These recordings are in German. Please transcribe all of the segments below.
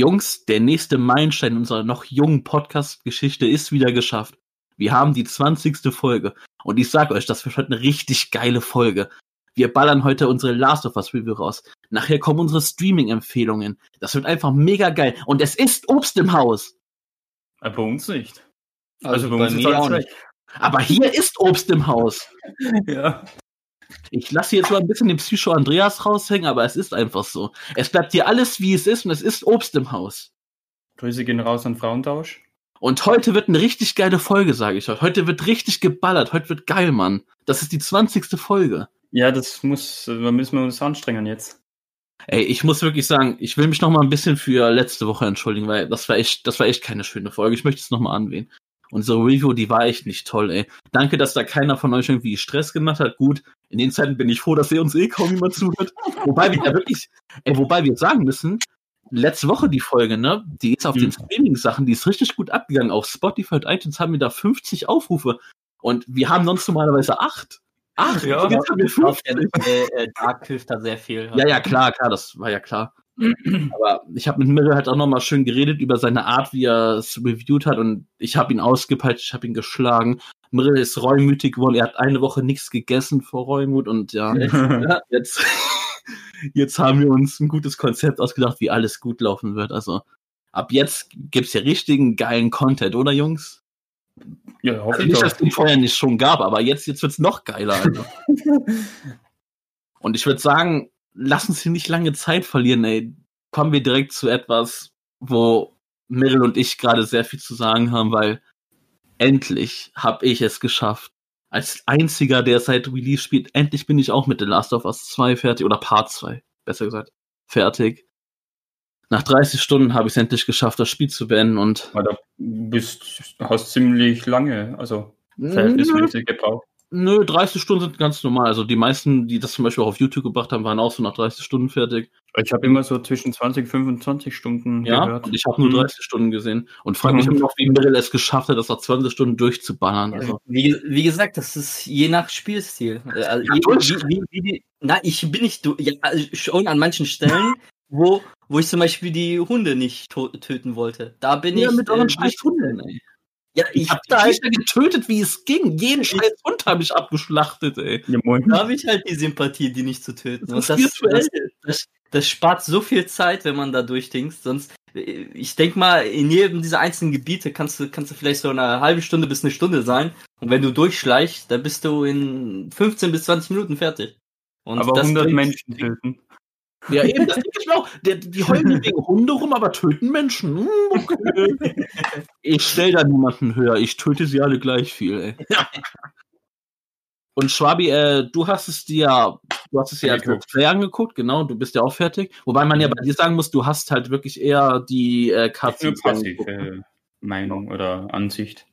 Jungs, der nächste Meilenstein unserer noch jungen Podcast-Geschichte ist wieder geschafft. Wir haben die 20. Folge. Und ich sag euch, das wird heute eine richtig geile Folge. Wir ballern heute unsere Last of Us Review raus. Nachher kommen unsere Streaming-Empfehlungen. Das wird einfach mega geil. Und es ist Obst im Haus. Äh, Bei uns nicht. Also, bei bei uns ist mir auch nicht. Aber hier ist Obst im Haus. Ja. Ich lasse jetzt mal ein bisschen den Psycho Andreas raushängen, aber es ist einfach so. Es bleibt hier alles, wie es ist, und es ist Obst im Haus. Grüße gehen raus an Frauentausch. Und heute wird eine richtig geile Folge, sage ich euch. Heute wird richtig geballert. Heute wird geil, Mann. Das ist die 20. Folge. Ja, das muss, da müssen wir uns anstrengen jetzt. Ey, ich muss wirklich sagen, ich will mich noch mal ein bisschen für letzte Woche entschuldigen, weil das war echt, das war echt keine schöne Folge. Ich möchte es noch mal anwählen. Unsere Review, die war echt nicht toll, ey. Danke, dass da keiner von euch irgendwie Stress gemacht hat. Gut, in den Zeiten bin ich froh, dass ihr uns eh kaum jemand zuhört. wobei wir ja wirklich, ey, wobei wir sagen müssen, letzte Woche die Folge, ne, die ist auf Mhm. den Streaming-Sachen, die ist richtig gut abgegangen. Auf Spotify und iTunes haben wir da 50 Aufrufe. Und wir haben sonst normalerweise acht. Acht? Ja. jetzt haben wir 50. der, äh, Dark hilft da sehr viel. Ja, ja, klar, klar, das war ja klar. Aber ich habe mit Mirre halt auch nochmal schön geredet über seine Art, wie er es reviewed hat und ich habe ihn ausgepeitscht, ich habe ihn geschlagen. Mirre ist reumütig geworden, er hat eine Woche nichts gegessen vor Reumut und ja, ja, jetzt, jetzt haben wir uns ein gutes Konzept ausgedacht, wie alles gut laufen wird. Also ab jetzt gibt's ja richtigen geilen Content, oder Jungs? Ja, Also hoffe ich nicht, dass es vorher nicht schon gab, aber jetzt, jetzt wird's noch geiler. Also. Und ich würde sagen, lass uns hier nicht lange Zeit verlieren, ey. Kommen wir direkt zu etwas, wo Meryl und ich gerade sehr viel zu sagen haben, weil endlich habe ich es geschafft. Als einziger, der seit Release spielt, endlich bin ich auch mit The Last of Us 2 fertig, oder Part 2, besser gesagt, fertig. Nach 30 Stunden habe ich es endlich geschafft, das Spiel zu beenden und Aber du bist, hast ziemlich lange, also verhältnismäßig gebraucht. Nö, 30 Stunden sind ganz normal. Also die meisten, die das zum Beispiel auch auf YouTube gebracht haben, waren auch so nach 30 Stunden fertig. Ich habe immer so zwischen 20 und 25 Stunden Ja, gehört. und ich habe nur Mhm. 30 Stunden gesehen und frage mich Mhm. immer noch, wie Meryl es geschafft hat, das nach 20 Stunden durchzuballern. Also, Wie, wie gesagt, das ist je nach Spielstil. Äh, Also, Ja, je, wie, wie, wie die, na, ich bin nicht du, ja, also schon an manchen Stellen, wo, wo ich zum Beispiel die Hunde nicht töten wollte. Da bin ja, ich. mit euren äh, scheiß Hunden, ey. Ja, Ich ich hab die halt, Viecher getötet, wie es ging. Jeden scheiß Hund habe ich abgeschlachtet, ey. Ja, moin. da habe ich halt die Sympathie, die nicht zu töten. Das das, das, das, das spart so viel Zeit, wenn man da durchdingst. Sonst, ich denk mal, in jedem dieser einzelnen Gebiete kannst du, kannst du vielleicht so eine halbe Stunde bis eine Stunde sein. Und wenn du durchschleichst, dann bist du in 15 bis 20 Minuten fertig. Und Aber das 100 bringt- Menschen töten. Ja, eben, das denke ich mir auch. Der, die heulen wegen Hunde rum, aber töten Menschen. Hm, okay. Ich stell da niemanden höher. Ich töte sie alle gleich viel, ey. Und Schwabi, äh, du hast es dir, du hast es ja Angeguckt. als Play angeguckt, genau, du bist ja auch fertig. Wobei man ja bei dir sagen muss, du hast halt wirklich eher die äh, Cutscenes passive angeguckt. äh, Meinung oder Ansicht.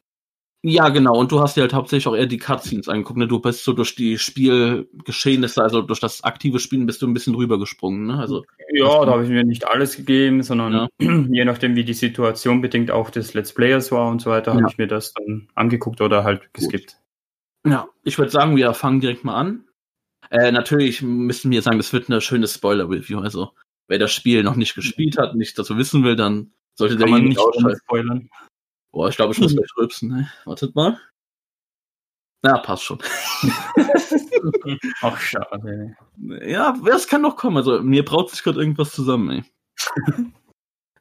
Ja, genau, und du hast dir halt hauptsächlich auch eher die Cutscenes angeguckt, ne? Du bist so durch die Spielgeschehnisse, also durch das aktive Spielen bist du ein bisschen rübergesprungen, ne? Also, Ja, da habe ich mir nicht alles gegeben, sondern Ja. je nachdem, wie die Situation bedingt auch des Let's Players war und so weiter, Ja. habe ich mir das dann angeguckt oder halt geskippt. Ja, ich würde sagen, wir fangen direkt mal an. Äh, natürlich müssen wir sagen, das wird eine schöne Spoiler-Review. Also, wer das Spiel noch nicht gespielt hat, nicht dazu wissen will, dann sollte der Kann man hier nicht ausschalten. spoilern. Boah, ich glaube, ich muss gleich rülpsen. Ne? Wartet mal. Na, passt schon. Ach, schade. Ja, das kann noch kommen. Also, mir braut sich gerade irgendwas zusammen, ey.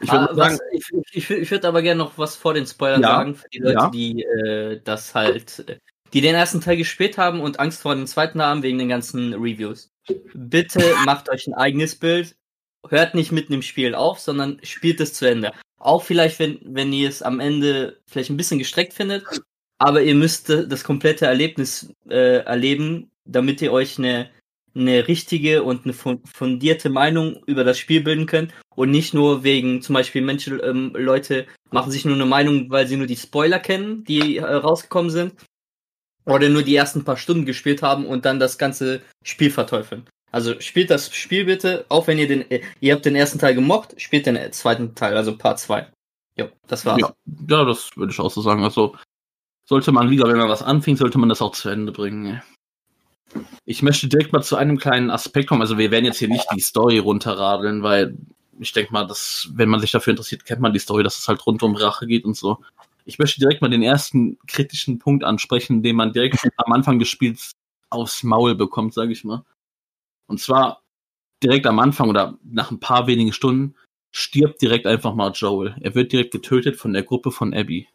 Ich würde Ah, sagen, ich ich, ich würde aber gerne noch was vor den Spoilern Ja, sagen, für die Leute, ja. die äh, das halt, äh, die den ersten Teil gespielt haben und Angst vor dem zweiten haben wegen den ganzen Reviews. Bitte macht euch ein eigenes Bild, hört nicht mitten im Spiel auf, sondern spielt es zu Ende. Auch vielleicht, wenn, wenn ihr es am Ende vielleicht ein bisschen gestreckt findet, aber ihr müsst das komplette Erlebnis äh, erleben, damit ihr euch eine, eine richtige und eine fun- fundierte Meinung über das Spiel bilden könnt und nicht nur wegen zum Beispiel Menschen, ähm, Leute machen sich nur eine Meinung, weil sie nur die Spoiler kennen, die äh, rausgekommen sind oder nur die ersten paar Stunden gespielt haben und dann das ganze Spiel verteufeln. Also spielt das Spiel bitte, auch wenn ihr den, äh, ihr habt den ersten Teil gemocht, spielt den äh, zweiten Teil, also Part 2. Jo, das war's. ja, ja, das würde ich auch so sagen. Also, sollte man wieder, wenn man was anfängt, sollte man das auch zu Ende bringen. Ich möchte direkt mal zu einem kleinen Aspekt kommen. Also wir werden jetzt hier nicht die Story runterradeln, weil ich denke mal, dass, wenn man sich dafür interessiert, kennt man die Story, dass es halt rund um Rache geht und so. Ich möchte direkt mal den ersten kritischen Punkt ansprechen, den man direkt am Anfang des Spiels aufs Maul bekommt, sage ich mal. Und zwar direkt am Anfang oder nach ein paar wenigen Stunden stirbt direkt einfach mal Joel. Er wird direkt getötet von der Gruppe von Abby.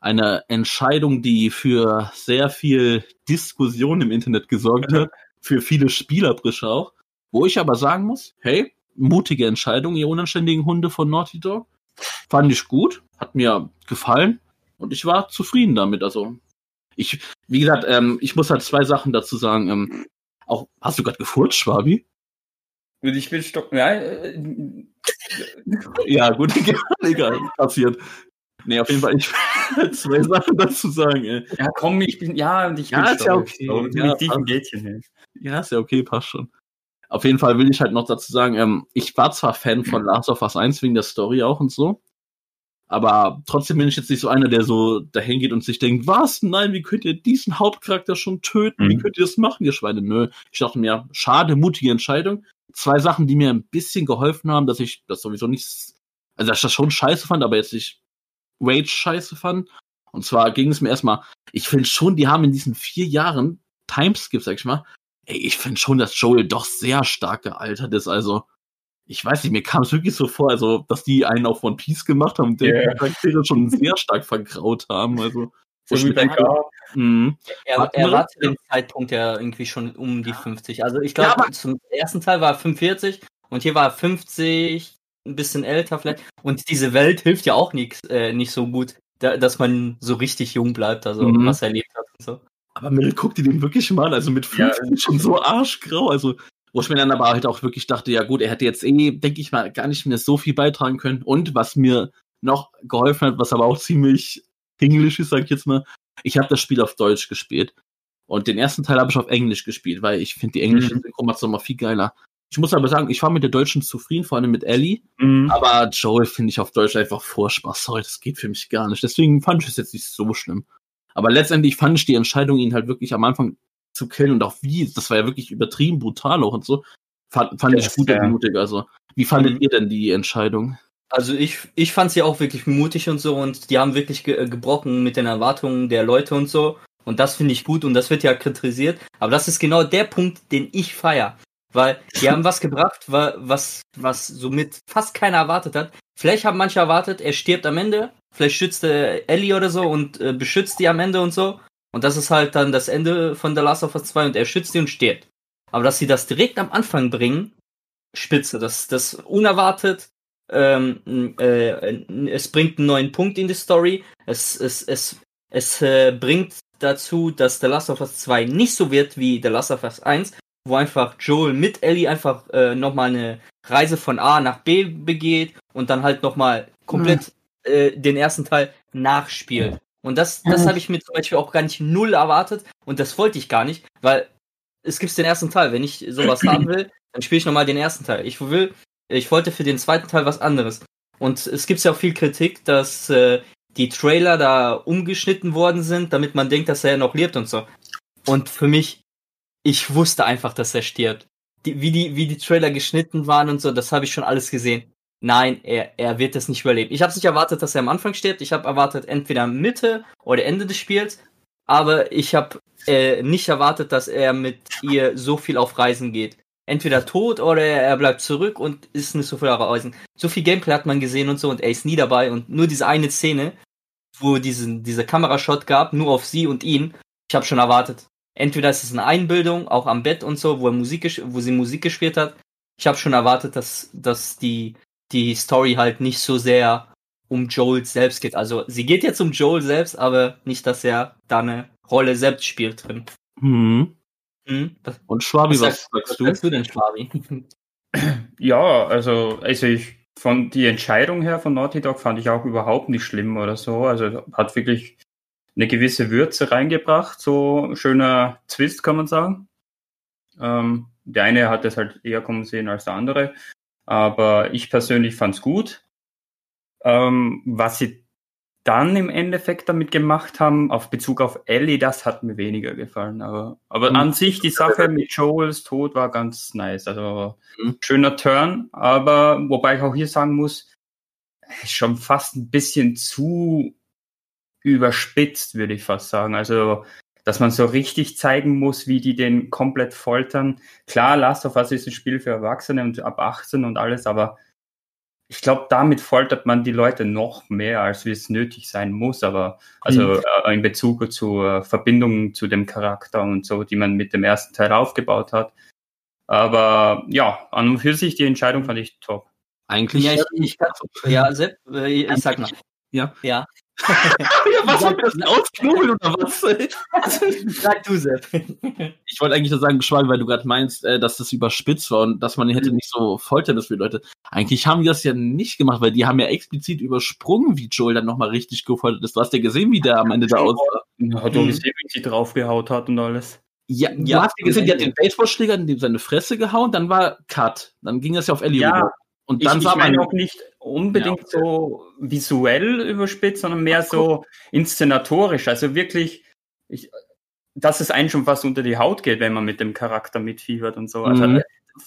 Eine Entscheidung, die für sehr viel Diskussion im Internet gesorgt hat, für viele Spielerbrische auch. Wo ich aber sagen muss, hey, mutige Entscheidung, ihr unanständigen Hunde von Naughty Dog. Fand ich gut, hat mir gefallen und ich war zufrieden damit. Also ich, wie gesagt, ähm, ich muss halt zwei Sachen dazu sagen. Ähm, auch, hast du gerade gefurzt, Schwabi? Ich bin stock. Ja, äh, Ja, gut, egal, passiert. Nee, auf jeden Fall, ich will zwei Sachen dazu sagen, ey. ja, komm, ich bin. Ja, und ich Ja, bin ist ja stolz. okay. So, mit Ja, diesem. Mädchen. ey. Ja, ist ja okay, passt schon. Auf jeden Fall will ich halt noch dazu sagen, ähm, ich war zwar Fan von Last of Us 1 wegen der Story auch und so, aber trotzdem bin ich jetzt nicht so einer, der so dahin geht und sich denkt, was? Nein, wie könnt ihr diesen Hauptcharakter schon töten? Wie Mhm. könnt ihr das machen, ihr Schweine? Nö. Ich dachte mir, schade, mutige Entscheidung. Zwei Sachen, die mir ein bisschen geholfen haben, dass ich das sowieso nicht, also dass ich das schon scheiße fand, aber jetzt nicht Rage scheiße fand. Und zwar ging es mir erstmal, ich finde schon, die haben in diesen vier Jahren Timeskip, sag ich mal, ey, ich finde schon, dass Joel doch sehr stark gealtert ist. Also, ich weiß nicht, mir kam es wirklich so vor, also, dass die einen auf One Piece gemacht haben und die Ja. Charaktere schon sehr stark vergraut haben. Also, So wie bei. Mhm. Er, er war zu dem Zeitpunkt ja irgendwie schon um die 50. Also ich glaube, Ja, zum ersten Teil war er 45 und hier war er 50, ein bisschen älter vielleicht. Und diese Welt hilft ja auch nix, äh, nicht so gut, da, dass man so richtig jung bleibt, also Mhm. was er erlebt hat und so. Aber Meryl guckte den wirklich mal, also mit Ja. 50 schon so arschgrau, also wo ich mir dann aber halt auch wirklich dachte, ja gut, er hätte jetzt eh, denke ich mal, gar nicht mehr so viel beitragen können. Und was mir noch geholfen hat, was aber auch ziemlich englisch ist, sag ich jetzt mal, ich habe das Spiel auf Deutsch gespielt. Und den ersten Teil habe ich auf Englisch gespielt, weil ich finde die englische Mhm. Synchronisation mal viel geiler. Ich muss aber sagen, ich war mit der deutschen zufrieden, vor allem mit Ellie. Mhm. Aber Joel finde ich auf Deutsch einfach furchtbar. Sorry, das geht für mich gar nicht. Deswegen fand ich es jetzt nicht so schlimm. Aber letztendlich fand ich die Entscheidung, ihn halt wirklich am Anfang zu killen und auch wie, das war ja wirklich übertrieben brutal auch und so, fand, fand ich Das, gut ja. und mutig. Also, wie fandet Mhm. ihr denn die Entscheidung? Also ich, ich fand sie auch wirklich mutig und so und die haben wirklich ge gebrochen mit den Erwartungen der Leute und so. Und das finde ich gut und das wird ja kritisiert. Aber das ist genau der Punkt, den ich feier. Weil die haben was gebracht, wa- was, was somit fast keiner erwartet hat. Vielleicht haben manche erwartet, er stirbt am Ende. Vielleicht schützt er Ellie oder so und äh, beschützt die am Ende und so. Und das ist halt dann das Ende von The Last of Us 2 und er schützt die und stirbt. Aber dass sie das direkt am Anfang bringen, spitze. Das, das unerwartet. Ähm, äh, es bringt einen neuen Punkt in die Story. Es, es, es, es äh, bringt dazu, dass The Last of Us 2 nicht so wird wie The Last of Us 1, wo einfach Joel mit Ellie einfach äh, nochmal eine Reise von A nach B begeht und dann halt nochmal komplett äh, den ersten Teil nachspielt. Und das, das habe ich mir zum Beispiel auch gar nicht null erwartet und das wollte ich gar nicht, weil es gibt den ersten Teil. Wenn ich sowas haben will, dann spiele ich nochmal den ersten Teil. Ich will, ich wollte für den zweiten Teil was anderes. Und es gibt ja auch viel Kritik, dass äh, die Trailer da umgeschnitten worden sind, damit man denkt, dass er noch lebt und so. Und für mich, ich wusste einfach, dass er stirbt. Die, wie, die, wie die Trailer geschnitten waren und so, das habe ich schon alles gesehen. Nein, er, er wird das nicht überleben. Ich habe nicht erwartet, dass er am Anfang stirbt. Ich habe erwartet, entweder Mitte oder Ende des Spiels. Aber ich habe äh, nicht erwartet, dass er mit ihr so viel auf Reisen geht. Entweder tot oder er bleibt zurück und ist nicht so viel auf Reisen. So viel Gameplay hat man gesehen und so und er ist nie dabei und nur diese eine Szene, wo diesen, dieser Kamerashot gab, nur auf sie und ihn, ich habe schon erwartet. Entweder ist es eine Einbildung, auch am Bett und so, wo, er Musik, wo sie Musik gespielt hat. Ich habe schon erwartet, dass, dass die, die Story halt nicht so sehr um Joel selbst geht. Also sie geht jetzt um Joel selbst, aber nicht, dass er da eine Rolle selbst spielt drin. Mhm. Hm? Was, Und Schwabi, was, was sagst du? sagst du denn, Schwabi? Ja, also, also ich von die Entscheidung her von Naughty Dog fand ich auch überhaupt nicht schlimm oder so. Also hat wirklich eine gewisse Würze reingebracht, so schöner Twist kann man sagen. Ähm, der eine hat es halt eher kommen sehen als der andere, aber ich persönlich fand's gut. Ähm, was sie dann im Endeffekt damit gemacht haben, auf Bezug auf Ellie, das hat mir weniger gefallen. Aber, aber Mhm. an sich, die Sache mit Joels Tod war ganz nice. Also Mhm. schöner Turn, aber wobei ich auch hier sagen muss, ist schon fast ein bisschen zu überspitzt, würde ich fast sagen. Also, dass man so richtig zeigen muss, wie die den komplett foltern. Klar, Last of Us ist ein Spiel für Erwachsene und ab 18 und alles, aber ich glaube, damit foltert man die Leute noch mehr, als wie es nötig sein muss. Aber also Mhm. äh, in Bezug zur Verbindung zu dem Charakter und so, die man mit dem ersten Teil aufgebaut hat. Aber ja, an und für sich die Entscheidung fand ich top. Eigentlich. Ja, ich, ich kann, ja, Sepp, äh, ich sag mal. Ja. Ja. Ja, was soll das denn ausknobeln oder was? Sag du, Sepp. Ich wollte eigentlich nur sagen, Schwabi, weil du gerade meinst, äh, dass das überspitzt war und dass man hätte nicht so foltern das für die Leute. Eigentlich haben die das ja nicht gemacht, weil die haben ja explizit übersprungen, wie Joel dann nochmal richtig gefoltert ist. Du hast ja gesehen, wie der am Ende da aussah. Hat doch Mhm. gesehen, wie sie draufgehaut hat und alles. Ja, du Ja, hast ja gesehen, die hat den Baseballschläger in seine Fresse gehauen, dann war Cut. Dann ging das ja auf Ellie Ja, rüber. Und Ich, dann ich sah man meine auch nicht unbedingt Ja, so visuell überspitzt, sondern mehr so inszenatorisch. Also wirklich, ich, dass es einen schon fast unter die Haut geht, wenn man mit dem Charakter mitfiebert und so. Also, Mhm.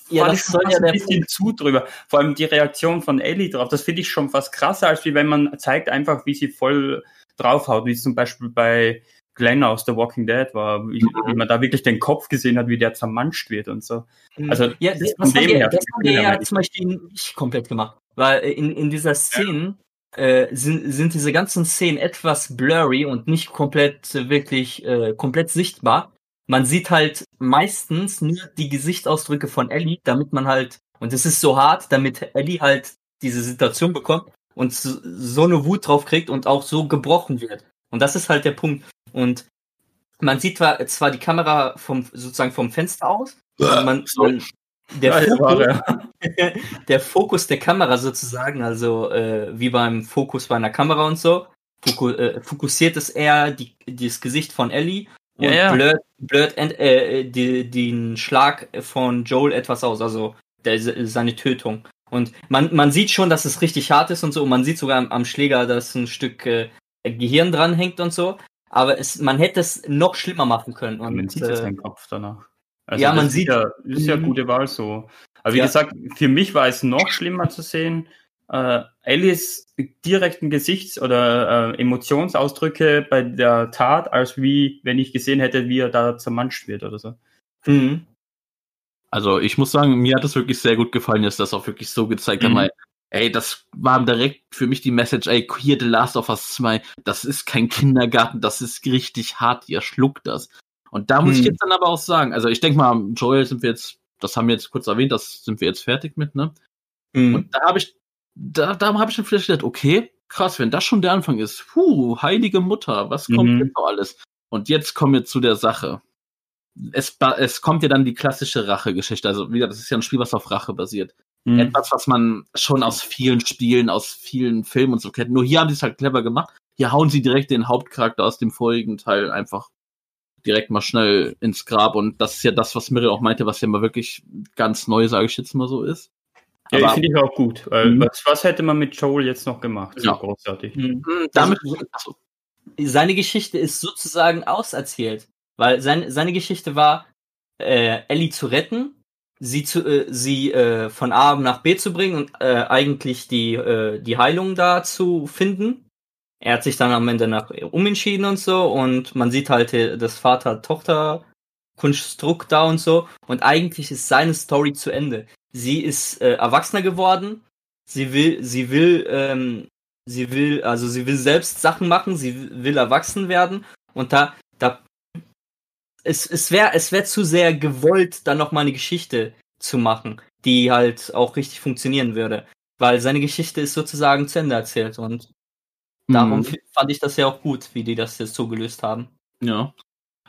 Ja, das soll ja ein bisschen zu drüber. Vor allem die Reaktion von Ellie drauf, das finde ich schon fast krasser, als wie wenn man zeigt einfach, wie sie voll draufhaut, wie es zum Beispiel bei Glenn aus The Walking Dead war, wie, Mhm. wie man da wirklich den Kopf gesehen hat, wie der zermanscht wird und so. Also, ja, das, das haben wir, das haben wir ja zum Beispiel nicht komplett gemacht. Weil äh, in, in dieser Szene äh, sind, sind diese ganzen Szenen etwas blurry und nicht komplett äh, wirklich äh, komplett sichtbar. Man sieht halt meistens nur die Gesichtsausdrücke von Ellie, damit man halt, und es ist so hart, damit Ellie halt diese Situation bekommt und so, eine Wut drauf kriegt und auch so gebrochen wird. Und das ist halt der Punkt. Und man sieht zwar, zwar die Kamera vom sozusagen vom Fenster aus, man, man der, Ja, Fokus, der Fokus der Kamera sozusagen, also äh, wie beim Fokus bei einer Kamera und so, foku äh, fokussiert es eher die, das Gesicht von Ellie und Ja, ja. blurrt, blurrt end, äh, die, den Schlag von Joel etwas aus, also der, seine Tötung. Und man, man sieht schon, dass es richtig hart ist und so. Und man sieht sogar am, am Schläger, dass ein Stück äh, Gehirn dran hängt und so. Aber es, man hätte es noch schlimmer machen können. Und, man sieht es äh, seinen Kopf danach. Also ja, man sieht- Ist ja, ist ja Mhm. gute Wahl so. Aber wie Ja. gesagt, für mich war es noch schlimmer zu sehen, äh, Ellies direkten Gesichts- oder äh, Emotionsausdrücke bei der Tat, als wie wenn ich gesehen hätte, wie er da zermanscht wird oder so. mhm. Also ich muss sagen, mir hat es wirklich sehr gut gefallen, dass das auch wirklich so gezeigt Mhm. weil, ey, das war direkt für mich die Message, ey, hier The Last of Us 2, das ist kein Kindergarten, das ist richtig hart, ihr schluckt das. Und da muss ich Mhm. jetzt dann aber auch sagen, also ich denke mal, Joel sind wir jetzt, das haben wir jetzt kurz erwähnt, das sind wir jetzt fertig mit, ne? Mhm. Und da habe ich, da, da habe ich dann vielleicht gedacht, okay, krass, wenn das schon der Anfang ist, puh, heilige Mutter, was kommt Mhm. jetzt noch alles? Und jetzt kommen wir zu der Sache. Es, es kommt ja dann die klassische Rache-Geschichte. Also, wie gesagt, das ist ja ein Spiel, was auf Rache basiert. Mhm. Etwas, was man schon aus vielen Spielen, aus vielen Filmen und so kennt. Nur hier haben sie es halt clever gemacht. Hier hauen sie direkt den Hauptcharakter aus dem vorigen Teil einfach direkt mal schnell ins Grab. Und das ist ja das, was Mirre auch meinte, was ja mal wirklich ganz neu, sage ich jetzt mal so ist. Ja, Aber- finde ich auch gut. Weil Mhm. was, was hätte man mit Joel jetzt noch gemacht? So Ja. großartig. Mhm. Hm, damit, Also- seine Geschichte ist sozusagen auserzählt, weil sein, seine Geschichte war, äh, Ellie zu retten, sie zu, äh, sie äh, von A nach B zu bringen und äh, eigentlich die äh, die Heilung da zu finden. Er hat sich dann am Ende nach umentschieden und so und man sieht halt äh, das Vater-Tochter Konstrukt da und so und eigentlich ist seine Story zu Ende. Sie ist äh, erwachsener geworden. Sie will, sie will ähm, sie will, also sie will selbst Sachen machen, sie will erwachsen werden und da, da, es, es wäre, es wäre zu sehr gewollt, dann noch mal eine Geschichte zu machen, die halt auch richtig funktionieren würde, weil seine Geschichte ist sozusagen zu Ende erzählt und darum Mhm. fand ich das ja auch gut, wie die das jetzt so gelöst haben. Ja.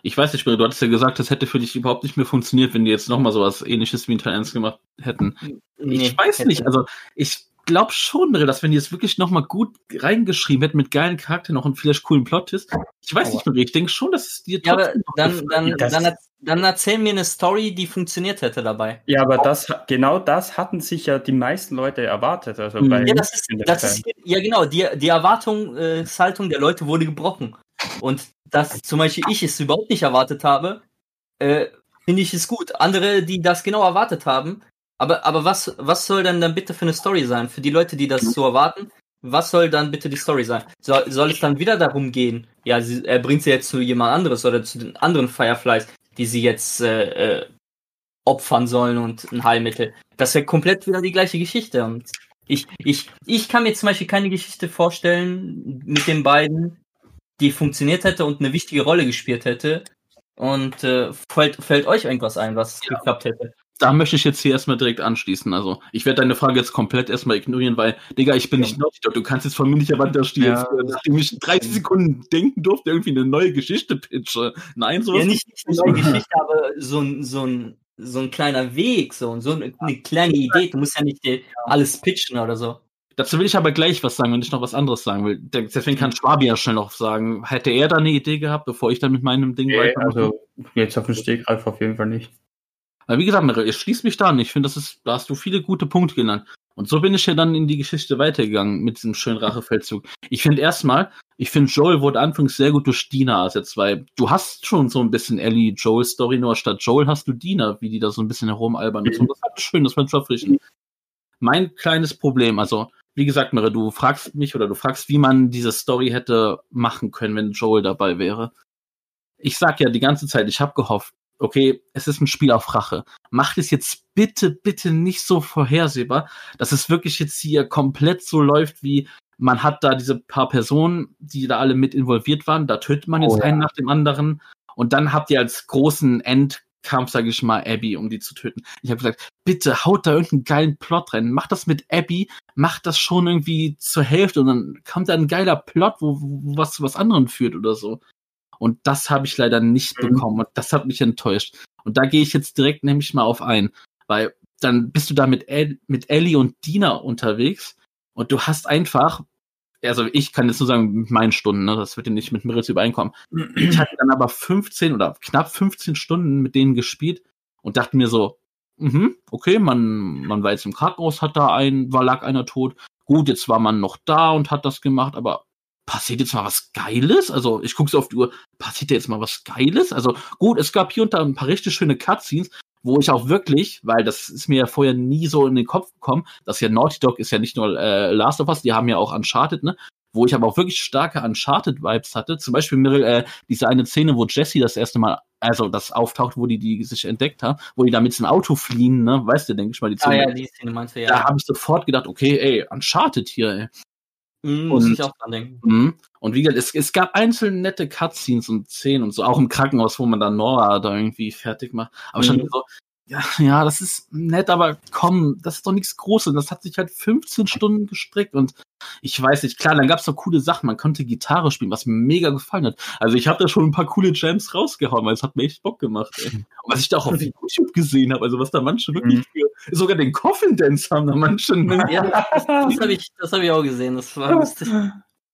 Ich weiß nicht, du hattest ja gesagt, das hätte für dich überhaupt nicht mehr funktioniert, wenn die jetzt nochmal sowas ähnliches wie in Teil 1 gemacht hätten. Nee, ich weiß hätte- nicht, also ich glaube schon, dass wenn die es wirklich nochmal gut reingeschrieben hätten mit geilen Charakteren noch und vielleicht coolen Plot ist. Ich weiß Aua. nicht, Marie, ich denke schon, dass es dir Ja, aber noch dann, dann, dann, dann erzähl mir eine Story, die funktioniert hätte dabei. Ja, aber das, genau das hatten sich ja die meisten Leute erwartet. Also Mhm. bei Ja, das ist, das ist, ja genau, die, die Erwartungshaltung der Leute wurde gebrochen. Und dass zum Beispiel ich es überhaupt nicht erwartet habe, äh, finde ich es gut. Andere, die das genau erwartet haben, aber, aber was, was soll denn dann bitte für eine Story sein? Für die Leute, die das so erwarten, was soll dann bitte die Story sein? Soll, soll es dann wieder darum gehen, ja, sie, er bringt sie jetzt zu jemand anderes oder zu den anderen Fireflies, die sie jetzt äh, äh, opfern sollen und ein Heilmittel. Das wäre komplett wieder die gleiche Geschichte. Und ich, ich, ich kann mir zum Beispiel keine Geschichte vorstellen mit den beiden, die funktioniert hätte und eine wichtige Rolle gespielt hätte. Und äh, fällt, fällt euch irgendwas ein, was geklappt hätte? Da möchte ich jetzt hier erstmal direkt anschließen. Also, ich werde deine Frage jetzt komplett erstmal ignorieren, weil, Digga, ich bin nicht Naughty Dog. Du kannst jetzt von mir nicht erwarten, dass ich dir Ja. jetzt, äh, nachdem ich 30 Sekunden denken durfte, irgendwie eine neue Geschichte pitche. Nein, sowas. Ja, nicht, nicht eine neue Geschichte, aber so ein, so ein, so ein kleiner Weg, so, so eine, eine kleine Idee. Du musst ja nicht alles pitchen oder so. Dazu will ich aber gleich was sagen, wenn ich noch was anderes sagen will. Deswegen kann Schwabi ja schnell noch sagen. Hätte er da eine Idee gehabt, bevor ich dann mit meinem Ding Nee, weitermache? also jetzt auf den Stegreif auf jeden Fall nicht. Weil wie gesagt, ich schließe mich da an. Ich finde, das ist, da hast du viele gute Punkte genannt. Und so bin ich ja dann in die Geschichte weitergegangen mit diesem schönen Rachefeldzug. Ich finde erstmal, ich finde Joel wurde anfangs sehr gut durch Dina ersetzt, weil du hast schon so ein bisschen Ellie Joel Story, nur statt Joel hast du Dina, wie die da so ein bisschen herumalbern und. Das war schön, das war verpflichtend. Mein kleines Problem, also wie gesagt, Mirre, du fragst mich oder du fragst, wie man diese Story hätte machen können, wenn Joel dabei wäre. Ich sag ja die ganze Zeit, ich habe gehofft, okay, es ist ein Spiel auf Rache. Macht es jetzt bitte, bitte nicht so vorhersehbar, dass es wirklich jetzt hier komplett so läuft, wie man hat da diese paar Personen, die da alle mit involviert waren, da tötet man jetzt Oh ja. einen nach dem anderen und dann habt ihr als großen Endkampf, sage ich mal, Abby, um die zu töten. Ich habe gesagt, bitte haut da irgendeinen geilen Plot rein, macht das mit Abby, macht das schon irgendwie zur Hälfte und dann kommt da ein geiler Plot, wo, wo was zu was anderem führt oder so. Und das habe ich leider nicht Mhm. bekommen und das hat mich enttäuscht. Und da gehe ich jetzt direkt nämlich mal auf ein, weil dann bist du da mit, El mit Ellie und Dina unterwegs und du hast einfach, also ich kann jetzt nur sagen, mit meinen Stunden, ne, das wird ja nicht mit Mirrors übereinkommen. Ich hatte dann aber 15 oder knapp 15 Stunden mit denen gespielt und dachte mir so, mhm, okay, man, man war jetzt im Krankenhaus, hat da ein, war lag einer tot. Gut, jetzt war man noch da und hat das gemacht, aber passiert jetzt mal was Geiles? Also ich gucke so auf die Uhr, passiert jetzt mal was Geiles? Also gut, es gab hier und da ein paar richtig schöne Cutscenes, wo ich auch wirklich, weil das ist mir ja vorher nie so in den Kopf gekommen, dass ja Naughty Dog ist ja nicht nur äh, Last of Us, die haben ja auch Uncharted, ne? Wo ich aber auch wirklich starke Uncharted-Vibes hatte. Zum Beispiel, Mirel, äh, diese eine Szene, wo Jesse das erste Mal, also das auftaucht, wo die, die sich entdeckt haben, wo die da mit dem Auto fliehen, ne? Weißt du, denke ich mal, die Ah Szene. ja, die Szene meinst du, ja. Da habe ich sofort gedacht, okay, ey, Uncharted hier, ey. Mhm, muss und- ich auch dran denken. Mhm. Und wie gesagt, es, es gab einzelne nette Cutscenes und Szenen und so, auch im Krankenhaus, wo man dann Nora da irgendwie fertig macht. Aber schon Mhm. so, ja, ja, das ist nett, aber komm, das ist doch nichts Großes. Das hat sich halt 15 Stunden gestreckt und ich weiß nicht, klar, dann gab's doch coole Sachen. Man konnte Gitarre spielen, was mir mega gefallen hat. Also ich habe da schon ein paar coole Jams rausgehauen, weil es hat mir echt Bock gemacht. Ey. Und was ich da auch auf YouTube gesehen habe, also was da manche wirklich Mhm. für, sogar den Coffin Dance haben da manche. Ja, das, das habe ich, das hab ich auch gesehen. Das war lustig.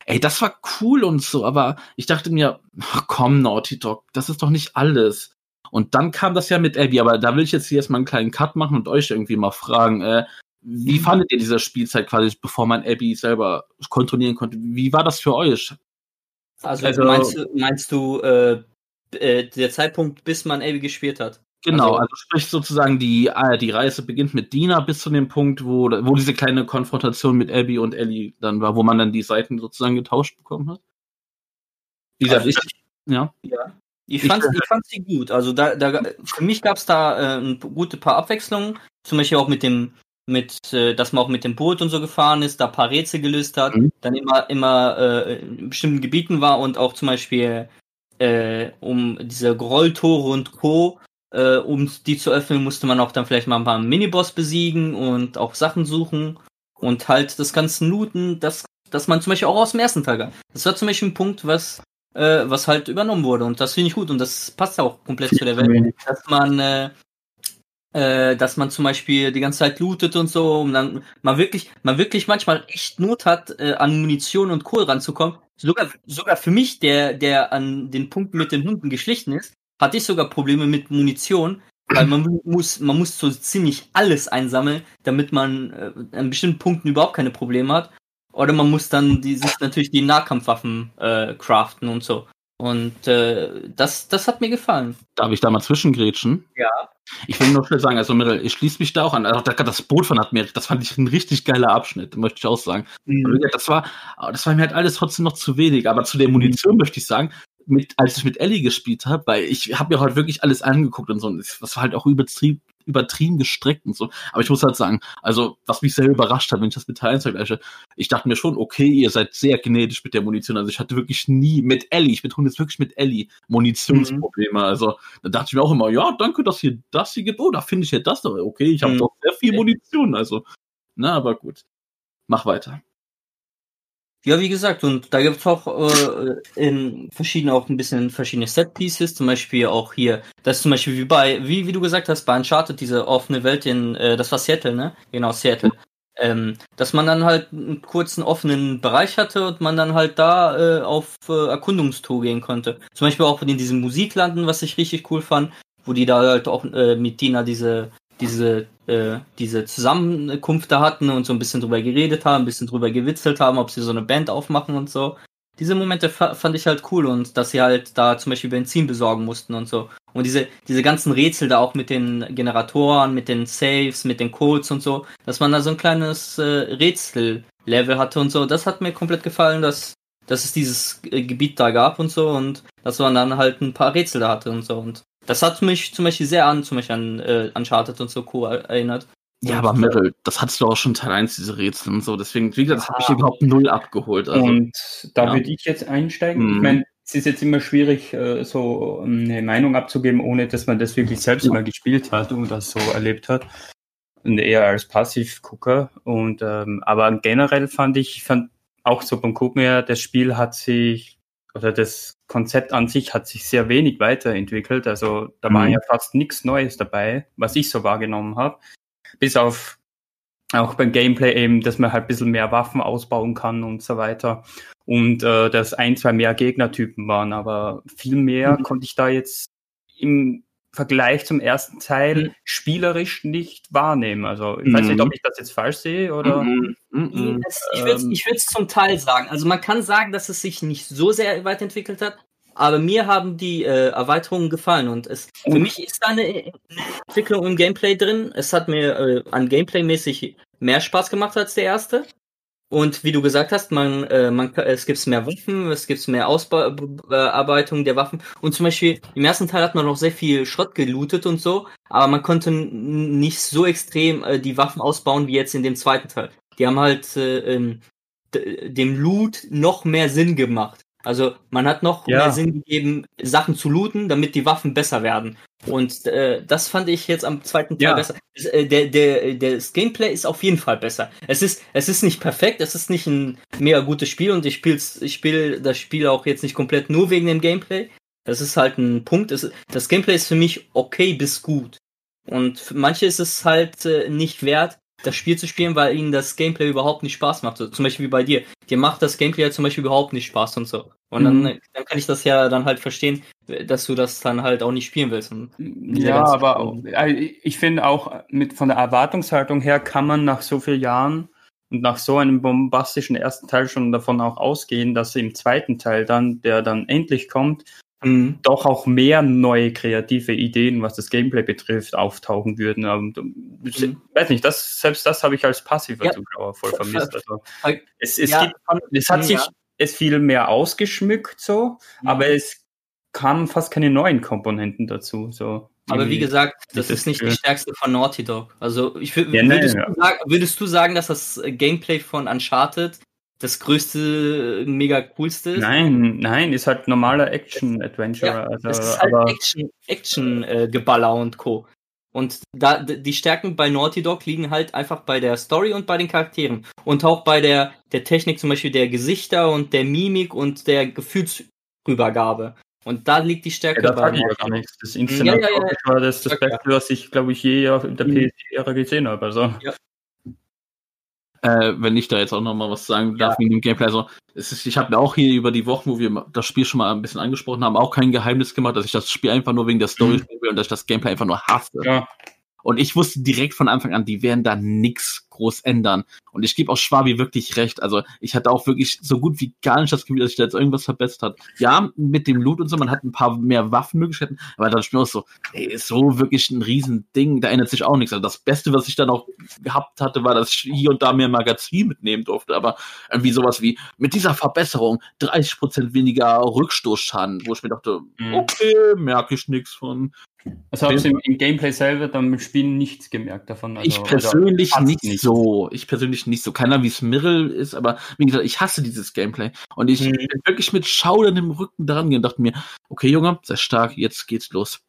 ey, das war cool und so, aber ich dachte mir, ach komm, Naughty Dog, das ist doch nicht alles. Und dann kam das ja mit Abby, aber da will ich jetzt hier erstmal einen kleinen Cut machen und euch irgendwie mal fragen, äh, wie fandet ihr diese Spielzeit quasi, bevor man Abby selber kontrollieren konnte? Wie war das für euch? Also, Also- meinst du, meinst du äh, äh, der Zeitpunkt, bis man Abby gespielt hat? Genau, Also- also, sprich sozusagen die, äh, die Reise beginnt mit Dina bis zu dem Punkt, wo, wo diese kleine Konfrontation mit Abby und Ellie dann war, wo man dann die Seiten sozusagen getauscht bekommen hat. Wie gesagt, ich, ja. Ich Ich- fand, ich fand sie gut. Also da, da für mich gab es da äh, ein gute paar Abwechslungen. Zum Beispiel auch mit dem, mit, äh, dass man auch mit dem Boot und so gefahren ist, da ein paar Rätsel gelöst hat, Mhm. dann immer, immer äh, in bestimmten Gebieten war und auch zum Beispiel äh, um diese Rolltore und Co. Äh, um die zu öffnen, musste man auch dann vielleicht mal ein paar Miniboss besiegen und auch Sachen suchen und halt das ganze Looten, das, das man zum Beispiel auch aus dem ersten Teil gab. Das war zum Beispiel ein Punkt, was äh, was halt übernommen wurde. Und das finde ich gut. Und das passt ja auch komplett zu der Welt, dass man, äh, äh, dass man zum Beispiel die ganze Zeit lootet und so, um dann mal wirklich, mal wirklich manchmal echt Not hat, äh, an Munition und Kohl ranzukommen. Sogar, sogar für mich, der, der an den Punkten mit den Hunden geschlichen ist, hatte ich sogar Probleme mit Munition, weil man muss, man muss so ziemlich alles einsammeln, damit man äh, an bestimmten Punkten überhaupt keine Probleme hat. Oder man muss dann die, sich natürlich die Nahkampfwaffen äh, craften und so. Und äh, das, das hat mir gefallen. Darf ich da mal zwischengrätschen? Ja. Ich will nur schnell sagen, also Mirel, ich schließe mich da auch an. Also das Boot von Admir, das fand ich ein richtig geiler Abschnitt, möchte ich auch sagen. Mhm. Das war, das war mir halt alles trotzdem noch zu wenig. Aber zu der Munition möchte ich sagen, mit, als ich mit Ellie gespielt habe, weil ich habe mir halt wirklich alles angeguckt und so. Und das war halt auch übertrieben, übertrieben gestreckt und so. Aber ich muss halt sagen, also was mich sehr überrascht hat, wenn ich das mit Teilen vergleiche, ich dachte mir schon, okay, ihr seid sehr gnädig mit der Munition. Also ich hatte wirklich nie mit Ellie, ich betone jetzt wirklich mit Ellie, Munitionsprobleme. Mhm. Also da dachte ich mir auch immer, ja, danke, dass ihr das hier gibt. Oh, da finde ich ja das doch. Okay, ich habe mhm. doch sehr viel Munition. Also, na, aber gut. Mach weiter. Ja, wie gesagt, und da gibt's auch äh, in verschiedene auch ein bisschen verschiedene Set Pieces, zum Beispiel auch hier, das ist zum Beispiel wie bei, wie, wie du gesagt hast, bei Uncharted, diese offene Welt in, äh, das war Seattle, ne? Genau, Seattle. Ähm, dass man dann halt einen kurzen offenen Bereich hatte und man dann halt da äh, auf äh, Erkundungstour gehen konnte. Zum Beispiel auch in diesem Musiklanden, was ich richtig cool fand, wo die da halt auch äh, mit Dina diese diese, äh, diese Zusammenkunft da hatten und so ein bisschen drüber geredet haben, ein bisschen drüber gewitzelt haben, ob sie so eine Band aufmachen und so. Diese Momente fand ich halt cool und dass sie halt da zum Beispiel Benzin besorgen mussten und so. Und diese, diese ganzen Rätsel da auch mit den Generatoren, mit den Saves, mit den Codes und so, dass man da so ein kleines äh, Rätsellevel hatte und so, das hat mir komplett gefallen, dass, dass es dieses äh, Gebiet da gab und so und dass man dann halt ein paar Rätsel da hatte und so. Und das hat mich zum Beispiel sehr an, zum Beispiel an äh, Uncharted und so Co. erinnert. Ja, aber Meryl, das hattest du auch schon Teil 1, diese Rätsel und so. Deswegen, wie gesagt, das hat mich überhaupt null abgeholt. Also, und da ja. würde ich jetzt einsteigen. Mhm. Ich meine, es ist jetzt immer schwierig, äh, so eine Meinung abzugeben, ohne dass man das wirklich selbst ja. mal gespielt hat und das so erlebt hat. Und eher als Passivgucker. Und ähm, aber generell fand ich, fand auch so beim Gucken her, das Spiel hat sich oder das Konzept an sich hat sich sehr wenig weiterentwickelt. Also da mhm. war ja fast nichts Neues dabei, was ich so wahrgenommen habe. Bis auf auch beim Gameplay eben, dass man halt ein bisschen mehr Waffen ausbauen kann und so weiter. Und äh, dass ein, zwei mehr Gegnertypen waren, aber viel mehr mhm. konnte ich da jetzt im Vergleich zum ersten Teil mhm. spielerisch nicht wahrnehmen. Also ich mhm. weiß nicht, ob mhm. ich das jetzt falsch sehe oder. Mhm. mhm. Ich würde es ähm, zum Teil sagen. Also man kann sagen, dass es sich nicht so sehr weiterentwickelt hat, aber mir haben die äh, Erweiterungen gefallen und es für mich ist da eine Entwicklung im Gameplay drin. Es hat mir äh, an Gameplay-mäßig mehr Spaß gemacht als der erste. Und wie du gesagt hast, man, äh, man, es gibt mehr Waffen, es gibt mehr Ausbearbeitung der Waffen. Und zum Beispiel im ersten Teil hat man noch sehr viel Schrott gelootet und so, aber man konnte nicht so extrem äh, die Waffen ausbauen wie jetzt in dem zweiten Teil. Die haben halt äh, ähm, dem Loot noch mehr Sinn gemacht. Also man hat noch ja. mehr Sinn gegeben, Sachen zu looten, damit die Waffen besser werden. Und äh, das fand ich jetzt am zweiten Teil ja. besser. Äh, der, der, der, das Gameplay ist auf jeden Fall besser. Es ist, es ist nicht perfekt, es ist nicht ein mega gutes Spiel und ich spiele ich spiel das Spiel auch jetzt nicht komplett nur wegen dem Gameplay. Das ist halt ein Punkt. Es, das Gameplay ist für mich okay bis gut. Und für manche ist es halt äh, nicht wert, das Spiel zu spielen, weil ihnen das Gameplay überhaupt nicht Spaß macht. So, zum Beispiel wie bei dir. Dir macht das Gameplay ja zum Beispiel überhaupt nicht Spaß und so. Und mhm. dann, dann kann ich das ja dann halt verstehen, dass du das dann halt auch nicht spielen willst. ja, aber auch, ich finde auch mit von der Erwartungshaltung her kann man nach so vielen Jahren und nach so einem bombastischen ersten Teil schon davon auch ausgehen, dass im zweiten Teil dann, der dann endlich kommt, mhm. doch auch mehr neue kreative Ideen, was das Gameplay betrifft, auftauchen würden. Und, mhm. weiß nicht, das, selbst das habe ich als passiver ja. Zuschauer voll vermisst. Also, es, es, ja. gibt, es hat sich es viel mehr ausgeschmückt so, mhm. aber es kamen fast keine neuen Komponenten dazu. So. Aber wie gesagt, das ist nicht die stärkste von Naughty Dog. Also ich ja, würdest, nee, du sagen, würdest, du sagen, dass das Gameplay von Uncharted das größte, mega coolste ist? Nein, nein, ist halt normaler Action-Adventure. Ja, also, es ist halt aber Action, Action äh, Geballer und Co. Und da die Stärken bei Naughty Dog liegen halt einfach bei der Story und bei den Charakteren. Und auch bei der, der Technik zum Beispiel der Gesichter und der Mimik und der Gefühlsrübergabe. Und da liegt die Stärke Ja, das bei ich ja gar nichts. Das Ja, Instant ja, ja, ja. war das, das ja. Beste, was ich, glaube ich, je auf der Mhm. PS4-Ära gesehen habe. Also. Äh, wenn ich da jetzt auch noch mal was sagen darf wegen dem Gameplay. Also, es ist, ich habe mir auch hier über die Wochen, wo wir das Spiel schon mal ein bisschen angesprochen haben, auch kein Geheimnis gemacht, dass ich das Spiel einfach nur wegen der Story Mhm. spielen will und dass ich das Gameplay einfach nur hasse. Ja. Und ich wusste direkt von Anfang an, die werden da nix groß ändern. Und ich gebe auch Schwabi wirklich recht. Also ich hatte auch wirklich so gut wie gar nicht das Gefühl, dass sich da jetzt irgendwas verbessert hat. Ja, mit dem Loot und so, man hat ein paar mehr Waffenmöglichkeiten, aber dann spielt auch so, ey, ist so wirklich ein Riesending, da ändert sich auch nichts. Also das Beste, was ich dann auch gehabt hatte, war, dass ich hier und da mehr Magazin mitnehmen durfte. Aber irgendwie sowas wie, mit dieser Verbesserung 30% weniger Rückstoßschaden, wo ich mir dachte, Mhm. okay, merke ich nichts von. Also habe ich im, im Gameplay selber dann mit Spielen nichts gemerkt davon. Also, ich persönlich also, nicht, nicht. so. Ich persönlich nicht so. Keiner wie es Mirrell ist, aber wie gesagt, ich hasse dieses Gameplay. Und ich Mhm. bin wirklich mit Schaudern im Rücken dran gegangen und dachte mir, okay, Junge, sehr stark, jetzt geht's los.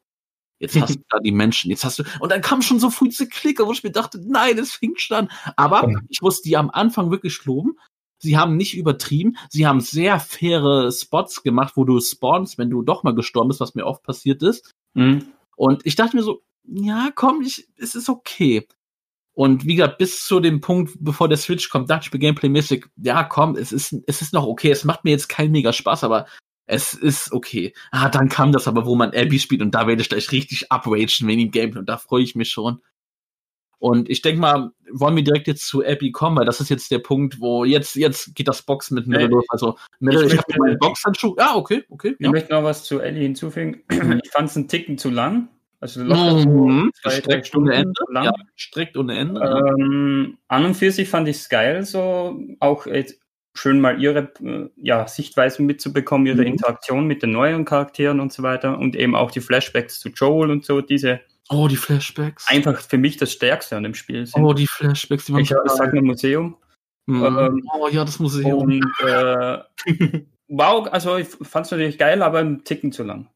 Jetzt hast du da die Menschen, jetzt hast du. Und dann kam schon so früh diese Klicker, wo ich mir dachte, nein, es fing schon an. Aber Mhm. ich muss die am Anfang wirklich loben. Sie haben nicht übertrieben. Sie haben sehr faire Spots gemacht, wo du spawnst, wenn du doch mal gestorben bist, was mir oft passiert ist. Mhm. Und ich dachte mir so, ja, komm, ich, es ist okay. Und wie gesagt, bis zu dem Punkt, bevor der Switch kommt, dachte ich mir gameplaymäßig, ja, komm, es ist, es ist noch okay. Es macht mir jetzt keinen mega Spaß, aber es ist okay. Ah, dann kam das aber, wo man Abby spielt und da werde ich gleich richtig upragen wegen dem Gameplay und da freue ich mich schon. Und ich denke mal, wollen wir direkt jetzt zu Abby kommen, weil das ist jetzt der Punkt, wo jetzt, jetzt geht das Box mit Äh, los. Also, Mirrell, ich ich, habe meinen Boxhandschuh. Ja, okay, okay. Ich Ja. möchte noch was zu Ellie hinzufügen. Ich fand es einen Ticken zu lang. Also locker Mhm. zwei, drei Gestreckt Stunden ohne Ende. lang. Ja, gestreckt ohne Ende. Ähm, an und für sich fand ich es geil, so auch jetzt schön mal ihre äh, ja, Sichtweisen mitzubekommen, ihre Mhm. Interaktion mit den neuen Charakteren und so weiter und eben auch die Flashbacks zu Joel und so, diese Oh, die Flashbacks. einfach für mich das Stärkste an dem Spiel sind. Oh, die Flashbacks, die waren ich ich sag nur Museum. Mhm. ähm, Oh ja, das Museum. Und äh, wow, also ich fand es natürlich geil, aber einen Ticken zu lang.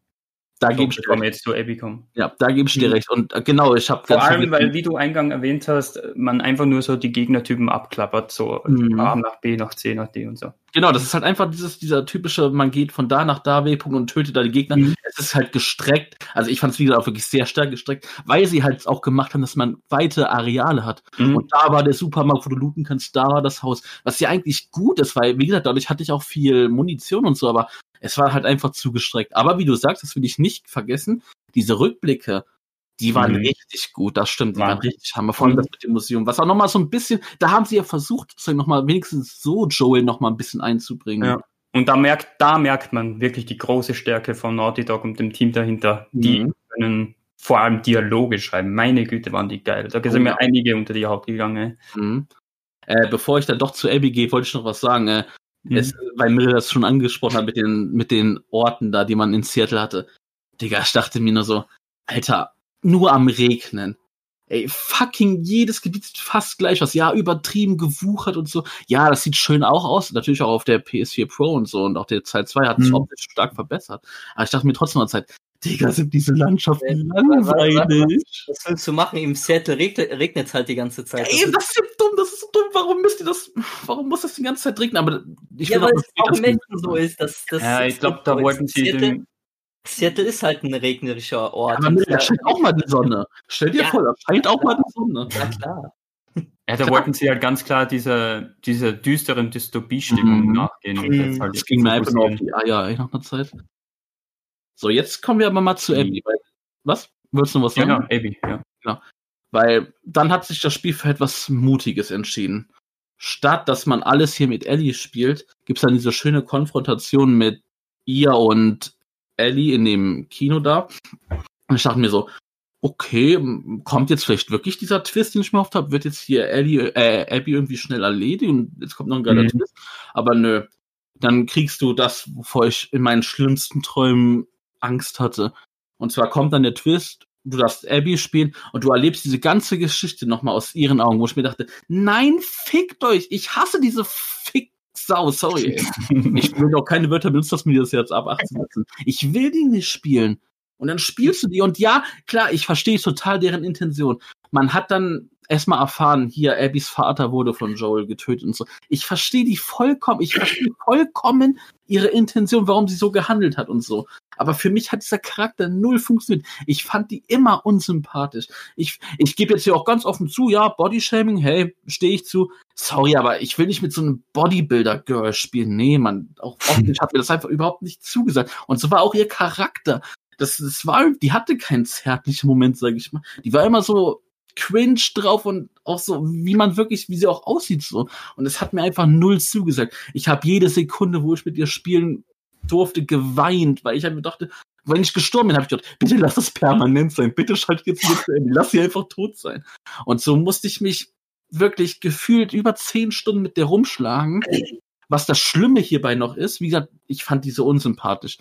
Da gebe ich dir jetzt zu kommen. Ja, da gebe ich dir Mhm. recht. Und äh, genau, ich habe Vor allem, weil, wie du eingang erwähnt hast, man einfach nur so die Gegnertypen abklappert, so Mhm. A nach B nach C nach D und so. Genau, das ist halt einfach dieses, dieser typische, man geht von da nach da, W-Punkt und tötet da die Gegner. Mhm. Es ist halt gestreckt. Also ich fand es wieder auch wirklich sehr stark gestreckt, weil sie halt auch gemacht haben, dass man weite Areale hat. Mhm. Und da war der Supermarkt, wo du looten kannst, da war das Haus. Was ja eigentlich gut ist, weil, wie gesagt, dadurch hatte ich auch viel Munition und so, aber es war halt einfach zu gestreckt. Aber wie du sagst, das will ich nicht vergessen, diese Rückblicke, die waren Mhm. richtig gut, das stimmt, die Mann. waren richtig hammer. Vor allem Mhm. das mit dem Museum, was auch nochmal so ein bisschen, da haben sie ja versucht, sozusagen nochmal wenigstens so Joel nochmal ein bisschen einzubringen. Ja. Und da merkt, da merkt man wirklich die große Stärke von Naughty Dog und dem Team dahinter. Die Mhm. können vor allem Dialoge schreiben. Meine Güte, waren die geil. Da sind Oh mir ja. einige unter die Haut gegangen. Mhm. Äh, bevor ich dann doch zu Abby gehe, wollte ich noch was sagen. Äh, Mhm. es, weil Mirre das schon angesprochen hat mit den, mit den Orten da, die man in Seattle hatte. Digga, ich dachte mir nur so, Alter, nur am Regnen. Ey, fucking jedes Gebiet sieht fast gleich aus. Ja, übertrieben gewuchert und so. Ja, das sieht schön auch aus. Natürlich auch auf der PS4 Pro und so. Und auch der Zeit 2 hat es Mhm. optisch stark verbessert. Aber ich dachte mir trotzdem mal Zeit, Digga, sind diese Landschaften Äh, langweilig. Was willst du machen? Im Seattle regnet es halt die ganze Zeit. Ja, eben, das ist ja dumm, das ist so dumm. Warum müsst ihr das, warum muss das die ganze Zeit regnen? Aber ich ja, weil es auch Echten so ist. Dass, dass Ja, ich glaube, da wollten sie Seattle, den, Seattle ist halt ein regnerischer Ort. Aber da scheint auch mal die Sonne. Stell dir Ja. vor, da scheint auch mal die Sonne. Ja, klar. ja, da Klar. wollten sie halt ganz klar dieser, dieser düsteren Dystopie-Stimmung Mhm. nachgehen. Und Mhm. jetzt halt Das ging mir einfach nur auf die Eier ey, nach einer Zeit. So, jetzt kommen wir aber mal zu Mhm. Abby. Weil, was? Willst du noch was sagen? ja, Abby, ja. Weil dann hat sich das Spiel für etwas Mutiges entschieden. Statt dass man alles hier mit Ellie spielt, gibt's dann diese schöne Konfrontation mit ihr und Ellie in dem Kino da. Und ich dachte mir so, okay, kommt jetzt vielleicht wirklich dieser Twist, den ich mir oft habe? Wird jetzt hier Ellie, äh, Abby irgendwie schnell erledigt und jetzt kommt noch ein geiler Mhm. Twist? Aber nö. Dann kriegst du das, wovor ich in meinen schlimmsten Träumen Angst hatte. Und zwar kommt dann der Twist, du darfst Abby spielen und du erlebst diese ganze Geschichte nochmal aus ihren Augen, wo ich mir dachte, nein, fickt euch, ich hasse diese Fick-Sau, sorry. ey. Ich will auch keine Wörter benutzen, dass mir das jetzt ab 18 setzen. Ich will die nicht spielen. Und dann spielst du die und ja, klar, ich verstehe total deren Intention. Man hat dann erstmal erfahren, hier, Abbys Vater wurde von Joel getötet und so. Ich verstehe die vollkommen, ich verstehe vollkommen ihre Intention, warum sie so gehandelt hat und so. Aber für mich hat dieser Charakter null funktioniert. Ich fand die immer unsympathisch. Ich, ich gebe jetzt hier auch ganz offen zu, ja, Bodyshaming, hey, stehe ich zu. Sorry, aber ich will nicht mit so einem Bodybuilder-Girl spielen. Nee, man, auch optisch hat mir das einfach überhaupt nicht zugesagt. Und so war auch ihr Charakter. Das, das war, die hatte keinen zärtlichen Moment, sag ich mal. Die war immer so cringe drauf und auch so, wie man wirklich, wie sie auch aussieht so. Und es hat mir einfach null zugesagt. Ich habe jede Sekunde, wo ich mit ihr spielen durfte, geweint, weil ich halt mir dachte, wenn ich gestorben bin, habe ich gedacht, bitte lass es permanent sein, bitte schalt jetzt nicht zu lass sie einfach tot sein. Und so musste ich mich wirklich gefühlt über zehn Stunden mit der rumschlagen. Was das Schlimme hierbei noch ist, wie gesagt, ich fand diese unsympathisch.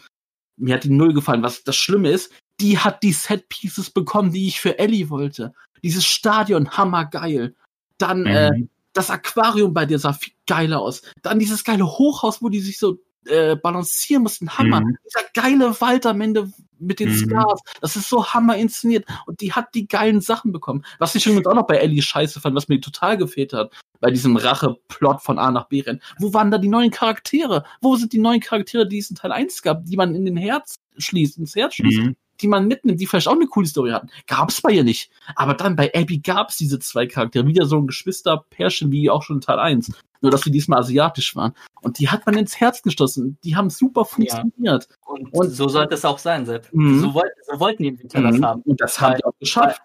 Mir hat die null gefallen. Was das Schlimme ist, die hat die Set Pieces bekommen, die ich für Ellie wollte. Dieses Stadion, hammergeil. Dann mhm. äh, das Aquarium bei dir sah viel geiler aus. Dann dieses geile Hochhaus, wo die sich so äh, balancieren mussten. Hammer. Mhm. Dieser geile Wald am Ende mit den mhm. Stars. Das ist so hammer inszeniert. Und die hat die geilen Sachen bekommen. Was ich übrigens auch noch bei Ellie scheiße fand, was mir total gefehlt hat, bei diesem Rache-Plot von A nach B rennen. Wo waren da die neuen Charaktere? Wo sind die neuen Charaktere, die es in Teil 1 gab, die man in den Herz schließt, ins Herz schließt? Mhm die man mitnimmt, die vielleicht auch eine coole Story hatten. Gab es bei ihr nicht. Aber dann bei Abby gab es diese zwei Charaktere. Wieder so ein Geschwisterpärchen wie auch schon in Teil 1. Nur, dass sie diesmal asiatisch waren. Und die hat man ins Herz gestoßen. Die haben super funktioniert. Ja. Und, und, so sollte es auch sein, Sepp. Mhm. So, wollt, so, wollten die Entwickler mhm. das haben. Und das haben die auch geschafft.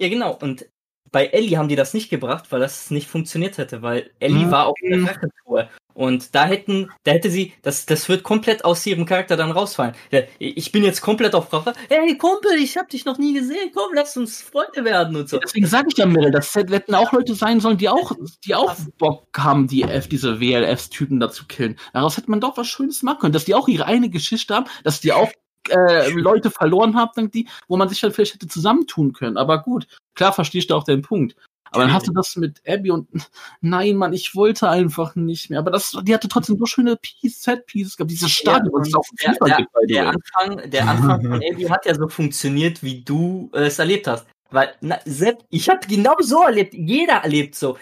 ja, genau. Und bei Ellie haben die das nicht gebracht, weil das nicht funktioniert hätte, weil Ellie mhm. war auf der Rachetour. Und da hätten, da hätte sie, das, das wird komplett aus ihrem Charakter dann rausfallen. Ich bin jetzt komplett auf Rache. Hey Kumpel, ich hab dich noch nie gesehen. Komm, lass uns Freunde werden und so. Deswegen sage ich ja, Meryl, das hätten auch Leute sein sollen, die auch, die auch Bock haben, die F, diese WLFs-Typen da zu killen. Daraus hätte man doch was Schönes machen können, dass die auch ihre eine Geschichte haben, dass die auch äh, Leute verloren haben, dank die, wo man sich halt vielleicht hätte zusammentun können. Aber gut, klar verstehst du auch den Punkt. Aber dann hast du das mit Abby und nein, Mann, ich wollte einfach nicht mehr. Aber das, die hatte trotzdem so schöne Set-Pieces gehabt, dieses Stadion, ja, der, der, gibt, der, Anfang, der Anfang von Abby hat ja so funktioniert, wie du äh, es erlebt hast. Weil, na, Sepp, ich habe genau so erlebt. Jeder erlebt so.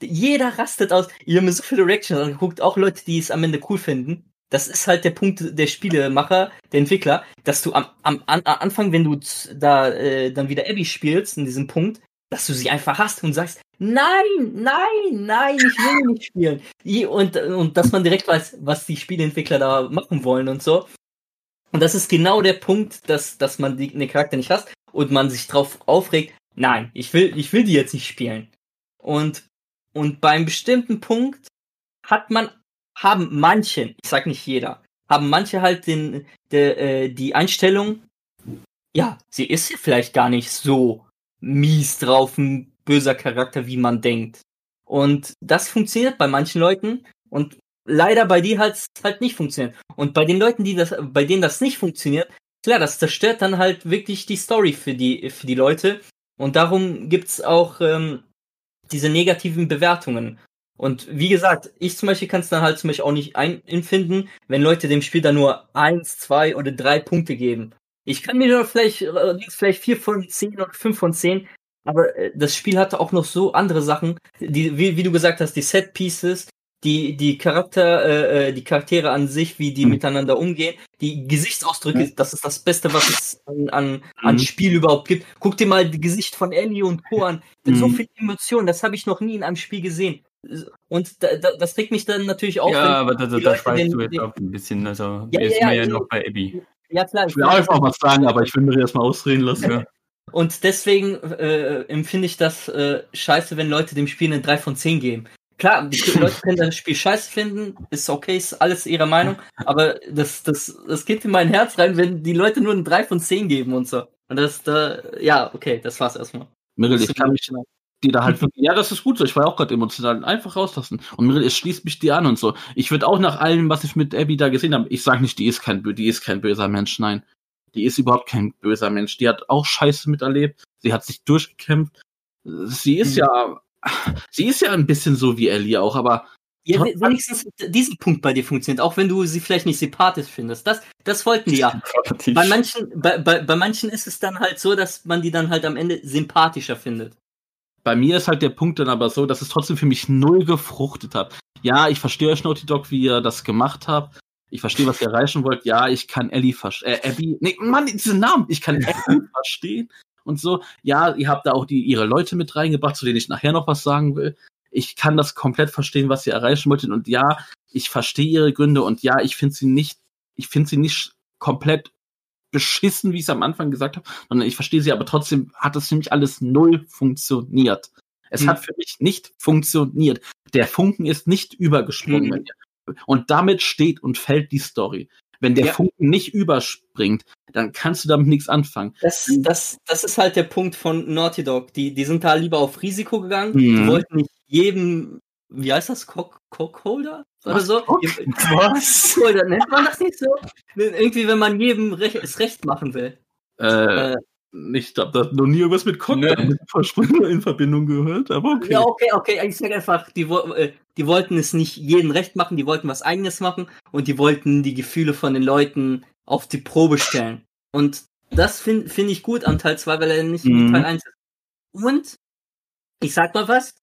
Jeder rastet aus. Ich habe mir so viele Reactions angeguckt, auch Leute, die es am Ende cool finden. Das ist halt der Punkt der Spielemacher, der Entwickler, dass du am, am, am Anfang, wenn du da äh, dann wieder Abby spielst, in diesem Punkt, dass du sie einfach hast und sagst, nein, nein, nein, ich will nicht spielen. Und, und dass man direkt weiß, was die Spieleentwickler da machen wollen und so. Und das ist genau der Punkt, dass, dass man die, den Charakter nicht hasst und man sich drauf aufregt, nein, ich will, ich will die jetzt nicht spielen. Und, und beim bestimmten Punkt hat man, haben manche, ich sag nicht jeder, haben manche halt den, der, äh, die Einstellung, ja, sie ist ja vielleicht gar nicht so mies drauf, ein böser Charakter, wie man denkt. Und das funktioniert bei manchen Leuten und leider bei dir es halt nicht funktioniert. Und bei den Leuten, die das, bei denen das nicht funktioniert, klar, das zerstört dann halt wirklich die Story für die, für die Leute. Und darum gibt's auch ähm, diese negativen Bewertungen. Und wie gesagt, ich zum Beispiel kann es dann halt zum Beispiel auch nicht empfinden, wenn Leute dem Spiel dann nur eins, zwei oder drei Punkte geben. Ich kann mir nur vielleicht, äh, vielleicht vier von zehn oder fünf von zehn, aber äh, das Spiel hatte auch noch so andere Sachen, die, wie, wie du gesagt hast, die Set Pieces, die, die Charakter, äh, äh, die Charaktere an sich, wie die mhm. miteinander umgehen, die Gesichtsausdrücke, mhm. das ist das Beste, was es an, an, an mhm. Spiel überhaupt gibt. Guck dir mal das Gesicht von Ellie und Co. an. Mhm. So viel Emotionen, das habe ich noch nie in einem Spiel gesehen. Und da, da, das regt mich dann natürlich auch. Ja, aber da, da, da schweifst du jetzt auch ein bisschen. Also, ja, wir ja, sind ja, ja noch bei Abby. Ja, klar. Ich will auch einfach was sagen, aber ich will mir erstmal ausreden lassen. Ja. Und deswegen äh, empfinde ich das äh, scheiße, wenn Leute dem Spiel eine 3 von 10 geben. Klar, die Leute können das Spiel scheiße finden, ist okay, ist alles ihre Meinung, aber das, das, das geht in mein Herz rein, wenn die Leute nur eine 3 von 10 geben und so. Und das, da, ja, okay, das war's erstmal. Mirrell, ich kann mich, die da halt wirklich, ja, das ist gut so, ich war auch gerade emotional, einfach rauslassen. Und Mirrell, es schließt mich dir an und so. Ich würde auch nach allem, was ich mit Abby da gesehen habe, ich sage nicht, die ist kein, die ist kein böser Mensch, nein. Die ist überhaupt kein böser Mensch. Die hat auch Scheiße miterlebt. Sie hat sich durchgekämpft. Sie ist mhm. ja, sie ist ja ein bisschen so wie Ellie auch, aber Ja, we- wenigstens diesen Punkt bei dir funktioniert, auch wenn du sie vielleicht nicht sympathisch findest. Das, das wollten die ja. Bei manchen, bei, bei, bei manchen ist es dann halt so, dass man die dann halt am Ende sympathischer findet. Bei mir ist halt der Punkt dann aber so, dass es trotzdem für mich null gefruchtet hat. Ja, ich verstehe euch Naughty Dog, wie ihr das gemacht habt. Ich verstehe, was ihr erreichen wollt. Ja, ich kann Ellie verstehen. Äh, Abby. Nee, Mann, diesen Namen. Ich kann Abby verstehen. Und so. Ja, ihr habt da auch die, ihre Leute mit reingebracht, zu denen ich nachher noch was sagen will. Ich kann das komplett verstehen, was ihr erreichen wolltet. Und ja, ich verstehe ihre Gründe. Und ja, ich finde sie nicht, ich finde sie nicht komplett beschissen, wie ich es am Anfang gesagt habe, sondern ich verstehe sie, aber trotzdem hat das für mich alles null funktioniert. Es Hm. hat für mich nicht funktioniert. Der Funken ist nicht übergesprungen. Hm. mir. Und damit steht und fällt die Story. Wenn der Ja. Funken nicht überspringt, dann kannst du damit nichts anfangen. Das, das, das ist halt der Punkt von Naughty Dog. Die, die sind da lieber auf Risiko gegangen. Mhm. Die wollten nicht jedem, wie heißt das, Cock, Cockholder? Oder so? Cock? Was? Cockholder, nennt man das nicht so? Irgendwie, wenn man jedem Rech es recht machen will. Äh, Äh, ich habe da noch nie irgendwas mit Cock mit Versprecher in Verbindung gehört, aber okay. Ja, okay, okay. Ich sag einfach, die, äh, die wollten es nicht jedem recht machen, die wollten was eigenes machen und die wollten die Gefühle von den Leuten auf die Probe stellen. Und das finde find ich gut an Teil 2, weil er nicht wie Mhm. Teil 1 ist. Und ich sag mal was.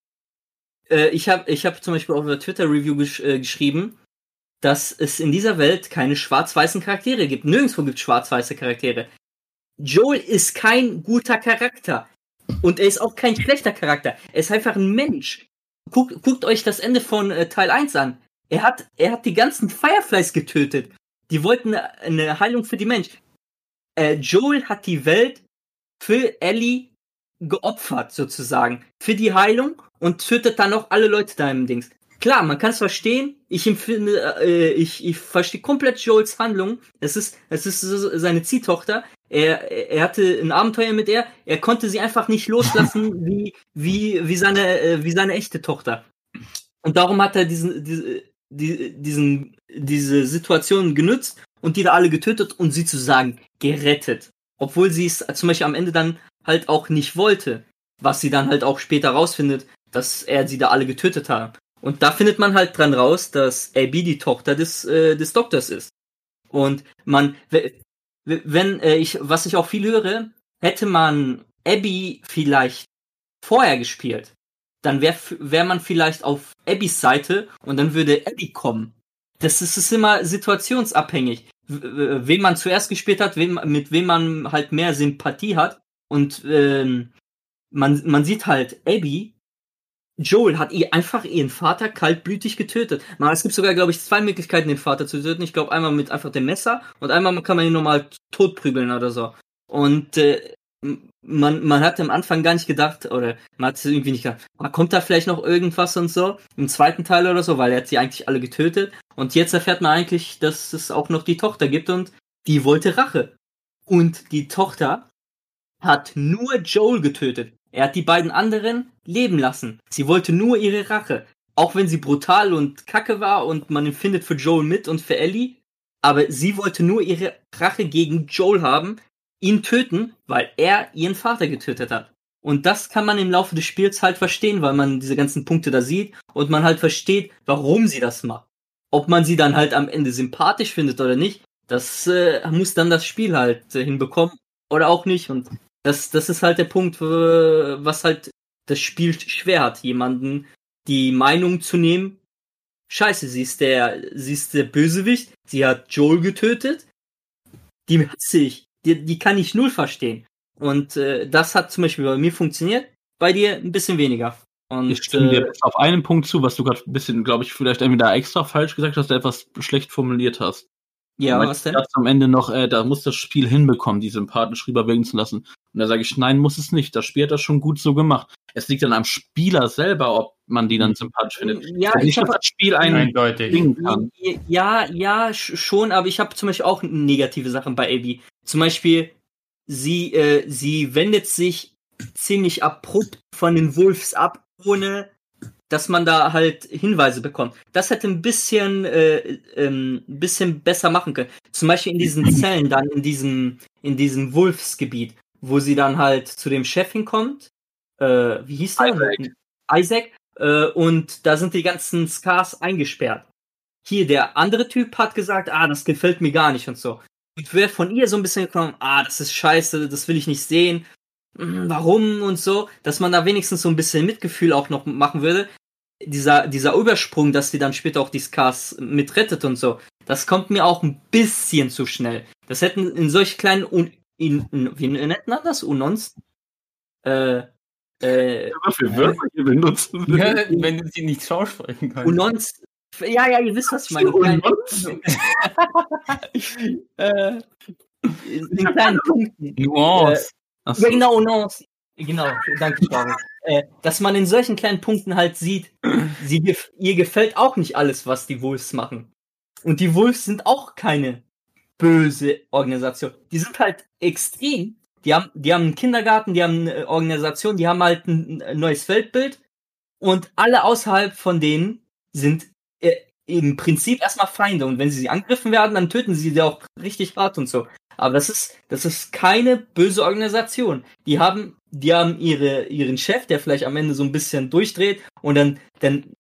Äh, ich habe ich hab zum Beispiel auf der Twitter-Review gesch äh, geschrieben, dass es in dieser Welt keine schwarz-weißen Charaktere gibt. Nirgendwo gibt es schwarz-weiße Charaktere. Joel ist kein guter Charakter. Und er ist auch kein schlechter Charakter. Er ist einfach ein Mensch. Guckt, guckt euch das Ende von äh, Teil 1 an. Er hat, er hat die ganzen Fireflies getötet. Die wollten eine, eine Heilung für die Mensch. Äh, Joel hat die Welt für Ellie geopfert, sozusagen. Für die Heilung und tötet dann noch alle Leute da im Dings. Klar, man kann es verstehen. Ich empfinde, äh, ich, ich verstehe komplett Joels Handlung. Es ist, es ist seine Ziehtochter. Er, er hatte ein Abenteuer mit ihr. Er konnte sie einfach nicht loslassen, wie, wie, wie seine, äh, wie seine echte Tochter. Und darum hat er diesen, diese, die, diesen, diese Situation genützt und die da alle getötet und sie zu sagen gerettet. Obwohl sie es zum Beispiel am Ende dann halt auch nicht wollte. Was sie dann halt auch später rausfindet, dass er sie da alle getötet hat. Und da findet man halt dran raus, dass Abby die Tochter des, äh, des Doktors ist. Und man, we- we- wenn äh, ich, was ich auch viel höre, hätte man Abby vielleicht vorher gespielt, dann wäre wär man vielleicht auf Abbys Seite und dann würde Abby kommen. Das ist, ist immer situationsabhängig. Wen man zuerst gespielt hat, wem, mit wem man halt mehr Sympathie hat. Und ähm, man, man sieht halt, Abby, Joel hat ihr einfach ihren Vater kaltblütig getötet. Man, es gibt sogar, glaube ich, zwei Möglichkeiten, den Vater zu töten. Ich glaube, einmal mit einfach dem Messer und einmal kann man ihn normal totprügeln oder so. Und äh, man, man hat am Anfang gar nicht gedacht, oder man hat es irgendwie nicht gedacht, ah, kommt da vielleicht noch irgendwas und so, im zweiten Teil oder so, weil er hat sie eigentlich alle getötet. Und jetzt erfährt man eigentlich, dass es auch noch die Tochter gibt und die wollte Rache. Und die Tochter hat nur Joel getötet. Er hat die beiden anderen leben lassen. Sie wollte nur ihre Rache. Auch wenn sie brutal und kacke war und man empfindet für Joel mit und für Ellie. Aber sie wollte nur ihre Rache gegen Joel haben, ihn töten, weil er ihren Vater getötet hat. Und das kann man im Laufe des Spiels halt verstehen, weil man diese ganzen Punkte da sieht und man halt versteht, warum sie das macht. Ob man sie dann halt am Ende sympathisch findet oder nicht, das äh, muss dann das Spiel halt äh, hinbekommen oder auch nicht. Und das, das ist halt der Punkt, was halt das Spiel schwer hat, jemanden die Meinung zu nehmen. Scheiße, sie ist der, sie ist der Bösewicht, sie hat Joel getötet. Die hasse ich, die, die kann ich null verstehen. Und äh, das hat zum Beispiel bei mir funktioniert, bei dir ein bisschen weniger. Und Ich stimme dir äh, auf einen Punkt zu, was du gerade ein bisschen, glaube ich, vielleicht entweder extra falsch gesagt hast, oder etwas schlecht formuliert hast. Ja, was denn? am Ende noch, äh, da muss das Spiel hinbekommen, die sympathisch rüberwirken zu lassen. Und da sage ich, nein, muss es nicht. Das Spiel hat das schon gut so gemacht. Es liegt dann am Spieler selber, ob man die dann sympathisch findet. Ja, Also ich habe das Spiel einen Eindeutig. kann. Ja, ja, sch- schon, aber ich habe zum Beispiel auch negative Sachen bei Abby. Zum Beispiel, sie, äh, sie wendet sich ziemlich abrupt von den Wolves ab, ohne dass man da halt Hinweise bekommt. Das hätte ein bisschen, äh, ähm, ein bisschen besser machen können. Zum Beispiel in diesen Zellen dann, in diesem, in diesem Wolfsgebiet, wo sie dann halt zu dem Chef hinkommt. Äh, wie hieß der? Isaac. Isaac. äh, und da sind die ganzen Scars eingesperrt. Hier, der andere Typ hat gesagt, ah, das gefällt mir gar nicht und so. Und wäre von ihr so ein bisschen gekommen, ah, das ist scheiße, das will ich nicht sehen, warum und so, dass man da wenigstens so ein bisschen Mitgefühl auch noch machen würde. Dieser, dieser Übersprung, dass sie dann später auch die Scars mitrettet und so, das kommt mir auch ein bisschen zu schnell. Das hätten in solch kleinen, Un in, in, wie nennt man das? Unons? Äh, äh, Was für Wörter hier benutzen. Ja, wenn du sie nicht schausprechen kannst. Unons. Ja, ja, ihr wisst, was ich meine. Unons? äh, in kleinen Punkten. Nuance. Ja, so. genau, Nuance. Genau, danke, David. äh, dass man in solchen kleinen Punkten halt sieht, sie, gef- ihr gefällt auch nicht alles, was die Wolves machen. Und die Wolves sind auch keine böse Organisation. Die sind halt extrem. Die haben, die haben einen Kindergarten, die haben eine Organisation, die haben halt ein, ein neues Weltbild. Und alle außerhalb von denen sind äh, im Prinzip erstmal Feinde. Und wenn sie, sie angegriffen werden, dann töten sie sie auch richtig hart und so. Aber das ist, das ist keine böse Organisation. Die haben, die haben ihre, ihren Chef, der vielleicht am Ende so ein bisschen durchdreht und dann, dann,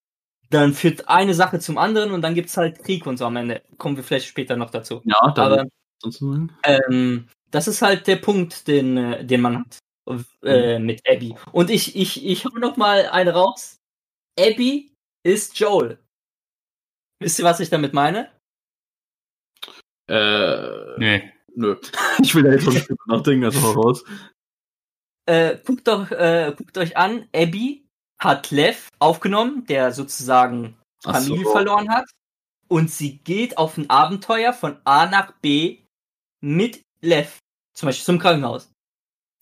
dann führt eine Sache zum anderen und dann gibt's halt Krieg und so am Ende. Kommen wir vielleicht später noch dazu. Ja, da Aber sozusagen. ähm, das ist halt der Punkt, den, äh, den man hat äh, mit Abby. Und ich, ich, ich hau noch mal eine raus. Abby ist Joel. Wisst ihr, was ich damit meine? Äh, Nee. Nö. Ich will da jetzt drüber nachdenken, also hau raus. Äh, guckt, doch, äh, guckt euch an, Abby hat Lev aufgenommen, der sozusagen Ach so. Familie verloren hat. Und sie geht auf ein Abenteuer von A nach B mit Lev. Zum Beispiel zum Krankenhaus.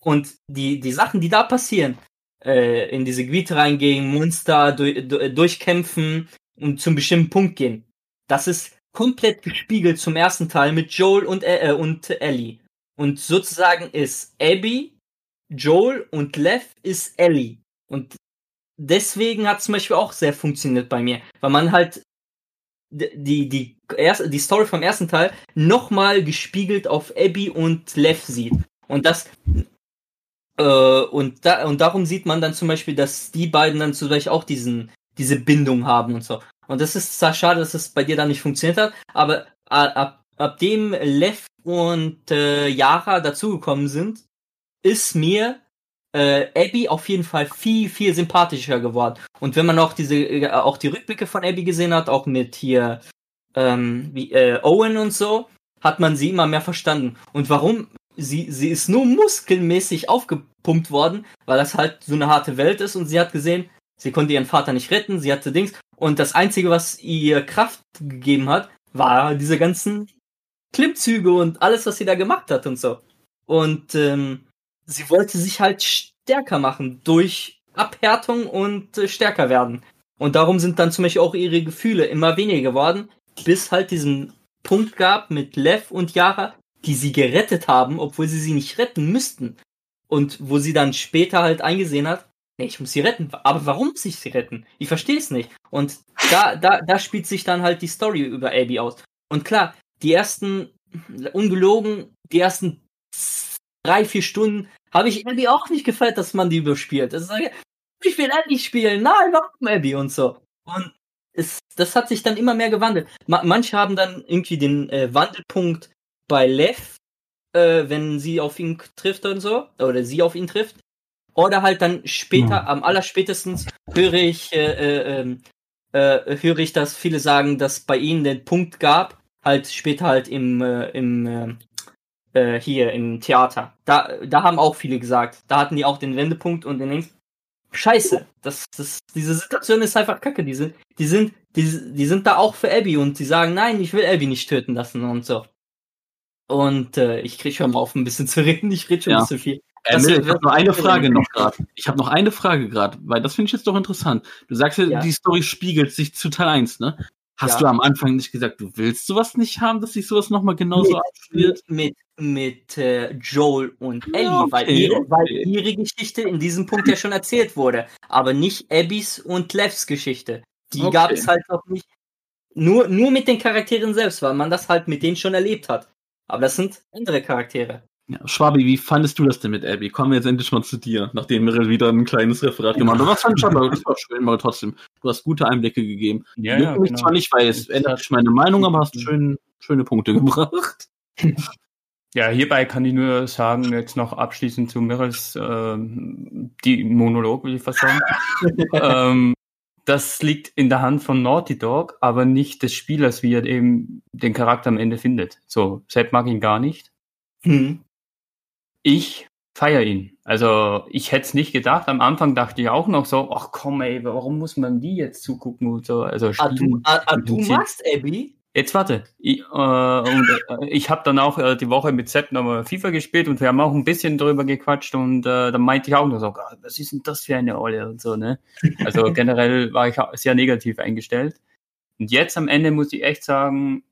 Und die, die Sachen, die da passieren, äh, in diese Gebiete reingehen, Monster du, du, durchkämpfen und zum bestimmten Punkt gehen. Das ist komplett gespiegelt zum ersten Teil mit Joel und, äh, und Ellie. Und sozusagen ist Abby, Joel und Lev ist Ellie. Und deswegen hat zum Beispiel auch sehr funktioniert bei mir, weil man halt die, die, erste, die Story vom ersten Teil nochmal gespiegelt auf Abby und Lev sieht. Und das, äh, und da, und darum sieht man dann zum Beispiel, dass die beiden dann zum Beispiel auch diesen, diese Bindung haben und so. Und das ist zwar schade, dass es bei dir dann nicht funktioniert hat, aber ab, ab dem Lev und äh, Yara dazugekommen sind, ist mir äh, Abby auf jeden Fall viel, viel sympathischer geworden. Und wenn man auch diese, äh, auch die Rückblicke von Abby gesehen hat, auch mit hier ähm, wie, äh, Owen und so, hat man sie immer mehr verstanden. Und warum? Sie, sie ist nur muskelmäßig aufgepumpt worden, weil das halt so eine harte Welt ist und sie hat gesehen, sie konnte ihren Vater nicht retten, sie hatte Dings. Und das Einzige, was ihr Kraft gegeben hat, war diese ganzen Klimmzüge und alles, was sie da gemacht hat und so. Und ähm, sie wollte sich halt stärker machen durch Abhärtung und äh, stärker werden. Und darum sind dann zum Beispiel auch ihre Gefühle immer weniger geworden, bis halt diesen Punkt gab mit Lev und Yara, die sie gerettet haben, obwohl sie sie nicht retten müssten. Und wo sie dann später halt eingesehen hat, ich muss sie retten. Aber warum muss ich sie retten? Ich verstehe es nicht. Und da, da, da spielt sich dann halt die Story über Abby aus. Und klar, die ersten, ungelogen, die ersten drei, vier Stunden habe ich Abby auch nicht gefällt, dass man die überspielt. Ich will Abby spielen. Nein, warum Abby und so. Und es, das hat sich dann immer mehr gewandelt. Ma manche haben dann irgendwie den äh, Wandelpunkt bei Lev, äh, wenn sie auf ihn trifft und so, oder sie auf ihn trifft. Oder halt dann später, Hm. am allerspätestens höre ich, äh, äh, ähm, äh, höre ich, dass viele sagen, dass bei ihnen den Punkt gab, halt später halt im, äh, im äh, äh, hier im Theater. Da, da haben auch viele gesagt, da hatten die auch den Wendepunkt und den Dings. Scheiße, das, das, diese Situation ist einfach kacke. Die sind, die sind, die, die sind da auch für Abby und die sagen, nein, ich will Abby nicht töten lassen und so. Und äh, ich krieg schon mal auf ein bisschen zu reden, ich rede schon Ja. ein bisschen viel. Äh, wird- ich habe noch eine Frage noch gerade. Ich habe noch eine Frage gerade, weil das finde ich jetzt doch interessant. Du sagst ja, Ja. die Story spiegelt sich zu Teil 1, ne? Hast Ja. du am Anfang nicht gesagt, du willst sowas nicht haben, dass sich sowas nochmal genauso abspielt? mit, mit äh, Joel und Ellie, Ja, okay, weil, ihre, okay. weil ihre Geschichte in diesem Punkt ja schon erzählt wurde. Aber nicht Abbys und Levs Geschichte. Die Okay. gab es halt noch nicht. Nur, nur mit den Charakteren selbst, weil man das halt mit denen schon erlebt hat. Aber das sind andere Charaktere. Ja, Schwabi, wie fandest du das denn mit Abby? Kommen wir jetzt endlich mal zu dir, nachdem Meryl wieder ein kleines Referat gemacht hat. Was fand ich aber, das war schön, aber trotzdem, du hast gute Einblicke gegeben. Ja, Juckt mich zwar nicht, weil es ändert sich meine Meinung, aber hast schön, schöne Punkte gebracht. Ja, hierbei kann ich nur sagen, jetzt noch abschließend zu Mirrels ähm, die Monolog, will ich fast sagen. ähm, das liegt in der Hand von Naughty Dog, aber nicht des Spielers, wie er eben den Charakter am Ende findet. So, Sepp mag ihn gar nicht. Hm. Ich feiere ihn. Also ich hätte es nicht gedacht. Am Anfang dachte ich auch noch so, ach komm ey, warum muss man die jetzt zugucken und so. Also Ah, du, spielen- ah, ah, du magst Abby? Jetzt warte. Ich, äh, und, äh, ich habe dann auch äh, die Woche mit Sepp nochmal FIFA gespielt und wir haben auch ein bisschen drüber gequatscht und äh, dann meinte ich auch noch so, "Gott, was ist denn das für eine Olle und so, ne? Also generell war ich sehr negativ eingestellt. Und jetzt am Ende muss ich echt sagen,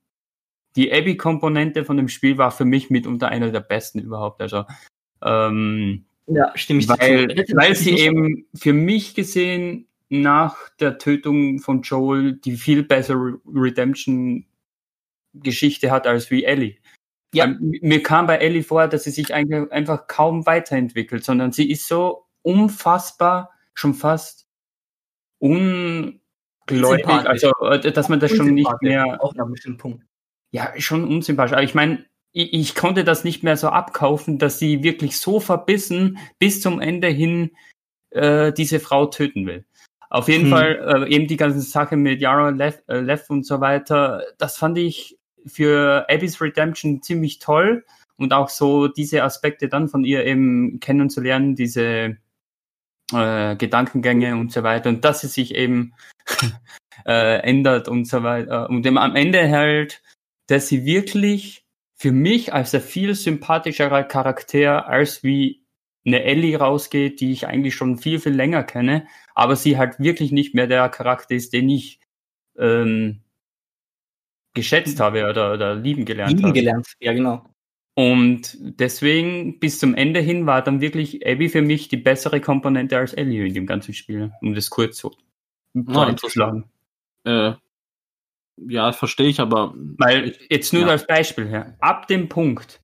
die Abby-Komponente von dem Spiel war für mich mitunter einer der besten überhaupt. Also ähm, Ja, stimme ich weil, zu. weil sie eben für mich gesehen nach der Tötung von Joel die viel bessere Redemption-Geschichte hat als wie Ellie. Ja. Ähm, Mir kam bei Ellie vor, dass sie sich eigentlich einfach kaum weiterentwickelt, sondern sie ist so unfassbar, schon fast ungläubig, also äh, dass man das schon nicht mehr Auf einem bestimmten Punkt. Ja, schon unsympathisch. Aber ich meine, ich, ich konnte das nicht mehr so abkaufen, dass sie wirklich so verbissen bis zum Ende hin äh, diese Frau töten will. Auf jeden Hm. Fall äh, eben die ganze Sache mit Yara Lev, äh, Lev und so weiter, das fand ich für Abby's Redemption ziemlich toll und auch so diese Aspekte dann von ihr eben kennenzulernen, diese äh, Gedankengänge und so weiter und dass sie sich eben äh, ändert und so weiter und dem am Ende halt dass sie wirklich für mich als ein viel sympathischerer Charakter als wie eine Ellie rausgeht, die ich eigentlich schon viel, viel länger kenne, aber sie halt wirklich nicht mehr der Charakter ist, den ich ähm, geschätzt habe oder, oder lieben gelernt Lieben habe. gelernt, ja genau. Und deswegen bis zum Ende hin war dann wirklich Abby für mich die bessere Komponente als Ellie in dem ganzen Spiel, um das kurz so Ah, einzuschlagen. Äh, ja, verstehe ich, aber Weil jetzt nur Ja. als Beispiel her, ab dem Punkt,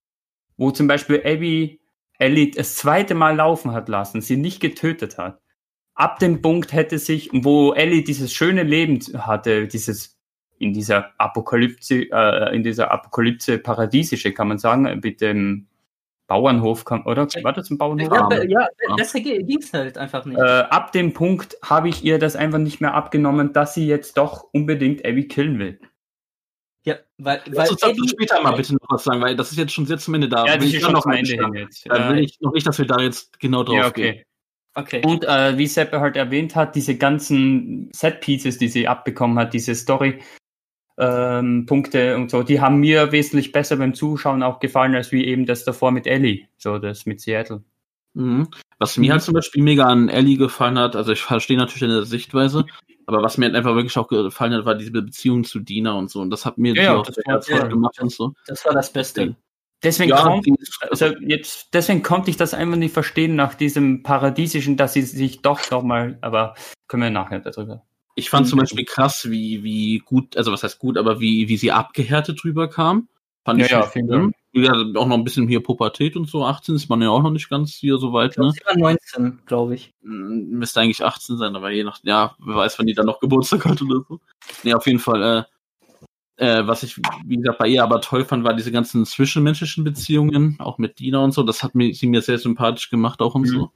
wo zum Beispiel Abby Ellie das zweite Mal laufen hat lassen, sie nicht getötet hat, ab dem Punkt hätte sich, wo Ellie dieses schöne Leben hatte, dieses in dieser Apokalypse, äh, in dieser Apokalypse paradiesische, kann man sagen, mit dem Bauernhof, kann, oder? War das ein Bauernhof? Ja, ja, besser ging es halt einfach nicht. Äh, ab dem Punkt habe ich ihr das einfach nicht mehr abgenommen, dass sie jetzt doch unbedingt Abby killen will. ja, weil, weil Lass uns dazu später mal bitte noch was sagen, weil das ist jetzt schon sehr zum Ende da. Ja, das ich ist schon noch mal Ende hin jetzt. Da will Äh, ich noch nicht, dass wir da jetzt genau drauf ja, gehen. okay. okay. Und äh, wie Seppe halt erwähnt hat, diese ganzen Set-Pieces, die sie abbekommen hat, diese Story, ähm, Punkte und so, die haben mir wesentlich besser beim Zuschauen auch gefallen, als wie eben das davor mit Ellie, so das mit Seattle. Mhm. Was mir halt zum Beispiel mega an Ellie gefallen hat, also ich verstehe natürlich deine Sichtweise, aber was mir halt einfach wirklich auch gefallen hat, war diese Beziehung zu Dina und so. Und das hat mir Ja, auch das sehr war- ja. gemacht und so. Das war das Beste. Deswegen, Ja, ist- also jetzt, deswegen konnte ich das einfach nicht verstehen nach diesem Paradiesischen, dass sie sich doch nochmal, aber können wir nachher darüber. Ich fand zum Mhm. Beispiel krass, wie, wie gut, also was heißt gut, aber wie, wie sie abgehärtet drüber kam. Fand Ja, ich ja, schlimm. Ja, auch noch ein bisschen hier Pubertät und so. 18 ist man ja auch noch nicht ganz hier so weit, Ich ne? Sie war 19, glaube ich. Müsste eigentlich 18 sein, aber je nach, ja, wer weiß, wann die dann noch Geburtstag hat oder so. Nee, auf jeden Fall, äh, äh, was ich, wie gesagt, bei ihr aber toll fand, war diese ganzen zwischenmenschlichen Beziehungen, auch mit Dina und so. Das hat mir, sie mir sehr sympathisch gemacht auch und Mhm. so.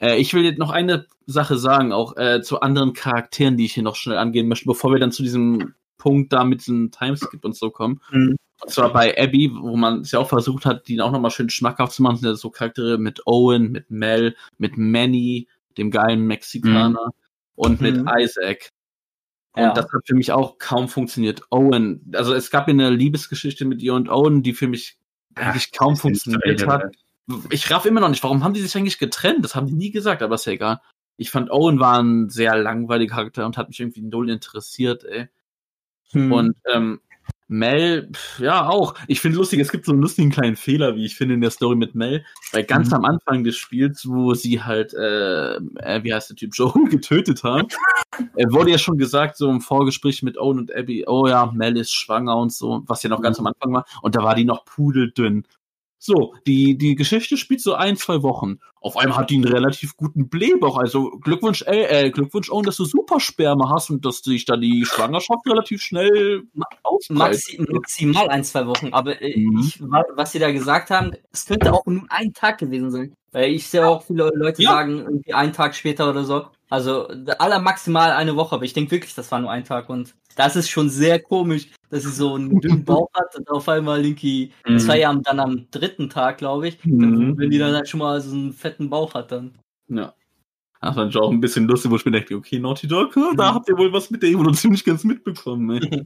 Äh, ich will jetzt noch eine Sache sagen, auch äh, zu anderen Charakteren, die ich hier noch schnell angehen möchte, bevor wir dann zu diesem Punkt da mit diesem Timeskip und so kommen. Mhm. Und zwar bei Abby, wo man es ja auch versucht hat, die auch nochmal schön schmackhaft zu machen, sind ja so Charaktere mit Owen, mit Mel, mit Manny, dem geilen Mexikaner und mit Mhm. Isaac. Und Ja. das hat für mich auch kaum funktioniert. Owen, also es gab ja eine Liebesgeschichte mit ihr und Owen, die für mich eigentlich kaum funktioniert hat. Ich raff immer noch nicht, warum haben die sich eigentlich getrennt? Das haben die nie gesagt, aber ist ja egal. Ich fand Owen war ein sehr langweiliger Charakter und hat mich irgendwie null interessiert, ey. Hm. Und ähm, Mel, ja auch. Ich finde lustig, es gibt so einen lustigen kleinen Fehler, wie ich finde, in der Story mit Mel. Weil ganz Mhm. am Anfang des Spiels, wo sie halt, äh, äh, wie heißt der Typ, Joe getötet haben, äh, wurde ja schon gesagt, so im Vorgespräch mit Owen und Abby, oh ja, Mel ist schwanger und so, was ja noch ganz Mhm. am Anfang war. Und da war die noch pudeldünn. So, die, die Geschichte spielt so ein, zwei Wochen. Auf einmal hat die einen relativ guten Blähbauch. Also Glückwunsch, äh, äh, Glückwunsch, Owen, dass du Supersperma hast und dass sich da die Schwangerschaft relativ schnell. Maxi maximal ein, zwei Wochen. Aber äh, Mhm. ich, wa- was sie da gesagt haben, es könnte auch nur ein Tag gewesen sein. Weil ich sehe auch viele Leute Ja. sagen, irgendwie einen Tag später oder so. Also aller maximal eine Woche, aber ich denke wirklich, das war nur ein Tag und das ist schon sehr komisch, dass sie so einen dünnen Bauch hat und auf einmal irgendwie, das Mhm. war ja am- dann am dritten Tag, glaube ich, Mhm. wenn die dann halt schon mal so einen fetten Bauch hat dann. Ja. Das fand ich auch ein bisschen lustig, wo ich mir dachte, okay, Naughty Dog, da Mhm. habt ihr wohl was mit der Evolution nicht ganz mitbekommen. Ey.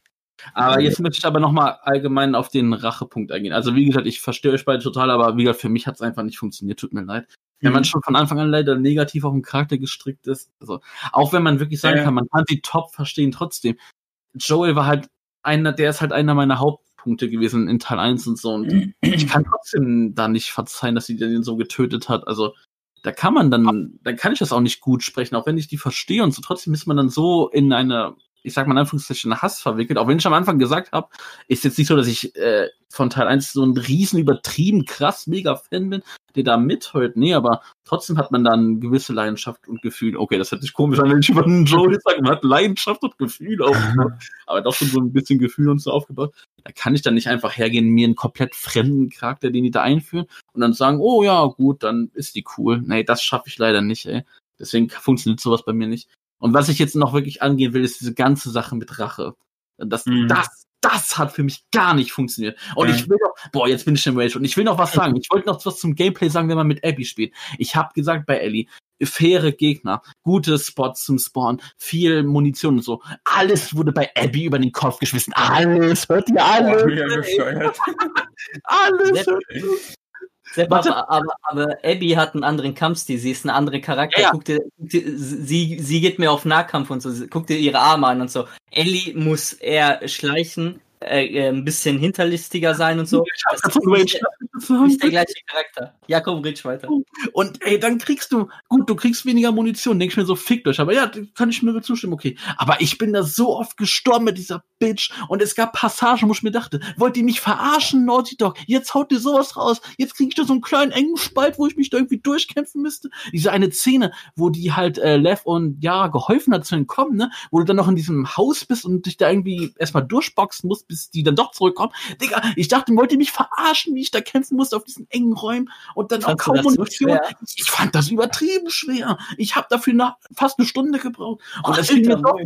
aber jetzt möchte ich aber nochmal allgemein auf den Rachepunkt eingehen. Also wie gesagt, ich verstehe euch beide total, aber wie gesagt, für mich hat es einfach nicht funktioniert, tut mir leid. Wenn Mhm. man schon von Anfang an leider negativ auf den Charakter gestrickt ist, also auch wenn man wirklich sagen Ja. kann, man kann sie top verstehen trotzdem. Joel war halt einer, der ist halt einer meiner Hauptpunkte gewesen in Teil 1 und so und ich kann trotzdem da nicht verzeihen, dass sie den so getötet hat. Also da kann man dann, dann kann ich das auch nicht gut sprechen, auch wenn ich die verstehe und so. Trotzdem ist man dann so in eine, ich sag mal in Anführungszeichen, Hass verwickelt. Auch wenn ich am Anfang gesagt habe, ist jetzt nicht so, dass ich äh, von Teil 1 so ein riesen übertrieben krass mega Fan bin, der da mitheult. Nee, aber trotzdem hat man dann gewisse Leidenschaft und Gefühl. Okay, das hört sich komisch an, wenn ich über einen Joel sage, man hat Leidenschaft und Gefühl aufgebaut. aber doch schon so ein bisschen Gefühl und so aufgebaut. Da kann ich dann nicht einfach hergehen, mir einen komplett fremden Charakter, den die da einführen, und dann sagen, oh ja, gut, dann ist die cool. Nee, das schaffe ich leider nicht, ey. Deswegen funktioniert sowas bei mir nicht. Und was ich jetzt noch wirklich angehen will, ist diese ganze Sache mit Rache. Das, Mhm. das, das hat für mich gar nicht funktioniert. Und Ja. ich will noch, boah, jetzt bin ich im Rage und ich will noch was sagen. Ich wollte noch was zum Gameplay sagen, wenn man mit Abby spielt. Ich habe gesagt bei Ellie, faire Gegner, gute Spots zum Spawn, viel Munition und so. Alles wurde bei Abby über den Kopf geschmissen. Alles, hört ihr alles? Alles. Aber, aber, aber Abby hat einen anderen Kampfstil, sie ist ein anderer Charakter. Ja, ja. Guck dir, sie, sie geht mehr auf Nahkampf und so, Sie- guck dir ihre Arme an und so. Ellie muss eher schleichen, äh, äh, ein bisschen hinterlistiger sein und so. Das ist nicht, Rage nicht der gleiche Charakter. Jakob, red weiter. Und ey, dann kriegst du, gut, du kriegst weniger Munition, denk ich mir so, fickt euch, aber ja, kann ich mir zustimmen, okay. Aber ich bin da so oft gestorben mit dieser Bitch und es gab Passagen, wo ich mir dachte, wollt ihr mich verarschen, Naughty Dog? Jetzt haut ihr sowas raus, jetzt krieg ich da so einen kleinen engen Spalt, wo ich mich da irgendwie durchkämpfen müsste. Diese eine Szene, wo die halt äh, Lev und Yara geholfen hat zu entkommen, ne? Wo du dann noch in diesem Haus bist und dich da irgendwie erstmal durchboxen musst, bis die dann doch zurückkommen. Digga, ich dachte, wollt ihr mich verarschen, wie ich da kämpfen musste auf diesen engen Räumen und dann auch kaum Munition. schwer? Ich fand das übertrieben schwer. Ich habe dafür nach, fast eine Stunde gebraucht. Und das mir doch.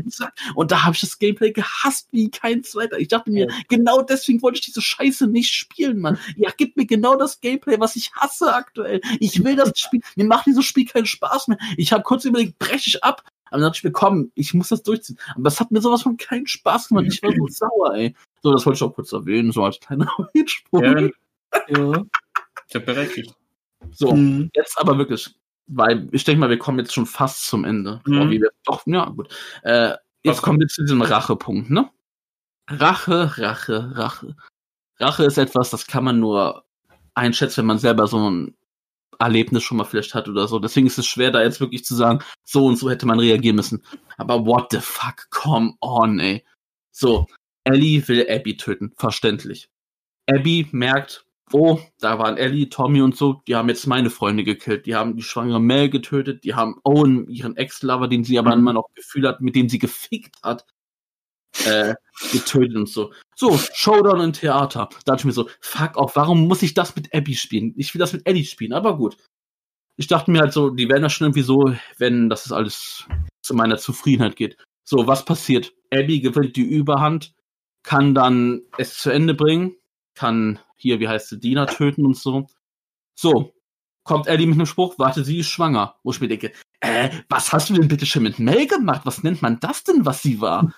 Und da habe ich das Gameplay gehasst wie kein zweiter. Ich dachte mir, genau deswegen wollte ich diese Scheiße nicht spielen, Mann. Ja, gib mir genau das Gameplay, was ich hasse aktuell. Ich will das Spiel. Mir macht dieses Spiel keinen Spaß mehr. Ich habe kurz überlegt, breche ich ab. Aber dann dachte ich mir, komm, ich muss das durchziehen. Aber das hat mir sowas von keinen Spaß gemacht. Ich war so sauer, ey. So, das wollte ich auch kurz erwähnen, so als kleiner Rage-Sprung. Ja, Ja. ist ja berechtigt. So. Mhm. Jetzt aber wirklich, weil ich denke mal, wir kommen jetzt schon fast zum Ende. Mhm. Oh, wie wir, doch, ja, gut. Äh, jetzt Was kommen wir zu diesem Rachepunkt, ne? Rache, Rache, Rache. Rache ist etwas, das kann man nur einschätzen, wenn man selber so ein Erlebnis schon mal vielleicht hat oder so. Deswegen ist es schwer, da jetzt wirklich zu sagen, so und so hätte man reagieren müssen. Aber what the fuck, come on, ey. So, Ellie will Abby töten, verständlich. Abby merkt, oh, da waren Ellie, Tommy und so, die haben jetzt meine Freunde gekillt, die haben die schwangere Mel getötet, die haben Owen, ihren Ex-Lover, den sie aber Mhm. immer noch Gefühl hat, mit dem sie gefickt hat, äh, getötet und so. So, Showdown im Theater. Da dachte ich mir so, fuck off, warum muss ich das mit Abby spielen? Ich will das mit Ellie spielen, aber gut. Ich dachte mir halt so, die werden das schon irgendwie so, wenn das alles zu meiner Zufriedenheit geht. So, was passiert? Abby gewinnt die Überhand, kann dann es zu Ende bringen, kann hier, wie heißt sie, Dina töten und so. So, kommt Ellie mit einem Spruch, warte, sie ist schwanger. Wo ich mir denke, äh, was hast du denn bitte schon mit Mel gemacht? Was nennt man das denn, was sie war?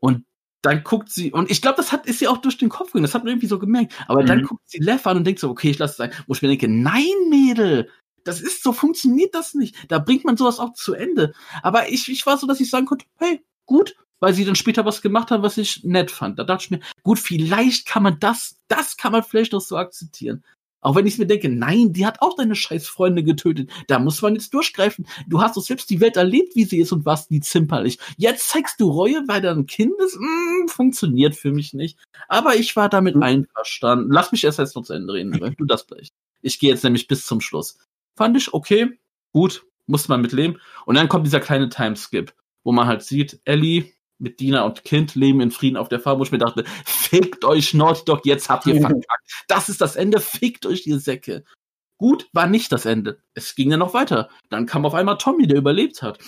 Und dann guckt sie, und ich glaube, das hat, ist ihr auch durch den Kopf gegangen, das hat man irgendwie so gemerkt. Aber dann Mhm. guckt sie Lev an und denkt so, okay, ich lasse es sein. Wo ich mir denke, nein, Mädel, das ist so, funktioniert das nicht. Da bringt man sowas auch zu Ende. Aber ich, ich war so, dass ich sagen konnte, hey, gut, weil sie dann später was gemacht hat, was ich nett fand. Da dachte ich mir, gut, vielleicht kann man das, das kann man vielleicht noch so akzeptieren. Auch wenn ich mir denke, nein, die hat auch deine scheiß Freunde getötet. Da muss man jetzt durchgreifen. Du hast doch selbst die Welt erlebt, wie sie ist und warst nie zimperlich. Jetzt zeigst du Reue, weil dein Kind ist? Mm, funktioniert für mich nicht. Aber ich war damit Mhm. einverstanden. Lass mich erst jetzt noch zu Ende reden. weil Du das gleich. Ich gehe jetzt nämlich bis zum Schluss. Fand ich okay, gut, muss man mitleben. Und dann kommt dieser kleine Timeskip, wo man halt sieht, Ellie mit Dina und Kind leben in Frieden auf der Farm, wo ich mir dachte, fickt euch Naughty Dog, jetzt habt ihr verkackt. Das ist das Ende, fickt euch die Säcke. Gut, war nicht das Ende. Es ging ja noch weiter. Dann kam auf einmal Tommy, der überlebt hat.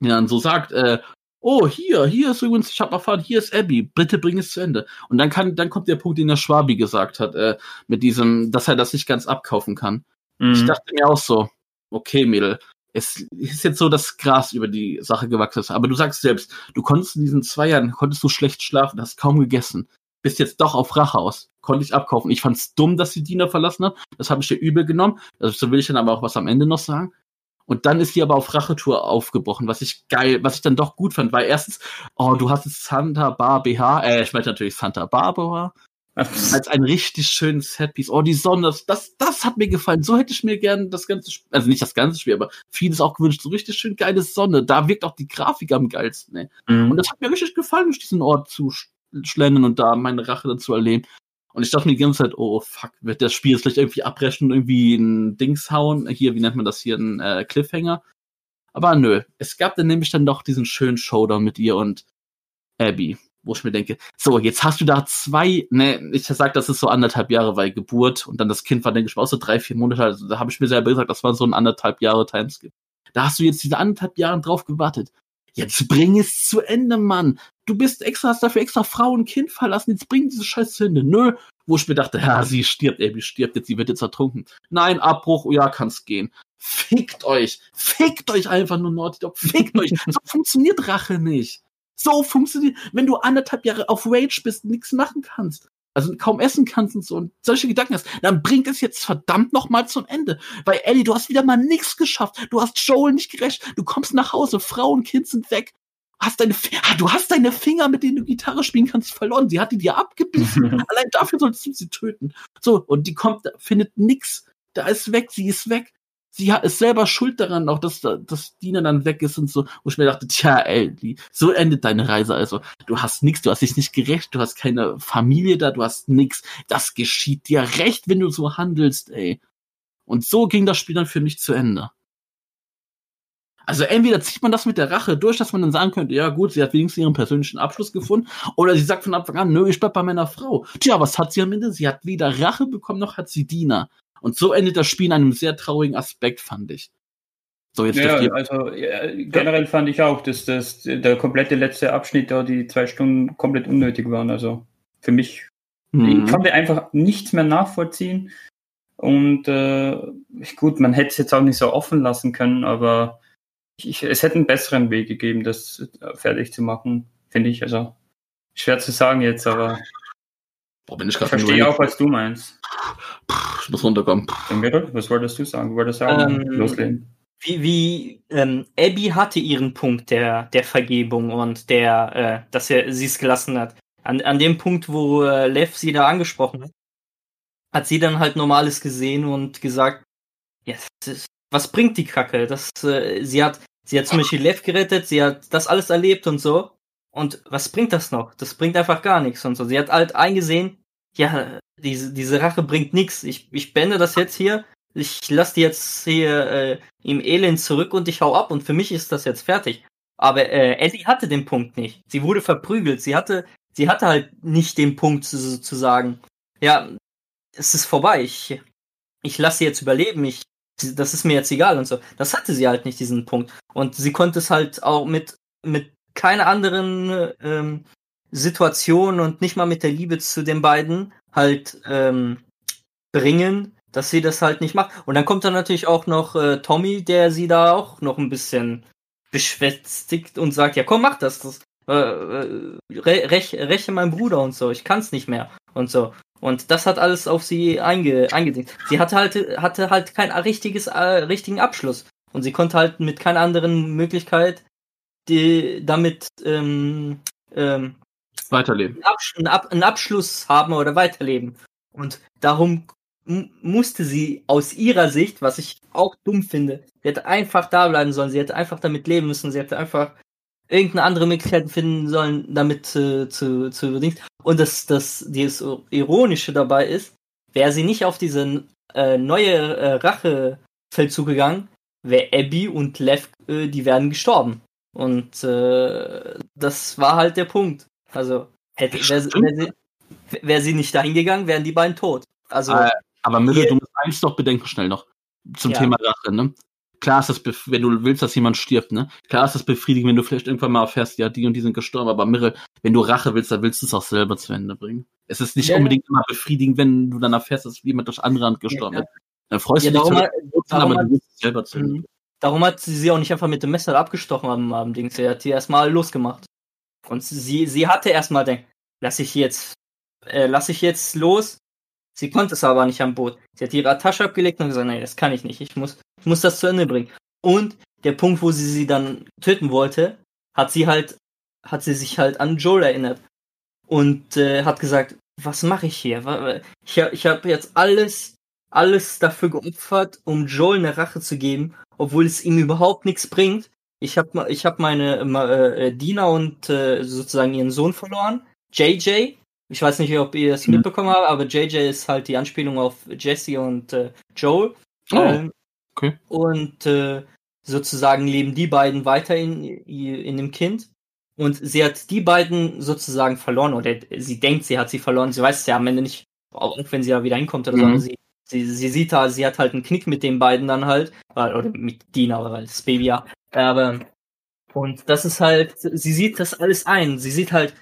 Der dann so sagt, äh, oh, hier, hier ist übrigens, ich hab erfahren, hier ist Abby, bitte bring es zu Ende. Und dann kann, dann kommt der Punkt, den der Schwabi gesagt hat, äh, mit diesem, dass er das nicht ganz abkaufen kann. Ich Mhm. dachte mir auch so, okay, Mädel, es ist jetzt so, dass Gras über die Sache gewachsen ist. Aber du sagst selbst, du konntest in diesen zwei Jahren, konntest du schlecht schlafen, hast kaum gegessen. Bist jetzt doch auf Rache aus. Konnte ich abkaufen. Ich fand's dumm, dass die Dina verlassen hat. Das habe ich dir übel genommen. Also, so will ich dann aber auch was am Ende noch sagen. Und dann ist sie aber auf Rachetour aufgebrochen, was ich geil, was ich dann doch gut fand, weil erstens, oh, du hast jetzt Santa Bar BH, äh, ich meinte natürlich Santa Barbara, als ein richtig schönes Setpiece. Oh, die Sonne, das, das, das hat mir gefallen. So hätte ich mir gern das ganze Spiel, also nicht das ganze Spiel, aber vieles auch gewünscht. So richtig schön geile Sonne. Da wirkt auch die Grafik am geilsten. Ey. Mhm. Und das hat mir richtig gefallen, durch diesen Ort zu sch- schlendern und da meine Rache dazu erleben. Und ich dachte mir die ganze Zeit, oh fuck, wird das Spiel jetzt vielleicht irgendwie abbrechen und irgendwie ein Dings hauen? Hier, wie nennt man das hier, ein äh, Cliffhanger? Aber nö, es gab dann nämlich dann doch diesen schönen Showdown mit ihr und Abby, wo ich mir denke, so, jetzt hast du da zwei, ne, ich sag, das ist so anderthalb Jahre, weil Geburt und dann das Kind war, denke ich mal, auch so drei, vier Monate, also da habe ich mir selber gesagt, das war so ein anderthalb Jahre Timeskip. Da hast du jetzt diese anderthalb Jahre drauf gewartet. Jetzt bring es zu Ende, Mann. Du bist extra, hast dafür extra Frau und Kind verlassen, jetzt bring diese Scheiße zu Ende. Nö, wo ich mir dachte, ja, sie stirbt, Abby stirbt jetzt, sie wird jetzt ertrunken. Nein, Abbruch, ja, kann's gehen. Fickt euch. Fickt euch einfach nur Naughty Dog. Fickt euch. So funktioniert Rache nicht. So funktioniert, wenn du anderthalb Jahre auf Rage bist, nichts machen kannst. Also kaum essen kannst und so und solche Gedanken hast, dann bringt es jetzt verdammt noch mal zum Ende. Weil Ellie, du hast wieder mal nichts geschafft. Du hast Joel nicht gerecht. Du kommst nach Hause, Frau und Kind sind weg. Hast deine, ah, du hast deine Finger, mit denen du Gitarre spielen kannst, verloren. Sie hat die dir abgebissen. Allein dafür solltest du sie töten. So, und die kommt, findet nix. Da ist weg, sie ist weg. Sie ist selber schuld daran, auch dass, da- dass Dina dann weg ist und so. Wo ich mir dachte, tja, Ellie, so endet deine Reise. Also, du hast nix, du hast dich nicht gerecht, du hast keine Familie da, du hast nix. Das geschieht dir recht, wenn du so handelst, ey. Und so ging das Spiel dann für mich zu Ende. Also entweder zieht man das mit der Rache durch, dass man dann sagen könnte, ja gut, sie hat wenigstens ihren persönlichen Abschluss gefunden, oder sie sagt von Anfang an, nö, ich bleib bei meiner Frau. Tja, was hat sie am Ende? Sie hat weder Rache bekommen, noch hat sie Diener. Und so endet das Spiel in einem sehr traurigen Aspekt, fand ich. So, jetzt Ja, also äh, generell fand ich auch, dass das der komplette letzte Abschnitt da die zwei Stunden komplett unnötig waren. Also für mich, Mhm. ich konnte einfach nichts mehr nachvollziehen. Und äh, gut, man hätte es jetzt auch nicht so offen lassen können, aber ich, es hätte einen besseren Weg gegeben, das fertig zu machen, finde ich. Also schwer zu sagen jetzt, aber Boah, bin ich ich gerade verstehe auch, was du meinst. Ich muss runterkommen. Was wolltest du sagen? Du wolltest sagen, Ähm, loslegen. Wie, wie ähm, Abby hatte ihren Punkt der, der Vergebung und der, äh, dass er sie es gelassen hat. An, an dem Punkt, wo äh, Lev sie da angesprochen hat, hat sie dann halt Normales gesehen und gesagt, ja, das ist, was bringt die Kacke? Das, äh, sie hat, sie hat zum Beispiel Lev gerettet, sie hat das alles erlebt und so. Und was bringt das noch? Das bringt einfach gar nichts und so. Sie hat halt eingesehen, ja, diese, diese Rache bringt nichts. Ich, ich beende das jetzt hier. Ich lasse die jetzt hier äh, im Elend zurück und ich hau ab und für mich ist das jetzt fertig. Aber äh, Ellie hatte den Punkt nicht. Sie wurde verprügelt. Sie hatte, sie hatte halt nicht den Punkt zu, zu sagen, ja, es ist vorbei. Ich, ich lasse sie jetzt überleben. Ich, das ist mir jetzt egal und so. Das hatte sie halt nicht diesen Punkt. Und sie konnte es halt auch mit mit keiner anderen ähm, Situation und nicht mal mit der Liebe zu den beiden halt ähm, bringen, dass sie das halt nicht macht. Und dann kommt dann natürlich auch noch äh, Tommy, der sie da auch noch ein bisschen beschwätzigt und sagt, ja komm, mach das, das äh, äh, re rech, räche mein Bruder und so, ich kann's nicht mehr und so. Und das hat alles auf sie einge eingedingt. Sie hatte halt, hatte halt kein richtiges, äh, richtigen Abschluss. Und sie konnte halt mit keiner anderen Möglichkeit die, damit ähm, ähm, Weiterleben. einen, Ab einen Abschluss haben oder weiterleben. Und darum musste sie aus ihrer Sicht, was ich auch dumm finde, sie hätte einfach da bleiben sollen, sie hätte einfach damit leben müssen, sie hätte einfach irgendeine andere Möglichkeit finden sollen, damit äh, zu, zu Dings. Und das, das, das Ironische dabei ist, wäre sie nicht auf diese äh, neue äh, Rachefeldzug gegangen, wäre Abby und Lev, äh, die wären gestorben. Und äh, das war halt der Punkt. Also, hätte, wäre sie, wär sie, wär sie nicht dahin gegangen, wären die beiden tot. Also, Äh, Aber Mille, du musst eins doch bedenken schnell noch. Zum Ja. Thema Rache, ne? Klar ist das, wenn du willst, dass jemand stirbt, ne? Klar ist das befriedigend, wenn du vielleicht irgendwann mal erfährst, ja, die und die sind gestorben, aber Mirre, wenn du Rache willst, dann willst du es auch selber zu Ende bringen. Es ist nicht Ja, unbedingt immer befriedigend, wenn du dann erfährst, dass jemand durch andere Hand gestorben Ja, ist. Dann freust du dich darum, darum, aber du willst es selber zu Ende. Mhm. Darum hat sie sie auch nicht einfach mit dem Messer abgestochen am, am Ding. Sie hat die erstmal losgemacht. Und sie, sie hatte erstmal denkt, lass ich jetzt, äh, lass ich jetzt los. Sie konnte es aber nicht am Boot. Sie hat ihre Tasche abgelegt und gesagt, nee, das kann ich nicht. Ich muss, ich muss das zu Ende bringen. Und der Punkt, wo sie sie dann töten wollte, hat sie halt, hat sie sich halt an Joel erinnert. Und äh, hat gesagt, was mache ich hier? Ich, ich habe jetzt alles, alles dafür geopfert, um Joel eine Rache zu geben, obwohl es ihm überhaupt nichts bringt. Ich habe ich hab meine äh, Dina und äh, sozusagen ihren Sohn verloren, JJ. Ich weiß nicht, ob ihr das Mhm. mitbekommen habt, aber JJ ist halt die Anspielung auf Jesse und äh, Joel. Oh, Ähm, okay. Und äh, sozusagen leben die beiden weiter in, in dem Kind. Und sie hat die beiden sozusagen verloren, oder sie denkt, sie hat sie verloren. Sie weiß es ja am Ende nicht, auch wenn sie da wieder hinkommt oder so. Mhm. aber Sie, sie, sie sieht da, sie hat halt einen Knick mit den beiden dann halt. Oder oder mit Dina, weil das Baby ja. Aber, und das ist halt, sie sieht das alles ein. Sie sieht halt,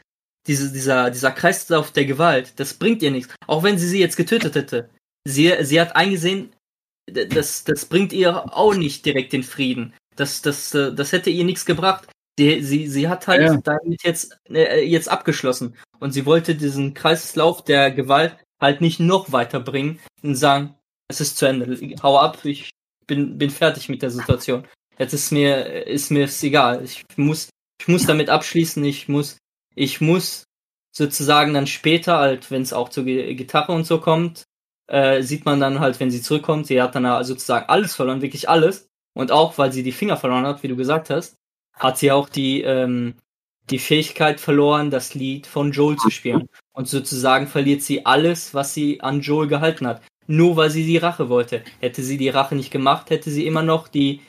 diese, dieser, dieser Kreislauf der Gewalt, das bringt ihr nichts. Auch wenn sie sie jetzt getötet hätte. Sie, sie hat eingesehen, das, das bringt ihr auch nicht direkt den Frieden. Das, das, das hätte ihr nichts gebracht. Sie, sie, sie hat halt Ja. damit jetzt, äh, jetzt abgeschlossen. Und sie wollte diesen Kreislauf der Gewalt halt nicht noch weiterbringen und sagen, es ist zu Ende. Hau ab, ich bin, bin fertig mit der Situation. Jetzt ist mir, ist mir es egal. Ich muss, ich muss damit abschließen. Ich muss, ich muss sozusagen dann später, halt, wenn es auch zur Gi- Gitarre und so kommt, äh, sieht man dann halt, wenn sie zurückkommt, sie hat dann sozusagen alles verloren, wirklich alles. Und auch, weil sie die Finger verloren hat, wie du gesagt hast, hat sie auch die, ähm, die Fähigkeit verloren, das Lied von Joel zu spielen. Und sozusagen verliert sie alles, was sie an Joel gehalten hat. Nur weil sie die Rache wollte. Hätte sie die Rache nicht gemacht, hätte sie immer noch die,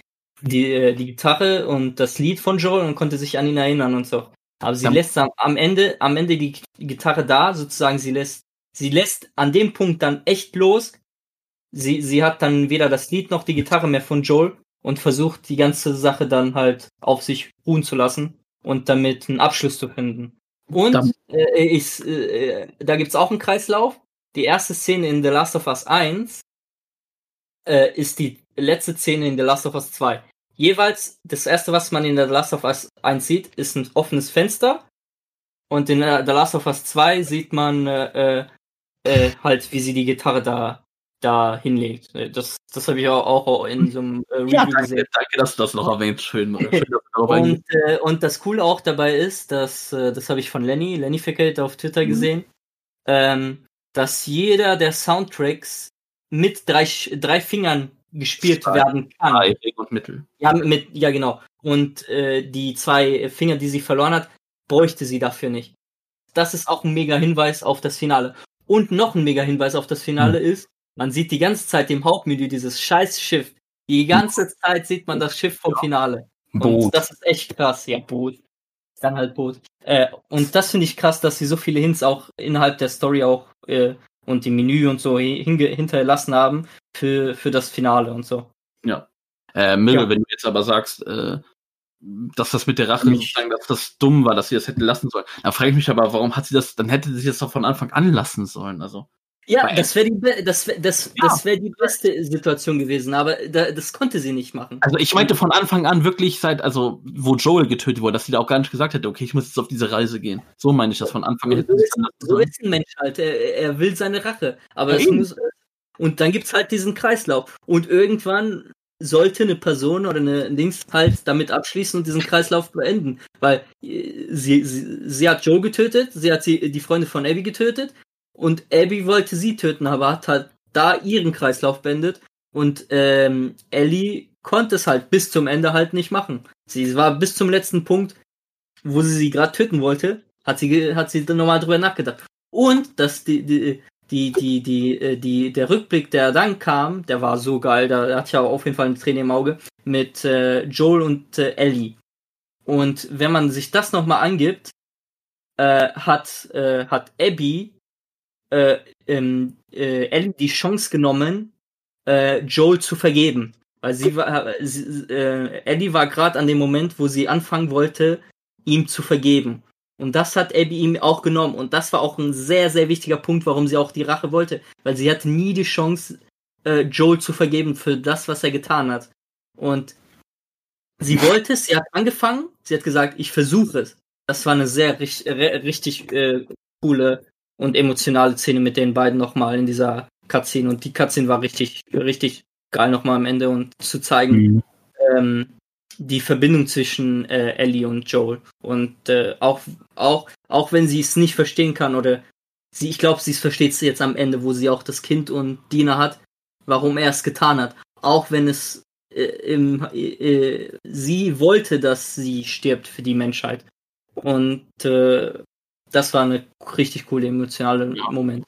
die, äh, die Gitarre und das Lied von Joel und konnte sich an ihn erinnern und so. Aber sie Ja. lässt am, am Ende, am Ende die Gitarre da, sozusagen, sie lässt, sie lässt an dem Punkt dann echt los. Sie, sie hat dann weder das Lied noch die Gitarre mehr von Joel und versucht die ganze Sache dann halt auf sich ruhen zu lassen und damit einen Abschluss zu finden. Und äh, ich, äh, da gibt's auch einen Kreislauf. Die erste Szene in The Last of Us 1 äh, ist die letzte Szene in The Last of Us 2. Jeweils, das erste, was man in The Last of Us 1 sieht, ist ein offenes Fenster. Und in äh, The Last of Us 2 sieht man äh, äh, äh, halt, wie sie die Gitarre da, da hinlegt. Äh, Das, das habe ich auch, auch in so einem äh, Review Ja, gesehen. danke, danke, dass du das noch erwähnt. Schön, schön. Und, äh, und das Coole auch dabei ist, dass, äh, das habe ich von Lenny, Lenny Fickelt auf Twitter Mhm. gesehen, ähm, dass jeder der Soundtracks mit drei, drei Fingern gespielt Zwei. werden kann. Weg und Mittel. Ja, mit, ja, genau. Und äh, die zwei Finger, die sie verloren hat, bräuchte sie dafür nicht. Das ist auch ein mega Hinweis auf das Finale. Und noch ein mega Hinweis auf das Finale ist, man sieht die ganze Zeit im Hauptmenü dieses scheiß Schiff. Die ganze Zeit sieht man das Schiff vom Finale. Und Boot. das ist echt krass. Ja, Boot. Dann halt Boot. Äh, und das finde ich krass, dass sie so viele Hints auch innerhalb der Story auch äh, und im Menü und so hinterlassen haben für, für das Finale und so. Äh, Mille, Ja. wenn du jetzt aber sagst, äh, dass das mit der Rache Mich- sozusagen, dass das dumm war, dass sie das hätte lassen sollen. Da frage ich mich aber, warum hat sie das, dann hätte sie das doch von Anfang an lassen sollen. Also, Ja, Weil- das wäre die, das wär, das, Ja. das wär die beste Situation gewesen, aber da, das konnte sie nicht machen. also ich meinte von Anfang an wirklich seit, also wo Joel getötet wurde, dass sie da auch gar nicht gesagt hätte, okay, ich muss jetzt auf diese Reise gehen. So meine ich das von Anfang an. So ist, so ein Mensch halt. Er, er will seine Rache. Aber Ja, es muss. Und dann gibt's halt diesen Kreislauf. Und irgendwann sollte eine Person oder eine Dings halt damit abschließen und diesen Kreislauf beenden. Weil äh, sie, sie, sie hat Joe getötet, sie hat sie, die Freunde von Abby getötet und Abby wollte sie töten, aber hat halt da ihren Kreislauf beendet und ähm, Ellie konnte es halt bis zum Ende halt nicht machen. Sie war bis zum letzten Punkt, wo sie sie gerade töten wollte, hat sie hat sie dann nochmal drüber nachgedacht. Und dass die die die die die äh, die der Rückblick, der dann kam, der war so geil. Da hatte ich aber auf jeden Fall eine Träne im Auge mit äh, Joel und äh, Ellie. Und wenn man sich das nochmal angibt, äh, hat äh, hat Abby äh, ähm, äh, Ellie die Chance genommen, äh, Joel zu vergeben. Weil sie war, äh, sie, äh, Ellie war gerade an dem Moment, wo sie anfangen wollte, ihm zu vergeben. Und das hat Abby ihm auch genommen. Und das war auch ein sehr, sehr wichtiger Punkt, warum sie auch die Rache wollte. Weil sie hatte nie die Chance, äh, Joel zu vergeben für das, was er getan hat. Und sie wollte es, sie hat angefangen, sie hat gesagt, ich versuche es. Das war eine sehr richtig äh, coole und emotionale Szene mit den beiden nochmal in dieser Cutscene. Und die Cutscene war richtig, richtig geil nochmal am Ende und zu zeigen, mhm. ähm, die Verbindung zwischen äh, Ellie und Joel. Und äh, auch, auch, auch wenn sie es nicht verstehen kann oder sie, ich glaube, sie versteht es jetzt am Ende, wo sie auch das Kind und Dina hat, warum er es getan hat. Auch wenn es äh, im, äh, sie wollte, dass sie stirbt für die Menschheit. Und äh, das war eine richtig coole emotionale ja. Moment.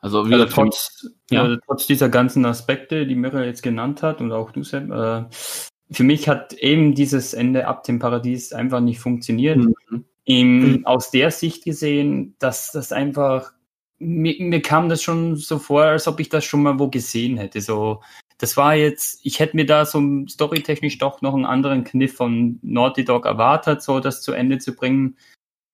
Also, also trotz, ja. äh, trotz dieser ganzen Aspekte, die Mirre jetzt genannt hat und auch du, Sam, äh, für mich hat eben dieses Ende ab dem Paradies einfach nicht funktioniert. Mhm. Im, mhm. Aus der Sicht gesehen, dass das einfach, mir, mir kam das schon so vor, als ob ich das schon mal wo gesehen hätte. So, das war jetzt, ich hätte mir da so storytechnisch doch noch einen anderen Kniff von Naughty Dog erwartet, so das zu Ende zu bringen.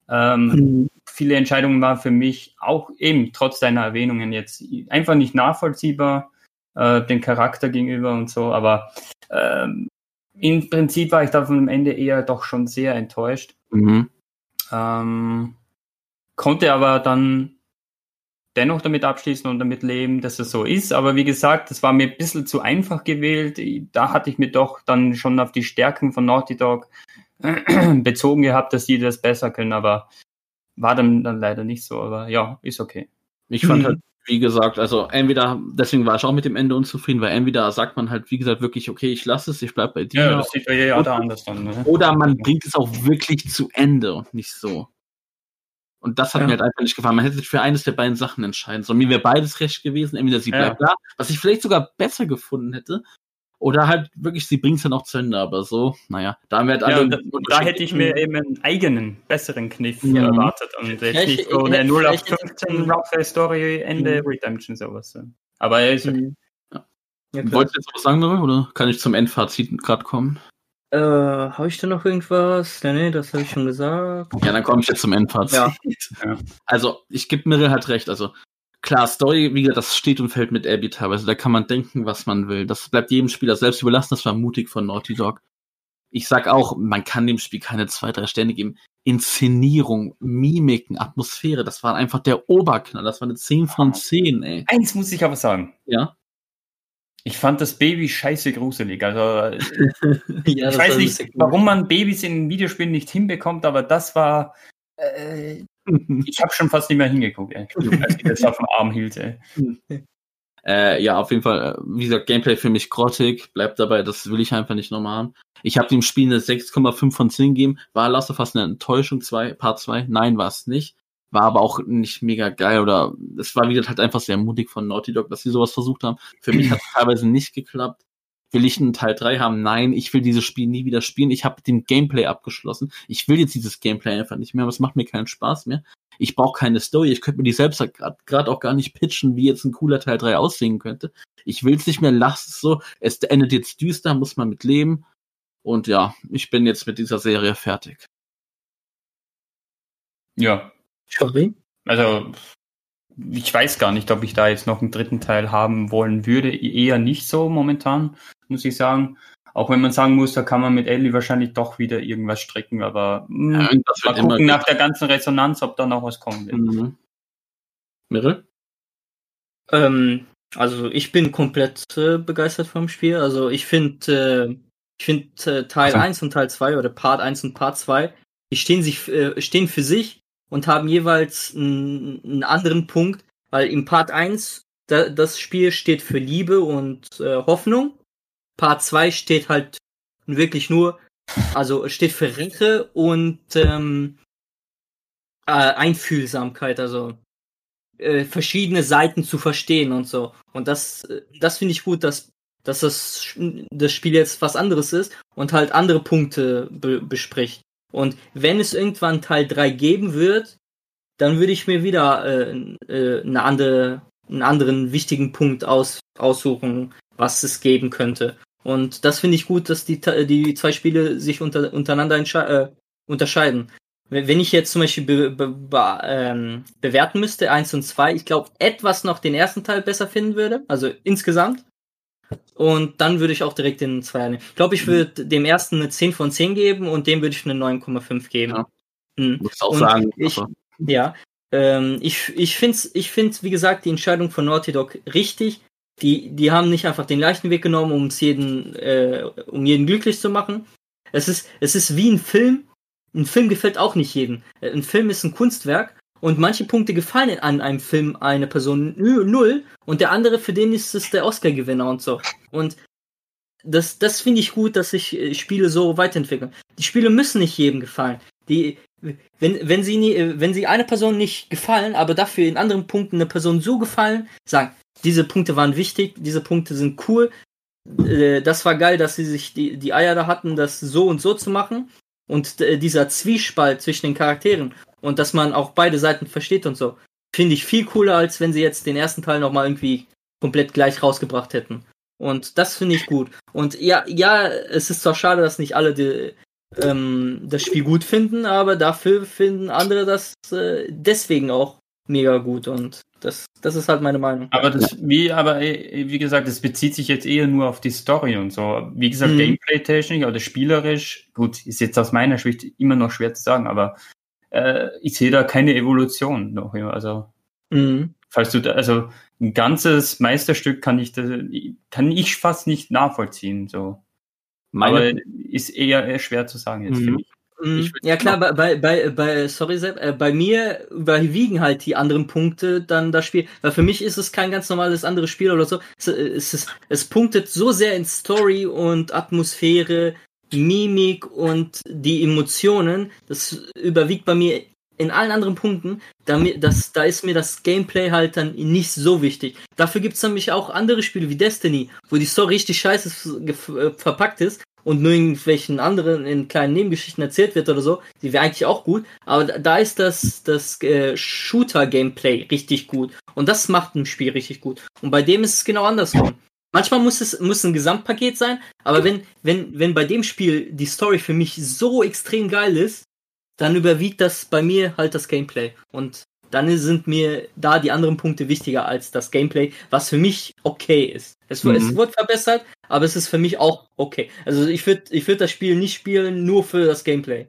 Ähm, mhm. Viele Entscheidungen waren für mich auch eben trotz deiner Erwähnungen jetzt einfach nicht nachvollziehbar, äh, den Charakter gegenüber und so, aber ähm, im Prinzip war ich davon am Ende eher doch schon sehr enttäuscht. Mhm. Ähm, konnte aber dann dennoch damit abschließen und damit leben, dass es so ist. Aber wie gesagt, das war mir ein bisschen zu einfach gewählt. Da hatte ich mir doch dann schon auf die Stärken von Naughty Dog bezogen gehabt, dass die das besser können. Aber war dann, dann leider nicht so. Aber ja, ist okay. Ich fand halt wie gesagt, also entweder, deswegen war ich auch mit dem Ende unzufrieden, weil entweder sagt man halt, wie gesagt, wirklich, okay, ich lasse es, ich bleib bei dir. Ja, das sieht ja jeder anders dann. Ne? Oder man bringt es auch wirklich zu Ende und nicht so. Und das hat ja. mir halt einfach nicht gefallen. Man hätte sich für eines der beiden Sachen entscheiden sollen. Mir wäre beides recht gewesen. Entweder sie bleibt ja. da, was ich vielleicht sogar besser gefunden hätte, oder halt wirklich, sie bringt es dann auch zu Ende, aber so, naja, da haben wir halt ja, alle. Da, da hätte ich mir eben einen eigenen, besseren Kniff mhm. erwartet und jetzt Vielleicht, nicht so eine 0 auf 15 Rockface Story, Ende mhm. Redemption, sowas. Aber er ist okay. Ja. Ja, Wolltest du jetzt was sagen, oder kann ich zum Endfazit gerade kommen? Äh, habe ich da noch irgendwas? Ja, nee, das habe ich schon gesagt. Ja, dann komme ich jetzt zum Endfazit. Ja. Also, ich gebe Mirre halt recht. Also, klar, Story, wie gesagt, das steht und fällt mit Abby teilweise. Da kann man denken, was man will. Das bleibt jedem Spieler selbst überlassen. Das war mutig von Naughty Dog. Ich sag auch, man kann dem Spiel keine zwei, drei Sterne geben. Inszenierung, Mimiken, Atmosphäre, das war einfach der Oberknall. Das war eine 10 von 10, ey. Eins muss ich aber sagen. Ja. Ich fand das Baby scheiße gruselig. Also, ja, ich weiß nicht, warum man Babys in Videospielen nicht hinbekommt, aber das war, äh, ich habe schon fast nicht mehr hingeguckt, ey, als ich das auf dem Arm hielt. Ey. Äh, ja, auf jeden Fall, äh, wie gesagt, Gameplay für mich grottig, bleibt dabei, das will ich einfach nicht nochmal haben. Ich habe dem Spiel eine 6,5 von 10 gegeben. War Last of Us eine Enttäuschung, zwei, Part 2? Nein, war es nicht. War aber auch nicht mega geil oder es war wieder halt einfach sehr mutig von Naughty Dog, dass sie sowas versucht haben. Für mich hat es teilweise nicht geklappt. Will ich einen Teil 3 haben? Nein, ich will dieses Spiel nie wieder spielen. Ich habe den Gameplay abgeschlossen. Ich will jetzt dieses Gameplay einfach nicht mehr, aber es macht mir keinen Spaß mehr. Ich brauche keine Story. Ich könnte mir die selbst gerade auch gar nicht pitchen, wie jetzt ein cooler Teil 3 aussehen könnte. Ich will es nicht mehr, lass es so. Es endet jetzt düster, muss man mit leben. Und ja, ich bin jetzt mit dieser Serie fertig. Ja. Sorry? Also, ich weiß gar nicht, ob ich da jetzt noch einen dritten Teil haben wollen würde. Eher nicht so momentan, muss ich sagen. Auch wenn man sagen muss, da kann man mit Ellie wahrscheinlich doch wieder irgendwas stricken, aber mh, hm, ja, mal gucken nach der ganzen Resonanz, ob da noch was kommen wird. Mhm. Mirre? Ähm, also ich bin komplett äh, begeistert vom Spiel. Also ich finde, äh, ich finde äh, Teil also. 1 und Teil 2 oder Part 1 und Part 2, die stehen sich, äh, stehen für sich und haben jeweils einen, einen anderen Punkt, weil im Part 1 da, das Spiel steht für Liebe und äh, Hoffnung. Part 2 steht halt wirklich nur, also steht für Rache und ähm, äh, Einfühlsamkeit, also äh, verschiedene Seiten zu verstehen und so. Und das, äh, das finde ich gut, dass, dass das, das Spiel jetzt was anderes ist und halt andere Punkte be bespricht. Und wenn es irgendwann Teil 3 geben wird, dann würde ich mir wieder äh, äh, eine andere, einen anderen wichtigen Punkt aus, aussuchen, was es geben könnte. Und das finde ich gut, dass die, die zwei Spiele sich unter, untereinander äh, unterscheiden. Wenn ich jetzt zum Beispiel be, be, be, ähm, bewerten müsste, eins und zwei, ich glaube, etwas noch den ersten Teil besser finden würde, also insgesamt. Und dann würde ich auch direkt den Zweier nehmen. Ich glaube, ich würde dem ersten eine 10 von 10 geben und dem würde ich eine 9,5 geben. Ja. Hm. Muss auch und sagen. Ich, ja. Ähm, ich ich finde, ich find, wie gesagt, die Entscheidung von Naughty Dog richtig. Die, die haben nicht einfach den leichten Weg genommen, um jeden, äh, um jeden glücklich zu machen. Es ist, es ist wie ein Film. Ein Film gefällt auch nicht jedem. Ein Film ist ein Kunstwerk und manche Punkte gefallen an einem Film einer Person null und der andere, für den ist es der Oscar-Gewinner und so. Und das, das finde ich gut, dass sich äh, Spiele so weiterentwickeln. Die Spiele müssen nicht jedem gefallen. Die, wenn, wenn sie nie, äh, wenn sie einer Person nicht gefallen, aber dafür in anderen Punkten eine Person so gefallen, sagen, diese Punkte waren wichtig, diese Punkte sind cool, äh, das war geil, dass sie sich die, die Eier da hatten, das so und so zu machen. Und dieser Zwiespalt zwischen den Charakteren und dass man auch beide Seiten versteht und so. Finde ich viel cooler, als wenn sie jetzt den ersten Teil nochmal irgendwie komplett gleich rausgebracht hätten. Und das finde ich gut. Und ja, ja, es ist zwar schade, dass nicht alle die, ähm, das Spiel gut finden, aber dafür finden andere das äh, deswegen auch mega gut und das, das ist halt meine Meinung. Aber das, wie, aber äh, wie gesagt, das bezieht sich jetzt eher nur auf die Story und so. Wie gesagt, mhm. Gameplay-technisch oder spielerisch, gut, ist jetzt aus meiner Sicht immer noch schwer zu sagen, aber äh, ich sehe da keine Evolution noch. Also, mhm. falls du da, also ein ganzes Meisterstück kann ich, da, kann ich fast nicht nachvollziehen. So. Meine Aber ist eher, eher schwer zu sagen jetzt, mhm. finde ich. Mhm. Ja klar, bei, bei, bei, sorry Sepp, äh, bei mir überwiegen halt die anderen Punkte dann das Spiel. Weil für mich ist es kein ganz normales anderes Spiel oder so. Es, es, es, es punktet so sehr in Story und Atmosphäre, Mimik und die Emotionen, das überwiegt bei mir in allen anderen Punkten, damit, das, da ist mir das Gameplay halt dann nicht so wichtig. Dafür gibt's nämlich auch andere Spiele wie Destiny, wo die Story richtig scheiße äh, verpackt ist und nur irgendwelchen anderen in kleinen Nebengeschichten erzählt wird oder so, die wäre eigentlich auch gut, aber da ist das, das äh, Shooter-Gameplay richtig gut und das macht ein Spiel richtig gut. Und bei dem ist es genau andersrum. Manchmal muss es muss ein Gesamtpaket sein, aber wenn, wenn, wenn bei dem Spiel die Story für mich so extrem geil ist, dann überwiegt das bei mir halt das Gameplay. Und dann sind mir da die anderen Punkte wichtiger als das Gameplay, was für mich okay ist. Es, mhm. es wird verbessert, aber es ist für mich auch okay. Also ich würde ich würd das Spiel nicht spielen, nur für das Gameplay.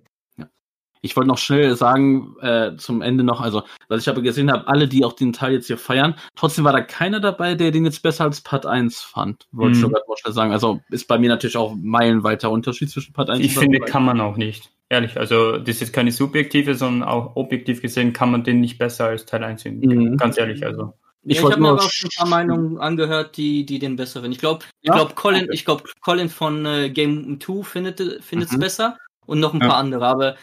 Ich wollte noch schnell sagen, äh, zum Ende noch, also, was ich aber gesehen habe, alle, die auch den Teil jetzt hier feiern, trotzdem war da keiner dabei, der den jetzt besser als Part 1 fand. Wollte mhm. ich mal schnell sagen. Also ist bei mir natürlich auch meilenweiter Unterschied zwischen Part 1 ich und Part 2. Ich finde, kann man auch nicht. Ehrlich, also das ist jetzt keine subjektive, sondern auch objektiv gesehen kann man den nicht besser als Teil 1 finden. Mhm. Ganz ehrlich, also. Ich, ja, ich habe mir aber auch ein paar Meinungen angehört, die, die den besseren. Ich glaube, ich ja? glaube Colin, ich glaube Colin von äh, Game 2 findet es mhm. besser und noch ein ja. paar andere. Aber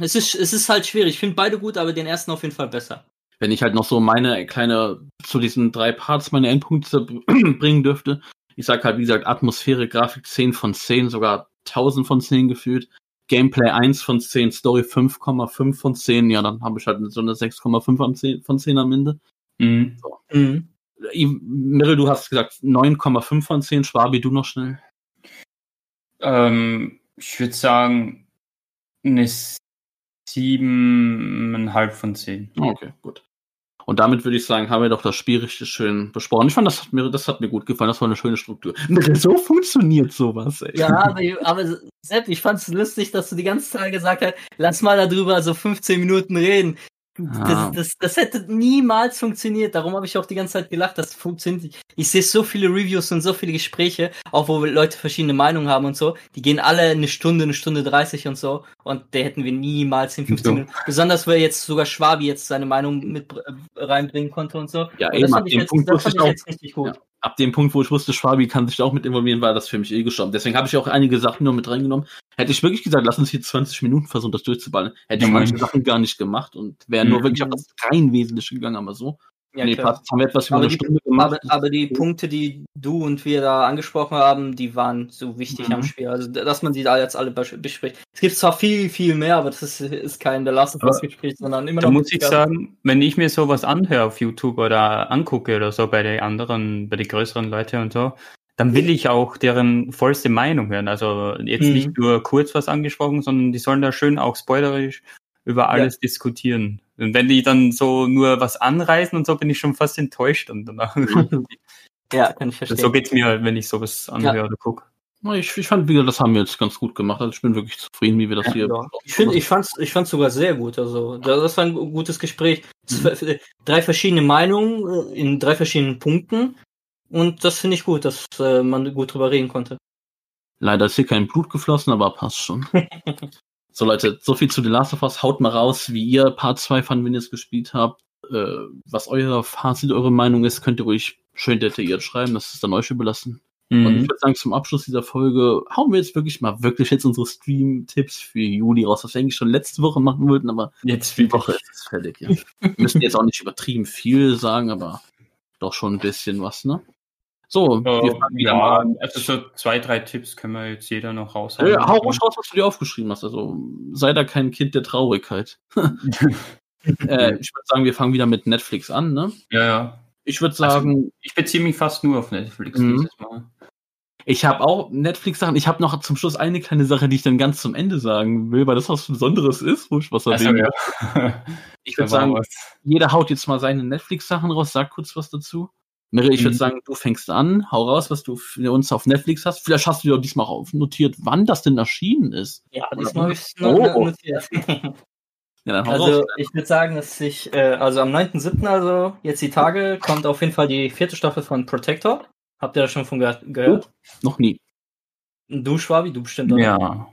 es ist, es ist halt schwierig. Ich finde beide gut, aber den ersten auf jeden Fall besser. Wenn ich halt noch so meine kleine, zu diesen drei Parts meine Endpunkte bringen dürfte. Ich sag halt, wie gesagt, Atmosphäre, Grafik 10 von 10, sogar 1000 von 10 gefühlt. Gameplay 1 von 10, Story 5,5 von 10. Ja, dann habe ich halt so eine 6,5 von 10 am Ende. Mhm. So. Mhm. Mirel, du hast gesagt 9,5 von 10. Schwabi, du noch schnell? Ähm, ich würde sagen eine siebeneinhalb von zehn. Okay, gut. Und damit würde ich sagen, haben wir doch das Spiel richtig schön besprochen. Ich fand, das hat mir, das hat mir gut gefallen. Das war eine schöne Struktur. So funktioniert sowas, ey. Ja, aber, aber Sepp, ich fand es lustig, dass du die ganze Zeit gesagt hast, lass mal darüber so 15 Minuten reden. Das, das, das hätte niemals funktioniert. Darum habe ich auch die ganze Zeit gelacht, das funktioniert nicht. Ich sehe so viele Reviews und so viele Gespräche, auch wo Leute verschiedene Meinungen haben und so. Die gehen alle eine Stunde, eine Stunde 30 und so. Und der hätten wir niemals in 15 So. Minuten. Besonders weil jetzt sogar Schwabi jetzt seine Meinung mit äh, reinbringen konnte und so. Ja, Und eben, das ab fand ich jetzt, das fand ich jetzt richtig gut. Ja. Ab dem Punkt, wo ich wusste, Schwabi kann sich da auch mit involvieren, war das für mich eh gestorben. Deswegen habe ich auch einige Sachen nur mit reingenommen. Hätte ich wirklich gesagt, lass uns hier 20 Minuten versuchen, das durchzuballen, hätte ich Ja, manche Mann. Sachen gar nicht gemacht und wäre nur Mhm. wirklich auf das rein Wesentliche gegangen, aber so. Ja, nee, klar. passt. haben wir etwas über Aber eine die- Stunde gemacht. Aber, aber die Punkte, die du und wir da angesprochen haben, die waren so wichtig Mhm. am Spiel. Also, dass man die da jetzt alle bes- bespricht. Es gibt zwar viel, viel mehr, aber das ist, ist kein The Last of Us Gespräch, sondern immer Da noch. muss ich sagen, wenn ich mir sowas anhöre auf YouTube oder angucke oder so bei den anderen, bei den größeren Leuten und so, dann will ich auch deren vollste Meinung hören. Also jetzt Mhm. nicht nur kurz was angesprochen, sondern die sollen da schön auch spoilerisch über alles diskutieren. Und wenn die dann so nur was anreißen und so, bin ich schon fast enttäuscht. Und danach, Ja, kann ich verstehen. so geht's mir, wenn ich sowas anhöre oder gucke. Ich, ich fand, wieder, das haben wir jetzt ganz gut gemacht. Also ich bin wirklich zufrieden, wie wir das hier. Ja. Ich finde, ich fand's, ich fand's sogar sehr gut. Also, da- das war ein gu- gutes Gespräch. Zwei- Drei verschiedene Meinungen äh, in drei verschiedenen Punkten. Und das finde ich gut, dass äh, man gut drüber reden konnte. Leider ist hier kein Blut geflossen, aber passt schon. so Leute, so viel zu The Last of Us. Haut mal raus, wie ihr Part 2 fand, wenn ihr es gespielt habt. Äh, was euer Fazit, eure Meinung ist, könnt ihr ruhig schön detailliert schreiben. Das ist dann euch überlassen. Und ich Mhm. würde sagen, zum Abschluss dieser Folge hauen wir jetzt wirklich mal wirklich jetzt unsere Stream-Tipps für Juli raus, was wir eigentlich schon letzte Woche machen wollten, aber Jetzt die Woche ist es fertig. Ja. Wir müssen jetzt auch nicht übertrieben viel sagen, aber doch schon ein bisschen was, ne? So, wir Äh, fangen wieder ja, mal an. also so zwei, drei Tipps können wir jetzt jeder noch raushauen. Ja, hau ruhig raus, was du dir aufgeschrieben hast. Also sei da kein Kind der Traurigkeit. äh, ich würde sagen, wir fangen wieder mit Netflix an, ne? ja, ja. Ich würde sagen, Ich beziehe mich fast nur auf Netflix Mhm. dieses Mal. ich habe auch Netflix-Sachen. Ich habe noch zum Schluss eine kleine Sache, die ich dann ganz zum Ende sagen will, weil das was Besonderes ist, wo ich was Also, erwähnen ja. Ich würde sagen, was. jeder haut jetzt mal seine Netflix-Sachen raus. Sag kurz was dazu. Mary, ich würde Mhm. sagen, du fängst an. Hau raus, was du für uns auf Netflix hast. Vielleicht hast du dir auch diesmal auch notiert, wann das denn erschienen ist. Ja, Oder- diesmal habe ich Oh. notiert. Ja, dann hau Also raus. ich würde sagen, dass ich, äh, also am 9.7., also jetzt die Tage, kommt auf jeden Fall die vierte Staffel von Protector. Habt ihr da schon von ge gehört? Noch nie. Du, Schwabi, du bestimmt auch. Ja.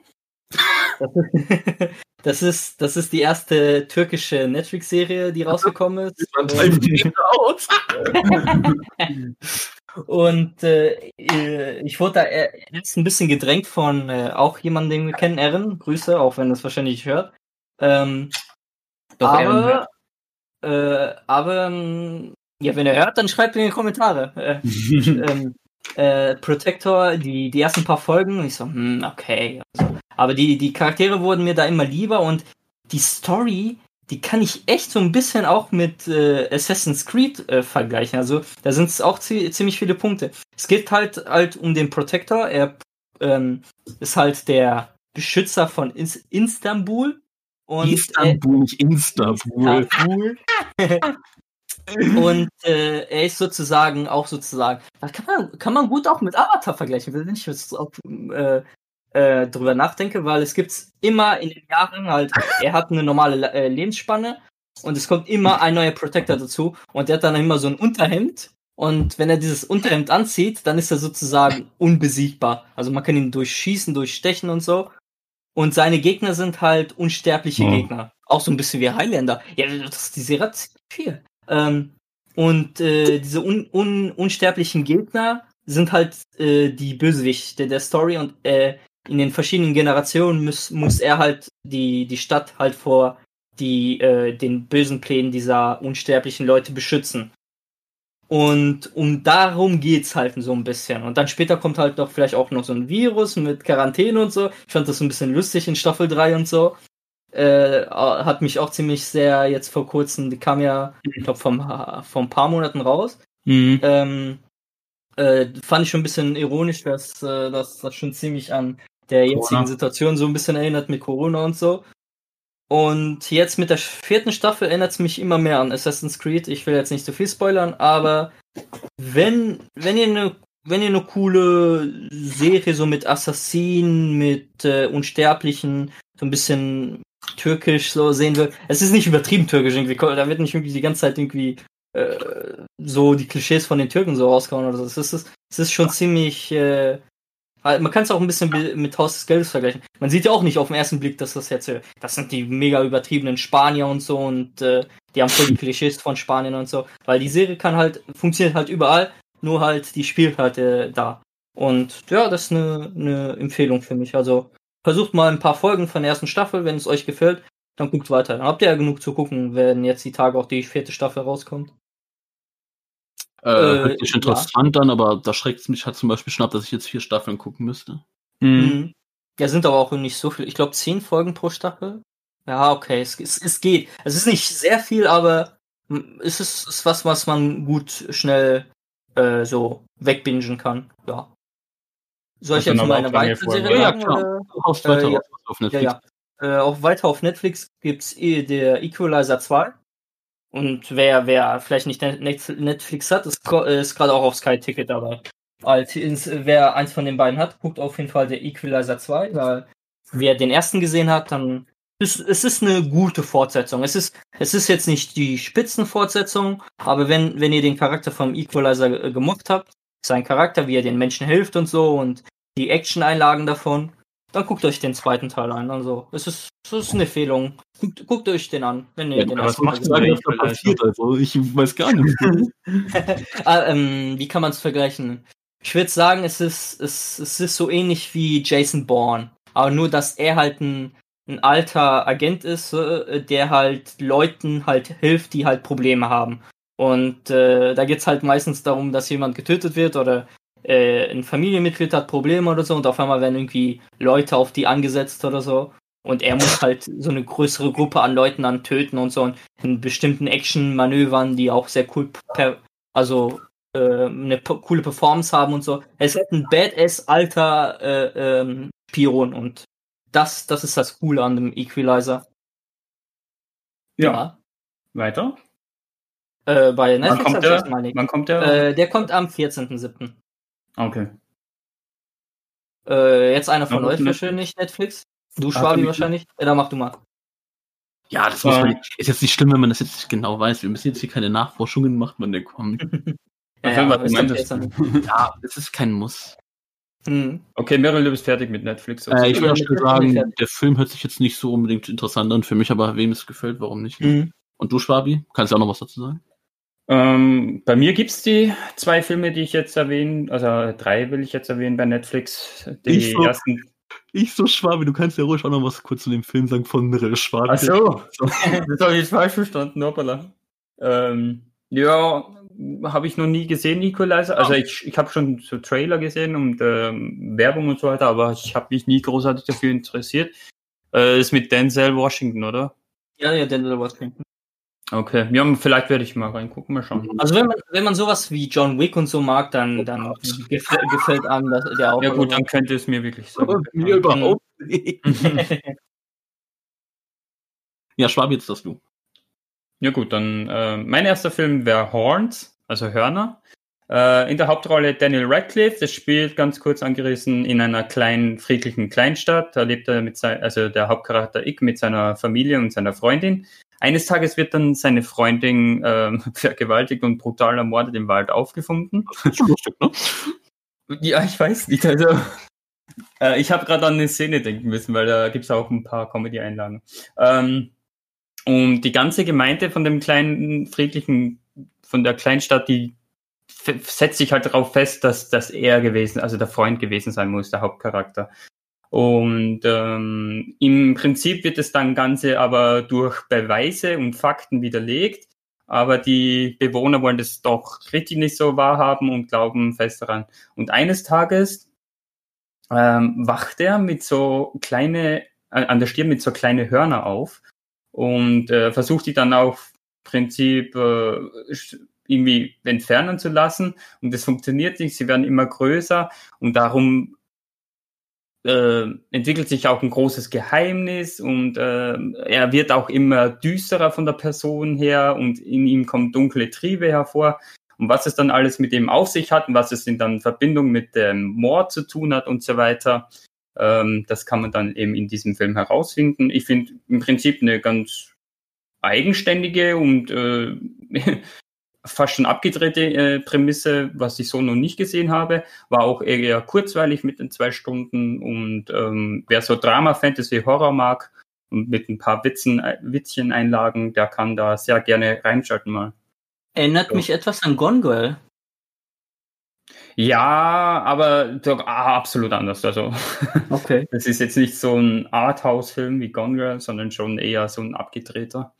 Das ist, das ist die erste türkische Netflix-Serie, die rausgekommen ist. aus. Und äh, äh, ich wurde da e- erst ein bisschen gedrängt von äh, auch jemandem, den wir kennen, Erin. Grüße, auch wenn das wahrscheinlich nicht hört. Ähm, Doch, aber, äh, aber, ähm, ja, wenn er hört, dann schreibt in die Kommentare. Äh, ähm, äh, Protector, die, die ersten paar Folgen, und ich so, hm, okay. Also, aber die, die Charaktere wurden mir da immer lieber und die Story, die kann ich echt so ein bisschen auch mit äh, Assassin's Creed äh, vergleichen. Also da sind es auch zi ziemlich viele Punkte. Es geht halt halt um den Protector. Er ähm, ist halt der Beschützer von Is Istanbul. Und äh, Istanbul, nicht Istanbul. Istanbul. Und äh, er ist sozusagen auch sozusagen, das kann man, kann man gut auch mit Avatar vergleichen, ich jetzt auch äh, äh, drüber nachdenke, weil es gibt immer in den Jahren halt, er hat eine normale äh, Lebensspanne und es kommt immer ein neuer Protector dazu und der hat dann immer so ein Unterhemd und wenn er dieses Unterhemd anzieht, dann ist er sozusagen unbesiegbar. Also man kann ihn durchschießen, durchstechen und so. Und seine Gegner sind halt unsterbliche Hm. Gegner. Auch so ein bisschen wie Highlander. Ja, das ist die Serie hat viel. Ähm, und äh, diese un un unsterblichen Gegner sind halt äh, die Bösewichte der Story und äh, in den verschiedenen Generationen muss, muss er halt die, die Stadt halt vor die, äh, den bösen Plänen dieser unsterblichen Leute beschützen. Und um darum geht's halt so ein bisschen. Und dann später kommt halt doch vielleicht auch noch so ein Virus mit Quarantäne und so. Ich fand das so ein bisschen lustig in Staffel 3 und so. Äh, hat mich auch ziemlich sehr jetzt vor kurzem, die kam ja, ich glaube, vom, vor ein paar Monaten raus. Mhm. Ähm, äh, fand ich schon ein bisschen ironisch, dass äh, das schon ziemlich an der jetzigen Corona. Situation so ein bisschen erinnert mit Corona und so. Und jetzt mit der vierten Staffel erinnert es mich immer mehr an Assassin's Creed. Ich will jetzt nicht zu viel spoilern, aber wenn, wenn ihr eine wenn ihr eine coole Serie so mit Assassinen, mit äh, Unsterblichen, so ein bisschen türkisch so sehen will. Es ist nicht übertrieben türkisch irgendwie, da wird nicht irgendwie die ganze Zeit irgendwie äh, so die Klischees von den Türken so rauskommen oder so. Es ist, es ist schon ziemlich, äh, man kann es auch ein bisschen mit Haus des Geldes vergleichen. Man sieht ja auch nicht auf den ersten Blick, dass das jetzt, äh, das sind die mega übertriebenen Spanier und so und äh, die haben voll die Klischees von Spanien und so, weil die Serie kann halt, funktioniert halt überall, nur halt, die spielt halt äh, da. Und ja, das ist eine, eine Empfehlung für mich. Also versucht mal ein paar Folgen von der ersten Staffel, wenn es euch gefällt, dann guckt weiter. Dann habt ihr ja genug zu gucken, wenn jetzt die Tage auch die vierte Staffel rauskommt. Äh, hört sich interessant ja. an, aber da schreckt es mich halt zum Beispiel schon ab, dass ich jetzt vier Staffeln gucken müsste. Mhm. Ja, sind aber auch nicht so viel. Ich glaube, zehn Folgen pro Staffel. Ja, okay, es, es, es geht. Es ist nicht sehr viel, aber es ist, ist was, was man gut schnell äh, so wegbingen kann. Ja. Soll ich jetzt mal eine weitere Serie sagen? Ja, klar. Oder? Weiter äh, auf Netflix. Ja, ja. Äh, auch weiter auf Netflix gibt's eh der Equalizer 2. Und wer, wer vielleicht nicht Netflix hat, ist, ist gerade auch auf Sky Ticket dabei. Als, wer eins von den beiden hat, guckt auf jeden Fall der Equalizer 2, weil wer den ersten gesehen hat, dann ist, es ist eine gute Fortsetzung. Es ist, es ist jetzt nicht die Spitzenfortsetzung, aber wenn, wenn ihr den Charakter vom Equalizer gemocht habt, sein Charakter, wie er den Menschen hilft und so und die Action-Einlagen davon, dann guckt euch den zweiten Teil an. Also, es ist, es ist eine Empfehlung. Guckt, guckt euch den an, wenn ihr ja, den was macht da passiert? Also, ich weiß gar nicht. ah, ähm, wie kann man es vergleichen? Ich würde sagen, es ist, es, es ist so ähnlich wie Jason Bourne. Aber nur, dass er halt ein, ein alter Agent ist, äh, der halt Leuten halt hilft, die halt Probleme haben. Und äh, da geht's halt meistens darum, dass jemand getötet wird oder äh, ein Familienmitglied hat Probleme oder so und auf einmal werden irgendwie Leute auf die angesetzt oder so. Und er muss halt so eine größere Gruppe an Leuten dann töten und so und in bestimmten Action-Manövern, die auch sehr cool, per also äh, eine coole Performance haben und so. Es ist ein badass alter äh, ähm, Spion und das, das ist das Coole an dem Equalizer. Ja. ja. Weiter? Äh, bei Netflix wann kommt der? Wann kommt der? Äh, der kommt am 14.07. Okay. Äh, jetzt einer von euch wahrscheinlich Netflix. Du, Schwabi, wahrscheinlich. Ja, dann mach du mal. Ja, das muss man, ist jetzt nicht schlimm, wenn man das jetzt nicht genau weiß. Wir müssen jetzt hier keine Nachforschungen machen, wann der kommt. ja, ja, was ja, es ist kein Muss. Hm. Okay, Meryl, du bist fertig mit Netflix. Äh, ich würde schon sagen, der Film hört sich jetzt nicht so unbedingt interessant an für mich, aber wem es gefällt, warum nicht? Mhm. Und du, Schwabi, kannst du auch noch was dazu sagen? Ähm, bei mir gibt es die zwei Filme, die ich jetzt erwähne, also drei will ich jetzt erwähnen bei Netflix. Die ich so, ersten. Ich so Schwabi, du kannst ja ruhig auch noch was kurz zu dem Film sagen von Schwabi. Ach so, das habe ich jetzt falsch verstanden, hoppala. Ähm, ja, habe ich noch nie gesehen, Equalizer. Also ich, ich habe schon so Trailer gesehen und ähm, Werbung und so weiter, aber ich habe mich nie großartig dafür interessiert. Äh, ist mit Denzel Washington, oder? Ja, ja, Denzel Washington. Okay, ja, vielleicht werde ich mal reingucken, mal schauen. Also wenn man, wenn man sowas wie John Wick und so mag, dann, dann gefällt, gefällt einem das, der auch. Ja gut, dann könnte es mir wirklich sein. Mir überhaupt nicht. ja, Schwab, jetzt das du. Ja gut, dann äh, mein erster Film wäre Horns, also Hörner. Äh, in der Hauptrolle Daniel Radcliffe, das spielt ganz kurz angerissen in einer kleinen, friedlichen Kleinstadt. Da lebt er mit sein, also der Hauptcharakter Ick mit seiner Familie und seiner Freundin. Eines Tages wird dann seine Freundin äh, vergewaltigt und brutal ermordet im Wald aufgefunden. Lustig, ne? Ja, ich weiß nicht. Also, äh, ich habe gerade an eine Szene denken müssen, weil da gibt es auch ein paar Comedy-Einlagen. Ähm, und die ganze Gemeinde von dem kleinen, friedlichen, von der Kleinstadt, die setzt sich halt darauf fest, dass, dass er gewesen, also der Freund gewesen sein muss, der Hauptcharakter. Und ähm, im Prinzip wird das dann Ganze aber durch Beweise und Fakten widerlegt. Aber die Bewohner wollen das doch richtig nicht so wahrhaben und glauben fest daran. Und eines Tages ähm, wacht er mit so kleine, äh, an der Stirn mit so kleine Hörner auf und äh, versucht die dann auch Prinzip äh, irgendwie entfernen zu lassen. Und das funktioniert nicht. Sie werden immer größer und darum äh, entwickelt sich auch ein großes Geheimnis und äh, er wird auch immer düsterer von der Person her und in ihm kommen dunkle Triebe hervor. Und was es dann alles mit dem auf sich hat und was es in dann Verbindung mit dem Mord zu tun hat und so weiter, Ähm, das kann man dann eben in diesem Film herausfinden. Ich finde im Prinzip eine ganz eigenständige und äh, fast schon abgedrehte äh, Prämisse, was ich so noch nicht gesehen habe. War auch eher kurzweilig mit den zwei Stunden und ähm, wer so Drama, Fantasy, Horror mag und mit ein paar Witzen, äh, Witzchen-Einlagen, der kann da sehr gerne reinschalten mal. Erinnert Ja. mich etwas an Gone Girl. Ja, aber doch, ah, absolut anders. Also Okay. es ist jetzt nicht so ein Arthouse-Film wie Gone Girl, sondern schon eher so ein abgedrehter.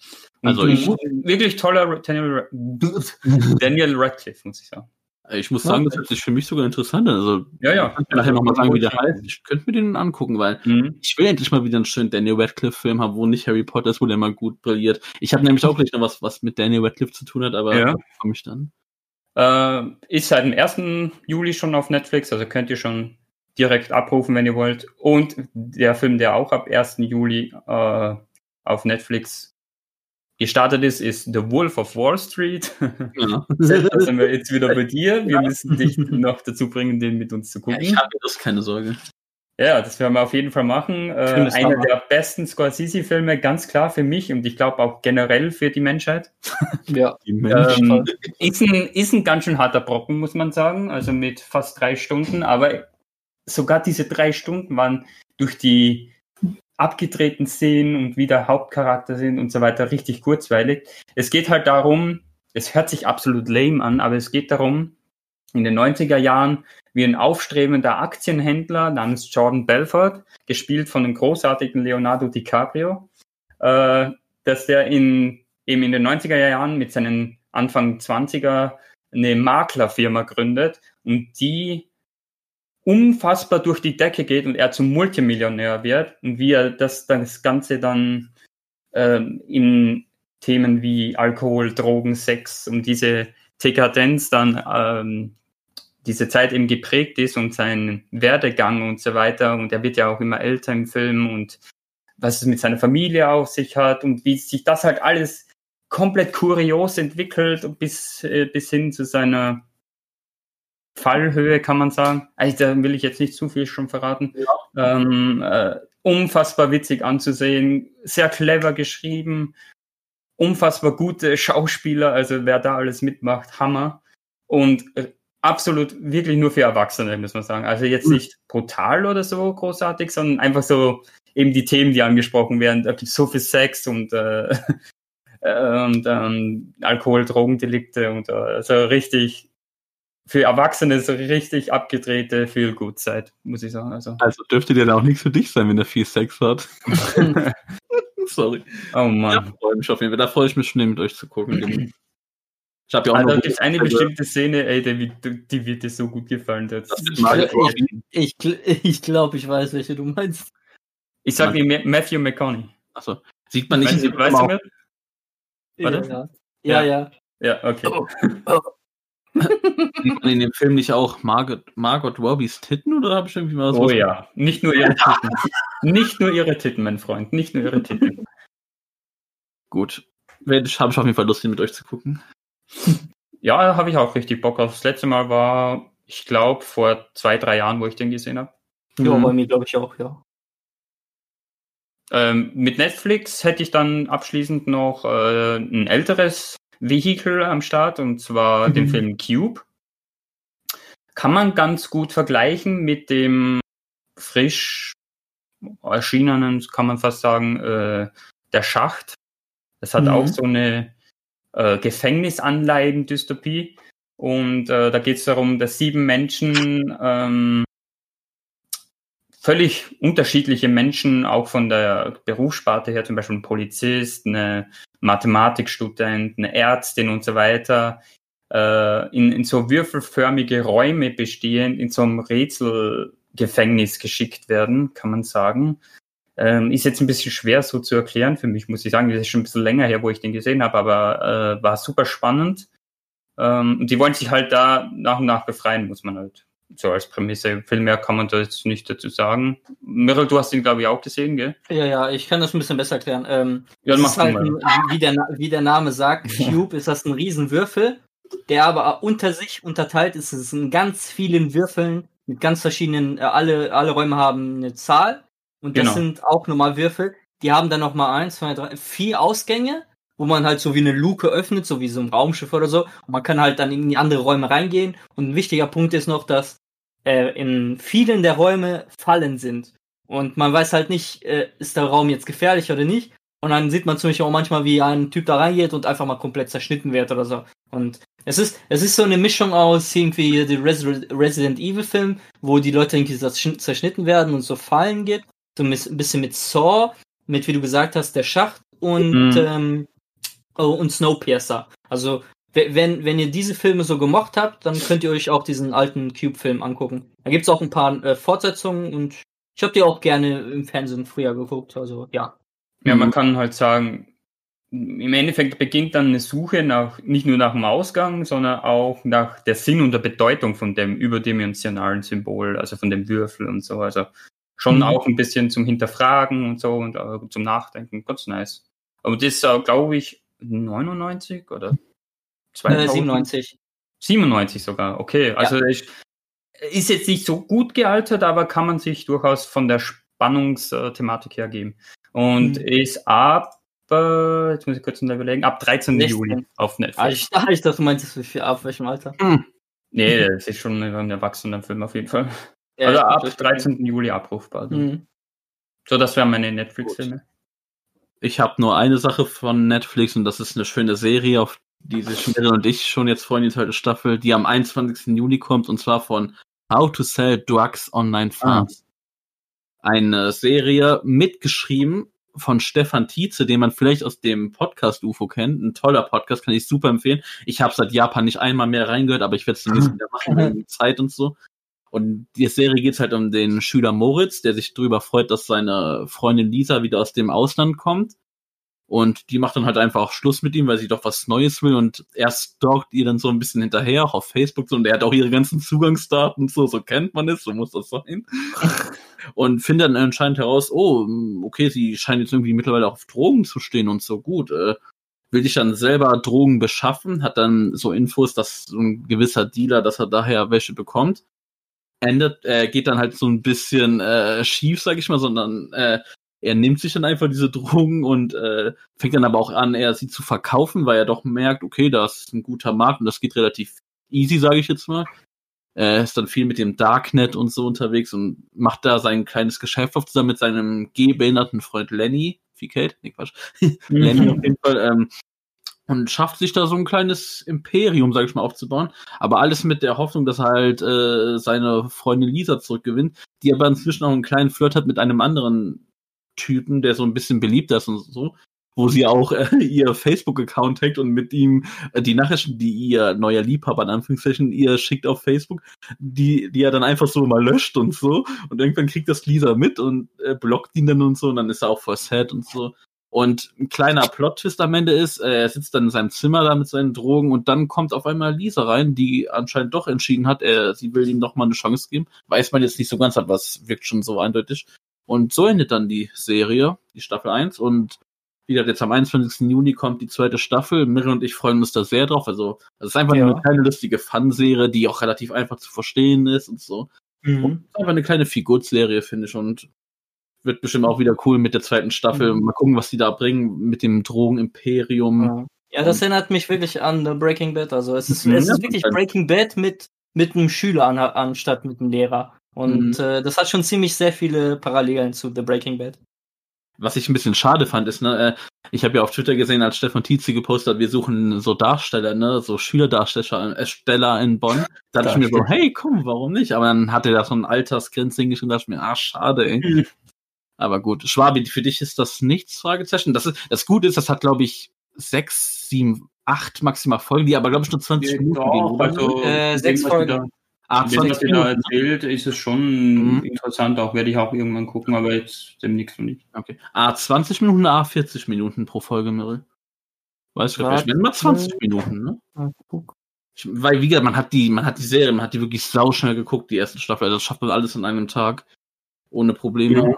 Also ich- wirklich toller Daniel, Daniel Radcliffe, muss ich sagen. Ich muss sagen, das hört sich für mich sogar interessant an. Also, Ja, ja. ich kann nachher nochmal sagen, wie der heißt. Ich könnte mir den angucken, weil Mhm. ich will endlich mal wieder einen schönen Daniel Radcliffe-Film haben, wo nicht Harry Potter ist, wo der mal gut brilliert. Ich habe nämlich auch gleich noch was, was mit Daniel Radcliffe zu tun hat, aber Ja. komme ich dann. Äh, ist seit dem 1. Juli schon auf Netflix, also könnt ihr schon direkt abrufen, wenn ihr wollt. Und der Film, der auch ab 1. Juli äh, auf Netflix gestartet ist, ist The Wolf of Wall Street. Ja. da sind wir jetzt wieder bei dir. Wir müssen dich noch dazu bringen, den mit uns zu Ja, gucken. ich habe das keine Sorge. Ja, das werden wir auf jeden Fall machen. Äh, einer der besten Scorsese-Filme, ganz klar für mich und ich glaube auch generell für die Menschheit. Ja. Die Menschen. Ähm, ist, ein, ist ein ganz schön harter Brocken, muss man sagen. Also mit fast drei Stunden. Aber sogar diese drei Stunden waren durch die abgedrehten Szenen und wie der Hauptcharakter sind und so weiter richtig kurzweilig. Es geht halt darum, es hört sich absolut lame an, aber es geht darum, in den 90er Jahren wie ein aufstrebender Aktienhändler namens Jordan Belfort, gespielt von dem großartigen Leonardo DiCaprio, äh, dass der in, eben in den 90er Jahren mit seinen Anfang 20er eine Maklerfirma gründet und die unfassbar durch die Decke geht und er zum Multimillionär wird und wie er das, das Ganze dann ähm, in Themen wie Alkohol, Drogen, Sex und diese Dekadenz dann ähm, diese Zeit eben geprägt ist und sein Werdegang und so weiter. Und er wird ja auch immer älter im Film und was es mit seiner Familie auf sich hat und wie sich das halt alles komplett kurios entwickelt bis, äh, bis hin zu seiner Fallhöhe, kann man sagen. Also da will ich jetzt nicht zu viel schon verraten. Ähm, äh, unfassbar witzig anzusehen, sehr clever geschrieben, unfassbar gute Schauspieler, also wer da alles mitmacht, Hammer. Und äh, absolut wirklich nur für Erwachsene, muss man sagen. Also jetzt nicht brutal oder so großartig, sondern einfach so eben die Themen, die angesprochen werden. Da gibt es so viel Sex und, äh, äh, und ähm, Alkohol, Drogendelikte und äh, also richtig für Erwachsene so richtig abgedrehte Feel-Good-Zeit, muss ich sagen. Also, Also dürfte der da auch nichts für dich sein, wenn er viel Sex hat. Sorry. oh Ja, Mann. freue mich auf jeden Fall. Da freue ich mich schon, mit euch zu gucken. Ich habe ja auch Also, noch da gibt es eine bestimmte Szene, ey, die, wird- die wird dir so gut gefallen. Das, Ich, ich, ich, gl- ich glaube, ich weiß, welche du meinst. ich sag wie Ma- Matthew McConaughey. Achso. Sieht man nicht Weißt, du- weißt du mehr? Warte. Ja, ja. ja. Ja, okay. Oh. Sieht man in dem Film nicht auch Margot, Margot Robbies Titten oder habe ich irgendwie mal was Oh ja, nicht nur ihre Titten. nicht nur ihre Titten, mein Freund, nicht nur ihre Titten. Gut. Habe ich auf jeden Fall Lust, den mit euch zu gucken. Ja, habe ich auch richtig Bock auf. Das letzte Mal war, ich glaube, vor zwei, drei Jahren, wo ich den gesehen habe. Ja, Mhm. bei mir glaube ich auch, ja. Ähm, mit Netflix hätte ich dann abschließend noch äh, ein älteres Vehikel am Start, und zwar den Mhm. Film Cube. Kann man ganz gut vergleichen mit dem frisch erschienenen, kann man fast sagen, äh, Der Schacht. Das hat Mhm. auch so eine äh, Gefängnisanleihen-Dystopie. Und äh, da geht es darum, dass sieben Menschen ähm, völlig unterschiedliche Menschen, auch von der Berufssparte her, zum Beispiel ein Polizist, eine Mathematikstudent, eine Ärztin und so weiter, äh, in, in so würfelförmige Räume bestehend, in so einem Rätselgefängnis geschickt werden, kann man sagen. Ähm, ist jetzt ein bisschen schwer so zu erklären für mich, muss ich sagen. Das ist schon ein bisschen länger her, wo ich den gesehen habe, aber äh, war super spannend. Ähm, die wollen sich halt da nach und nach befreien, muss man halt so als Prämisse. Viel mehr kann man da jetzt nicht dazu sagen. Mirel, du hast ihn, glaube ich, auch gesehen, gell? Ja, ja, ich kann das ein bisschen besser erklären. Ähm, Ja, mach halt mal. ein, wie, der, wie der Name sagt, Cube ist das ein Riesenwürfel, der aber unter sich unterteilt ist. Es sind ganz vielen Würfeln, mit ganz verschiedenen, äh, alle, alle Räume haben eine Zahl und das Genau. sind auch normal Würfel. Die haben dann nochmal eins, zwei, drei, vier Ausgänge, wo man halt so wie eine Luke öffnet, so wie so ein Raumschiff oder so. Und man kann halt dann in die andere Räume reingehen. Und ein wichtiger Punkt ist noch, dass äh, in vielen der Räume Fallen sind. Und man weiß halt nicht, äh, ist der Raum jetzt gefährlich oder nicht. Und dann sieht man zum Beispiel auch manchmal, wie ein Typ da reingeht und einfach mal komplett zerschnitten wird oder so. Und es ist, es ist so eine Mischung aus irgendwie die Resi- Resident Evil Film, wo die Leute irgendwie zerschn- zerschnitten werden und so Fallen gibt. So ein bisschen mit Saw, mit, wie du gesagt hast, der Schacht und, Mhm. ähm, oh, und Snowpiercer. Also, we- wenn, wenn ihr diese Filme so gemocht habt, dann könnt ihr euch auch diesen alten Cube-Film angucken. Da gibt's auch ein paar äh, Fortsetzungen und ich habe die auch gerne im Fernsehen früher geguckt. Also, ja. Ja, man Mhm. kann halt sagen, im Endeffekt beginnt dann eine Suche nach, nicht nur nach dem Ausgang, sondern auch nach der Sinn und der Bedeutung von dem überdimensionalen Symbol, also von dem Würfel und so. Also schon Mhm. auch ein bisschen zum Hinterfragen und so und äh, zum Nachdenken. Ganz nice. Aber das ist, glaube ich, 99 oder Äh, 2000? 97. 97 sogar, okay. Also ist, ist jetzt nicht so gut gealtert, aber kann man sich durchaus von der Spannungsthematik her geben. Und Mhm. ist ab, äh, jetzt muss ich kurz noch überlegen, ab 13. 16. Juli auf Ah, Netflix. ich dachte, ich dachte, du meintest, wie viel, auf welchem Alter? nee, das ist schon ein erwachsener Film auf jeden Fall. Ja, also ich ab bin 13. Juli abrufbar. Mhm. So, das wären meine Netflix-Filme. Ich habe nur eine Sache von Netflix und das ist eine schöne Serie, auf die sich Meryl und ich schon jetzt freuen, die zweite Staffel, die am 21. Juli kommt und zwar von How to Sell Drugs Online Fast. Eine Serie mitgeschrieben von Stefan Tietze, den man vielleicht aus dem Podcast UFO kennt. Ein toller Podcast, kann ich super empfehlen. Ich habe seit Japan nicht einmal mehr reingehört, aber ich werde es demnächst wieder machen, wegen Zeit und so. Und die Serie geht halt um den Schüler Moritz, der sich darüber freut, dass seine Freundin Lisa wieder aus dem Ausland kommt. Und die macht dann halt einfach auch Schluss mit ihm, weil sie doch was Neues will. Und er stalkt ihr dann so ein bisschen hinterher, auch auf Facebook. So, und er hat auch ihre ganzen Zugangsdaten so, so kennt man es, so muss das sein. und findet dann anscheinend heraus, oh, okay, sie scheint jetzt irgendwie mittlerweile auf Drogen zu stehen und so gut. Äh, will sich dann selber Drogen beschaffen, hat dann so Infos, dass so ein gewisser Dealer, dass er daher welche bekommt endet, äh, geht dann halt so ein bisschen äh, schief, sag ich mal, sondern äh, er nimmt sich dann einfach diese Drogen und äh, fängt dann aber auch an, er sie zu verkaufen, weil er doch merkt, okay, das ist ein guter Markt und das geht relativ easy, sage ich jetzt mal. Er ist dann viel mit dem Darknet und so unterwegs und macht da sein kleines Geschäft auf zusammen mit seinem gehbehinderten Freund Lenny. Wie Kate? Nee, Quatsch. Lenny auf jeden Fall. Ähm, und schafft sich da so ein kleines Imperium, sag ich mal, aufzubauen. Aber alles mit der Hoffnung, dass er halt äh, seine Freundin Lisa zurückgewinnt, die aber inzwischen auch einen kleinen Flirt hat mit einem anderen Typen, der so ein bisschen beliebter ist und so, wo sie auch äh, ihr Facebook-Account hackt und mit ihm äh, die Nachrichten, die ihr neuer Liebhaber in Anführungszeichen ihr schickt auf Facebook, die, die er dann einfach so mal löscht und so. Und irgendwann kriegt das Lisa mit und äh, blockt ihn dann und so und dann ist er auch voll sad und so. Und ein kleiner Plot-Twist am Ende ist, äh, er sitzt dann in seinem Zimmer da mit seinen Drogen und dann kommt auf einmal Lisa rein, die anscheinend doch entschieden hat, er, sie will ihm doch mal eine Chance geben. Weiß man jetzt nicht so ganz, aber es wirkt schon so eindeutig. Und so endet dann die Serie, die Staffel 1. Und wie gesagt, jetzt am 21. Juni kommt die zweite Staffel. Mirre und ich freuen uns da sehr drauf. Also, es ist einfach Ja. eine kleine lustige Fun-Serie, die auch relativ einfach zu verstehen ist und so. Mhm. Und es ist einfach eine kleine Figurserie, finde ich. Und wird bestimmt auch wieder cool mit der zweiten Staffel. Mhm. Mal gucken, was die da bringen mit dem Drogenimperium. Ja. ja, das erinnert mich wirklich an The Breaking Bad. Also es ist, es ist wirklich. Breaking Bad mit, mit einem Schüler an, anstatt mit einem Lehrer. Und Mhm. äh, das hat schon ziemlich sehr viele Parallelen zu The Breaking Bad. Was ich ein bisschen schade fand, ist, ne, äh, ich habe ja auf Twitter gesehen, als Stefan Tietze gepostet hat, wir suchen so Darsteller, ne, so Schülerdarsteller äh, Steller in Bonn. Da dachte ich mir so, hey, komm, warum nicht? Aber dann hatte er da so ein Altersgrenze hingeschrieben, da dachte ich mir, ah, schade, ey. Aber gut, Schwabi, für dich ist das nichts, Fragezeichen. Das ist, das Gute ist, das hat, glaube ich, sechs, sieben, acht maximal Folgen, die aber, glaube ich, nur 20 Minuten gehen. Also, Äh, sechs Folgen. ah, mit dem, 20 was ihr da Minuten. erzählt, ist es schon Mhm. interessant, auch werde ich auch irgendwann gucken, aber jetzt demnächst noch nicht. Okay. Ah, 20 Minuten, ah, 40 Minuten pro Folge, Mirel. Weißt du, Warte. vielleicht mal 20 Minuten, ne? Ich, weil, wie gesagt, man hat die, man hat die Serie, man hat die wirklich sauschnell geguckt, die erste Staffel. Also das schafft man alles in einem Tag. Ohne Probleme. Ja.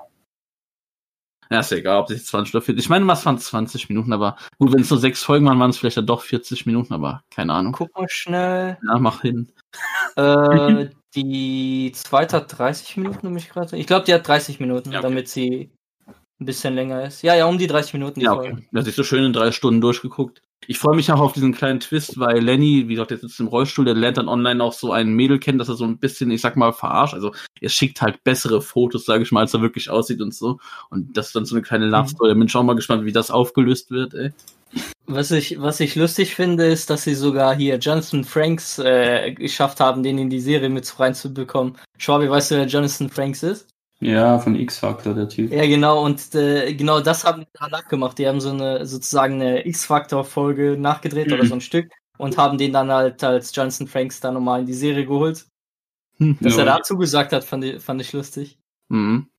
Ja, ist ja egal, ob es 20 oder 40. Ich meine, was waren 20 Minuten, aber gut, wenn es nur sechs Folgen waren, waren es vielleicht dann doch 40 Minuten, aber keine Ahnung. Guck mal schnell. Ja, mach hin. Äh, Die zweite hat 30 Minuten, um mich gerade. Ich glaube, die hat 30 Minuten, Ja, okay. damit sie ein bisschen länger ist. Ja, ja, um die 30 Minuten die Ja, Folge. okay. Das ist so schön in drei Stunden durchgeguckt. Ich freue mich auch auf diesen kleinen Twist, weil Lenny, wie gesagt, der sitzt im Rollstuhl, der lernt dann online auch so ein Mädel kennen, dass er so ein bisschen, ich sag mal, verarscht. Also er schickt halt bessere Fotos, sage ich mal, als er wirklich aussieht und so. Und das ist dann so eine kleine Love Story. Da bin ich auch mal gespannt, wie das aufgelöst wird, ey. Was ich, was ich lustig finde, ist, dass sie sogar hier Jonathan Franks äh, geschafft haben, den in die Serie mit reinzubekommen. Schwabi, weißt du, wer Jonathan Franks ist? Ja, von X-Factor, der Typ. Ja, genau, und äh, genau das haben die danach gemacht. Die haben so eine sozusagen eine X-Factor-Folge nachgedreht oder Mhm. so ein Stück und haben den dann halt als Jonathan Franks dann nochmal in die Serie geholt. Hm. Dass Ja. er dazu gesagt hat, fand ich, fand ich lustig. Mhm.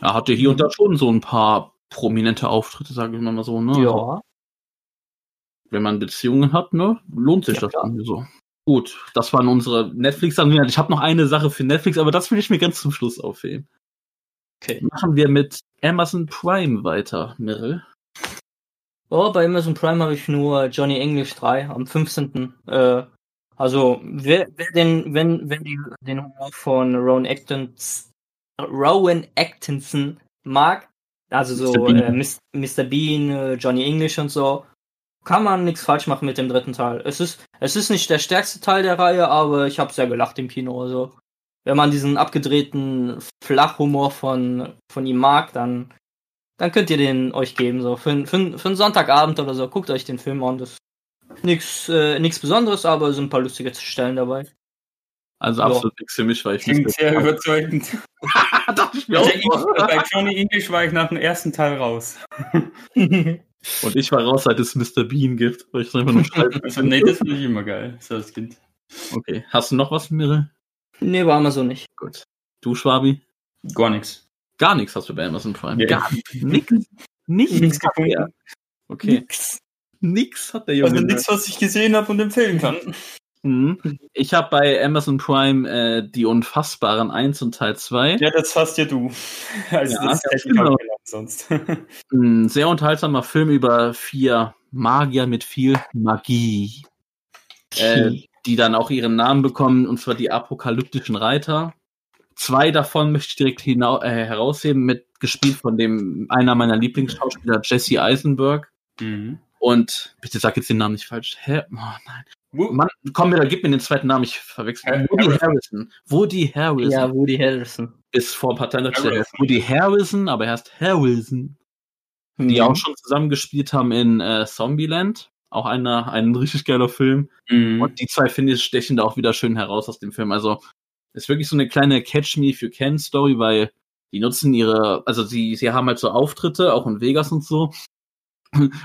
Er hatte hier und da schon so ein paar prominente Auftritte, sage ich mal so, ne? Also, wenn man Beziehungen hat, ne, lohnt sich Ja, das klar. dann so. Gut, das waren unsere Netflix-Anwendungen. Ich habe noch eine Sache für Netflix, aber das will ich mir ganz zum Schluss aufheben. Okay. Machen wir mit Amazon Prime weiter, Mirrell. Oh, bei Amazon Prime habe ich nur Johnny English 3 am 15. Äh, also, wer, wer den, wenn, wenn die den Humor von Rowan Atkinson, Rowan Atkinson mag, also so Mr. Bean. äh, Mr. Bean, äh, Johnny English und so, kann man nichts falsch machen mit dem dritten Teil. Es ist, es ist nicht der stärkste Teil der Reihe, aber ich habe sehr gelacht im Kino. Also, wenn man diesen abgedrehten Flachhumor von, von ihm mag, dann dann könnt ihr den euch geben. So für, für, für einen Sonntagabend oder so. Guckt euch den Film an. Das ist nichts äh, nix Besonderes, aber es sind ein paar lustige Stellen dabei. Also Ja. absolut nichts für mich, weil ich Klingt nicht sehr überzeugend. Also bei Johnny English war ich nach dem ersten Teil raus. Und ich war raus, seit es Mr. Bean gibt, weil ich einfach nur schreiben. Also, nee, das finde ich immer geil, so als Kind. Okay, hast du noch was, Mirre? nee, war Amazon nicht. Gut. Du, Schwabi? Gar nichts. Gar nichts hast du bei Amazon Prime. Ja. Gar nichts. Nichts. Nichts er. gefunden. Okay, nix hat der Junge. Also nichts, was ich gesehen habe und empfehlen kann. Mhm. Ich habe bei Amazon Prime äh, die Unfassbaren 1 und Teil 2. Ja, das hast ja du. Also Ja, das hätte ich genau. auch sonst. Ein sehr unterhaltsamer Film über vier Magier mit viel Magie, äh, die dann auch ihren Namen bekommen, und zwar die apokalyptischen Reiter. Zwei davon möchte ich direkt hinau äh, herausheben, mit gespielt von dem einer meiner Lieblingsschauspieler, Jesse Eisenberg. mhm. Und bitte sag jetzt den Namen nicht falsch. Hä? Oh nein. Mann, komm mir, da gib mir den zweiten Namen, ich verwechsel. Woody Harrison. Harrison. Woody Harrison. Ja, Woody Harrelson. Bis vor ein paar Tagen Harrison. Woody Harrison, aber er heißt Harrison. Die Mhm. auch schon zusammen gespielt haben in äh, Zombieland. Auch einer, ein richtig geiler Film. Mhm. Und die zwei, finde ich, stechen da auch wieder schön heraus aus dem Film. Also, ist wirklich so eine kleine Catch Me If You Can Story, weil die nutzen ihre, also sie, sie haben halt so Auftritte, auch in Vegas und so.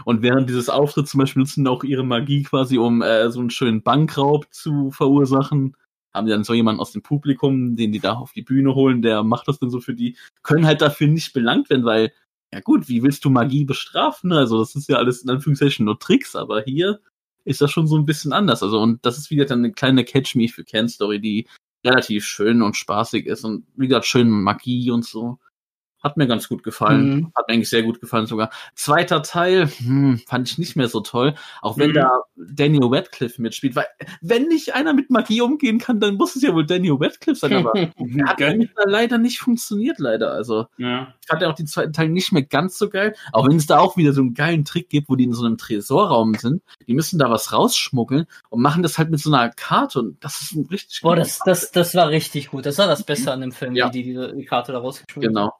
Und während dieses Auftritts zum Beispiel nutzen auch ihre Magie quasi, um äh, so einen schönen Bankraub zu verursachen. Haben die dann so jemanden aus dem Publikum, den die da auf die Bühne holen, der macht das dann so für die, können halt dafür nicht belangt werden, weil, ja gut, wie willst du Magie bestrafen? Also das ist ja alles in Anführungszeichen nur Tricks, aber hier ist das schon so ein bisschen anders. Also, und das ist wieder dann eine kleine Catch Me für Can Story, die relativ schön und spaßig ist und wie gesagt, schön Magie und so. Hat mir ganz gut gefallen. Mhm. Hat mir eigentlich sehr gut gefallen sogar. Zweiter Teil, hm, fand ich nicht mehr so toll. Auch wenn Mhm. da Daniel Radcliffe mitspielt, weil wenn nicht einer mit Magie umgehen kann, dann muss es ja wohl Daniel Radcliffe sein, aber er hat da leider nicht funktioniert, leider. Also, Ja. ich fand ja auch den zweiten Teil nicht mehr ganz so geil. Auch wenn es da auch wieder so einen geilen Trick gibt, wo die in so einem Tresorraum sind. Die müssen da was rausschmuggeln und machen das halt mit so einer Karte und das ist ein richtig Boah, das, das, das war richtig gut. Das war das Beste an dem Film, Ja. wie die diese die Karte da rausgeschmissen Genau.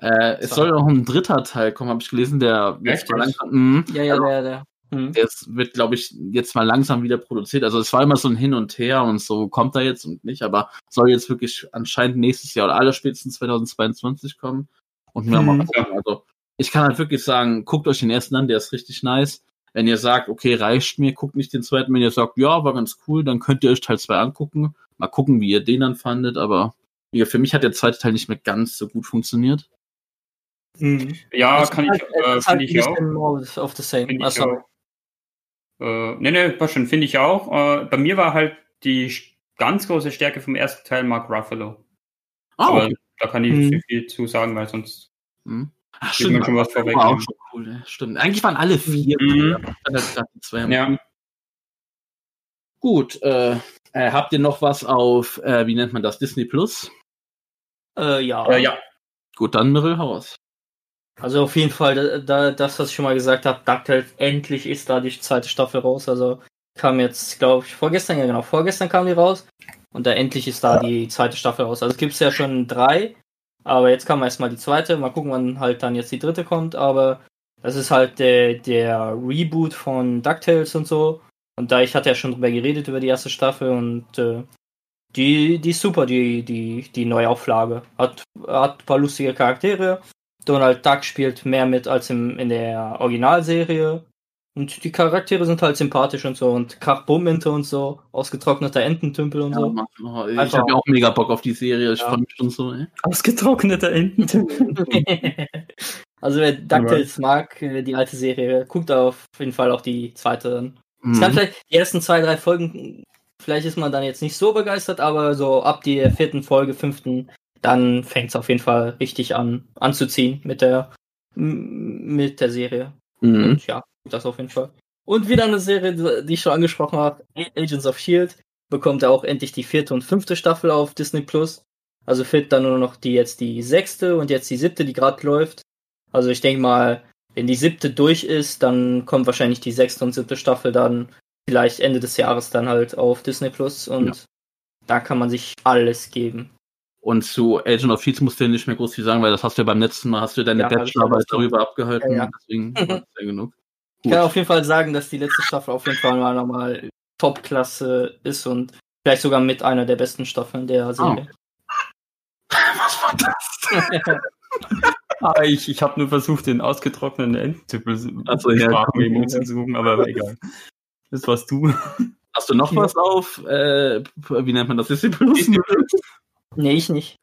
Äh, es So. soll noch ein dritter Teil kommen, habe ich gelesen, der jetzt mal langsam, mhm. Ja, ja, der, der. Mhm. der ist, wird, glaube ich, jetzt mal langsam wieder produziert. Also es war immer so ein Hin und Her und so kommt er jetzt und nicht, aber soll jetzt wirklich anscheinend nächstes Jahr oder aller spätestens 2022 kommen. Und mir Hm. mal gucken. Also ich kann halt wirklich sagen, guckt euch den ersten an, der ist richtig nice. Wenn ihr sagt, okay, reicht mir, guckt nicht den zweiten. Wenn ihr sagt, ja, war ganz cool, dann könnt ihr euch Teil 2 angucken. Mal gucken, wie ihr den dann fandet, aber ja, für mich hat der zweite Teil nicht mehr ganz so gut funktioniert. Mhm. Ja, Es kann ist ich, halt- es äh, halt ich auch. of the same. Finde Ah, ich sorry. auch. Äh, nee, nee, passt schon, finde ich auch. Äh, bei mir war halt die ganz große Stärke vom ersten Teil Mark Ruffalo. Oh, Aber da kann ich Mhm. nicht so viel zu sagen, weil sonst Hm. Ach, stimmt. man schon was War auch schon cool, ja, stimmt. Eigentlich waren alle vier. Mhm. Zwei. Ja. Gut, äh, Äh, habt ihr noch was auf, äh, wie nennt man das, Disney Plus? Äh, ja. Äh, ja. Gut, dann Mirrell Haus. Also auf jeden Fall, da, da, das, was ich schon mal gesagt habe, DuckTales, endlich ist da die zweite Staffel raus. Also kam jetzt, glaube ich, vorgestern, ja genau, vorgestern kam die raus. Und da endlich ist da die zweite Staffel raus. Also es gibt ja schon drei, aber jetzt kam erstmal die zweite. Mal gucken, wann halt dann jetzt die dritte kommt. Aber das ist halt der, der Reboot von DuckTales und so. Und da ich hatte ja schon drüber geredet über die erste Staffel und äh, die, die ist super, die, die, die Neuauflage. Hat, hat ein paar lustige Charaktere. Donald Duck spielt mehr mit als im, in der Originalserie. Und die Charaktere sind halt sympathisch und so. Und Krachbumminte und so. Ausgetrockneter Ententümpel und Ja, so. Mann, oh, ich Einfach- habe ja auch mega Bock auf die Serie. Ich Ja. freue mich schon so, ey. Ausgetrockneter Ententümpel. also wer DuckTales mag, äh, die alte Serie, guckt auf jeden Fall auch die zweite dann. Es kann Mhm. vielleicht die ersten zwei, drei Folgen, vielleicht ist man dann jetzt nicht so begeistert, aber so ab der vierten Folge, fünften, dann fängt es auf jeden Fall richtig an, anzuziehen mit der, mit der Serie. Mhm. Und ja, das auf jeden Fall. Und wieder eine Serie, die ich schon angesprochen habe, Agents of Shield, bekommt er auch endlich die vierte und fünfte Staffel auf Disney Plus. Also fehlt dann nur noch die jetzt die sechste und jetzt die siebte, die gerade läuft. Also ich denke mal, wenn die siebte durch ist, dann kommt wahrscheinlich die sechste und siebte Staffel dann vielleicht Ende des Jahres dann halt auf Disney Plus und Ja. da kann man sich alles geben. Und zu Agent of Shields musst du ja nicht mehr groß viel sagen, weil das hast du ja beim letzten Mal, hast du deine Ja, Bachelorarbeit ja darüber abgehalten. Ja, ja. Deswegen war das ja genug. Ich kann auf jeden Fall sagen, dass die letzte Staffel auf jeden Fall mal nochmal Top-Klasse ist und vielleicht sogar mit einer der besten Staffeln der Serie. Was war das? Ah, ich ich habe nur versucht, den ausgetrockneten Ententümpel Ach so, ja, zu suchen, aber egal. Das warst du. Hast du noch was auf, äh, wie nennt man das? Disney Plus? Nee, ich nicht.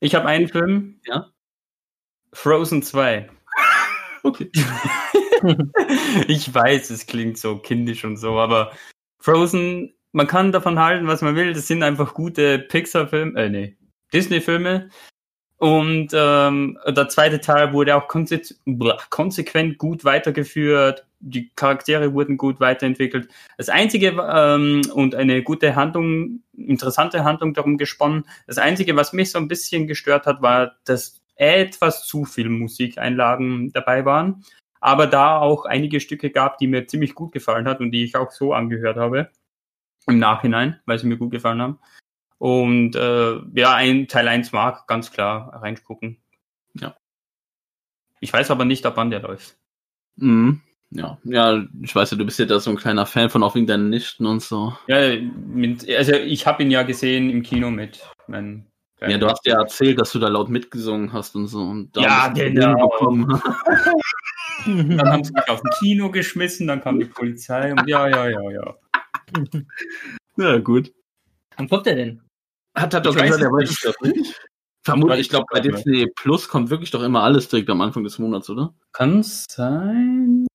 Ich habe einen Film. Ja. Frozen 2. Okay. ich weiß, es klingt so kindisch und so, aber Frozen, man kann davon halten, was man will. Das sind einfach gute Pixar-Filme, äh, nee, Disney-Filme. Und ähm, der zweite Teil wurde auch konse konsequent gut weitergeführt. Die Charaktere wurden gut weiterentwickelt. Das einzige ähm, und eine gute Handlung, interessante Handlung darum gesponnen. Das einzige, was mich so ein bisschen gestört hat, war, dass etwas zu viel Musikeinlagen dabei waren aber da auch einige Stücke gab, die mir ziemlich gut gefallen hat und die ich auch so angehört habe im Nachhinein, weil sie mir gut gefallen haben. Und äh, ja, ein Teil 1 mag, ganz klar, reingucken. Ja. Ich weiß aber nicht, ab wann der läuft. Mhm. Ja, ja, ich weiß ja, du bist ja da so ein kleiner Fan von auch wegen deinen Nichten und so. Ja, mit, also ich habe ihn ja gesehen im Kino mit meinen Ja, du hast ja erzählt, dass du da laut mitgesungen hast und so. Und Ja, genau. Dann haben sie mich auf ein Kino geschmissen, dann kam die Polizei und ja, ja, ja, ja. Ja, gut. Wann kommt der denn? Hat, hat doch gesagt, er es weiß nicht. das nicht. Vermutlich, ich glaube, bei Disney Plus kommt wirklich doch immer alles direkt am Anfang des Monats, oder? Kann sein.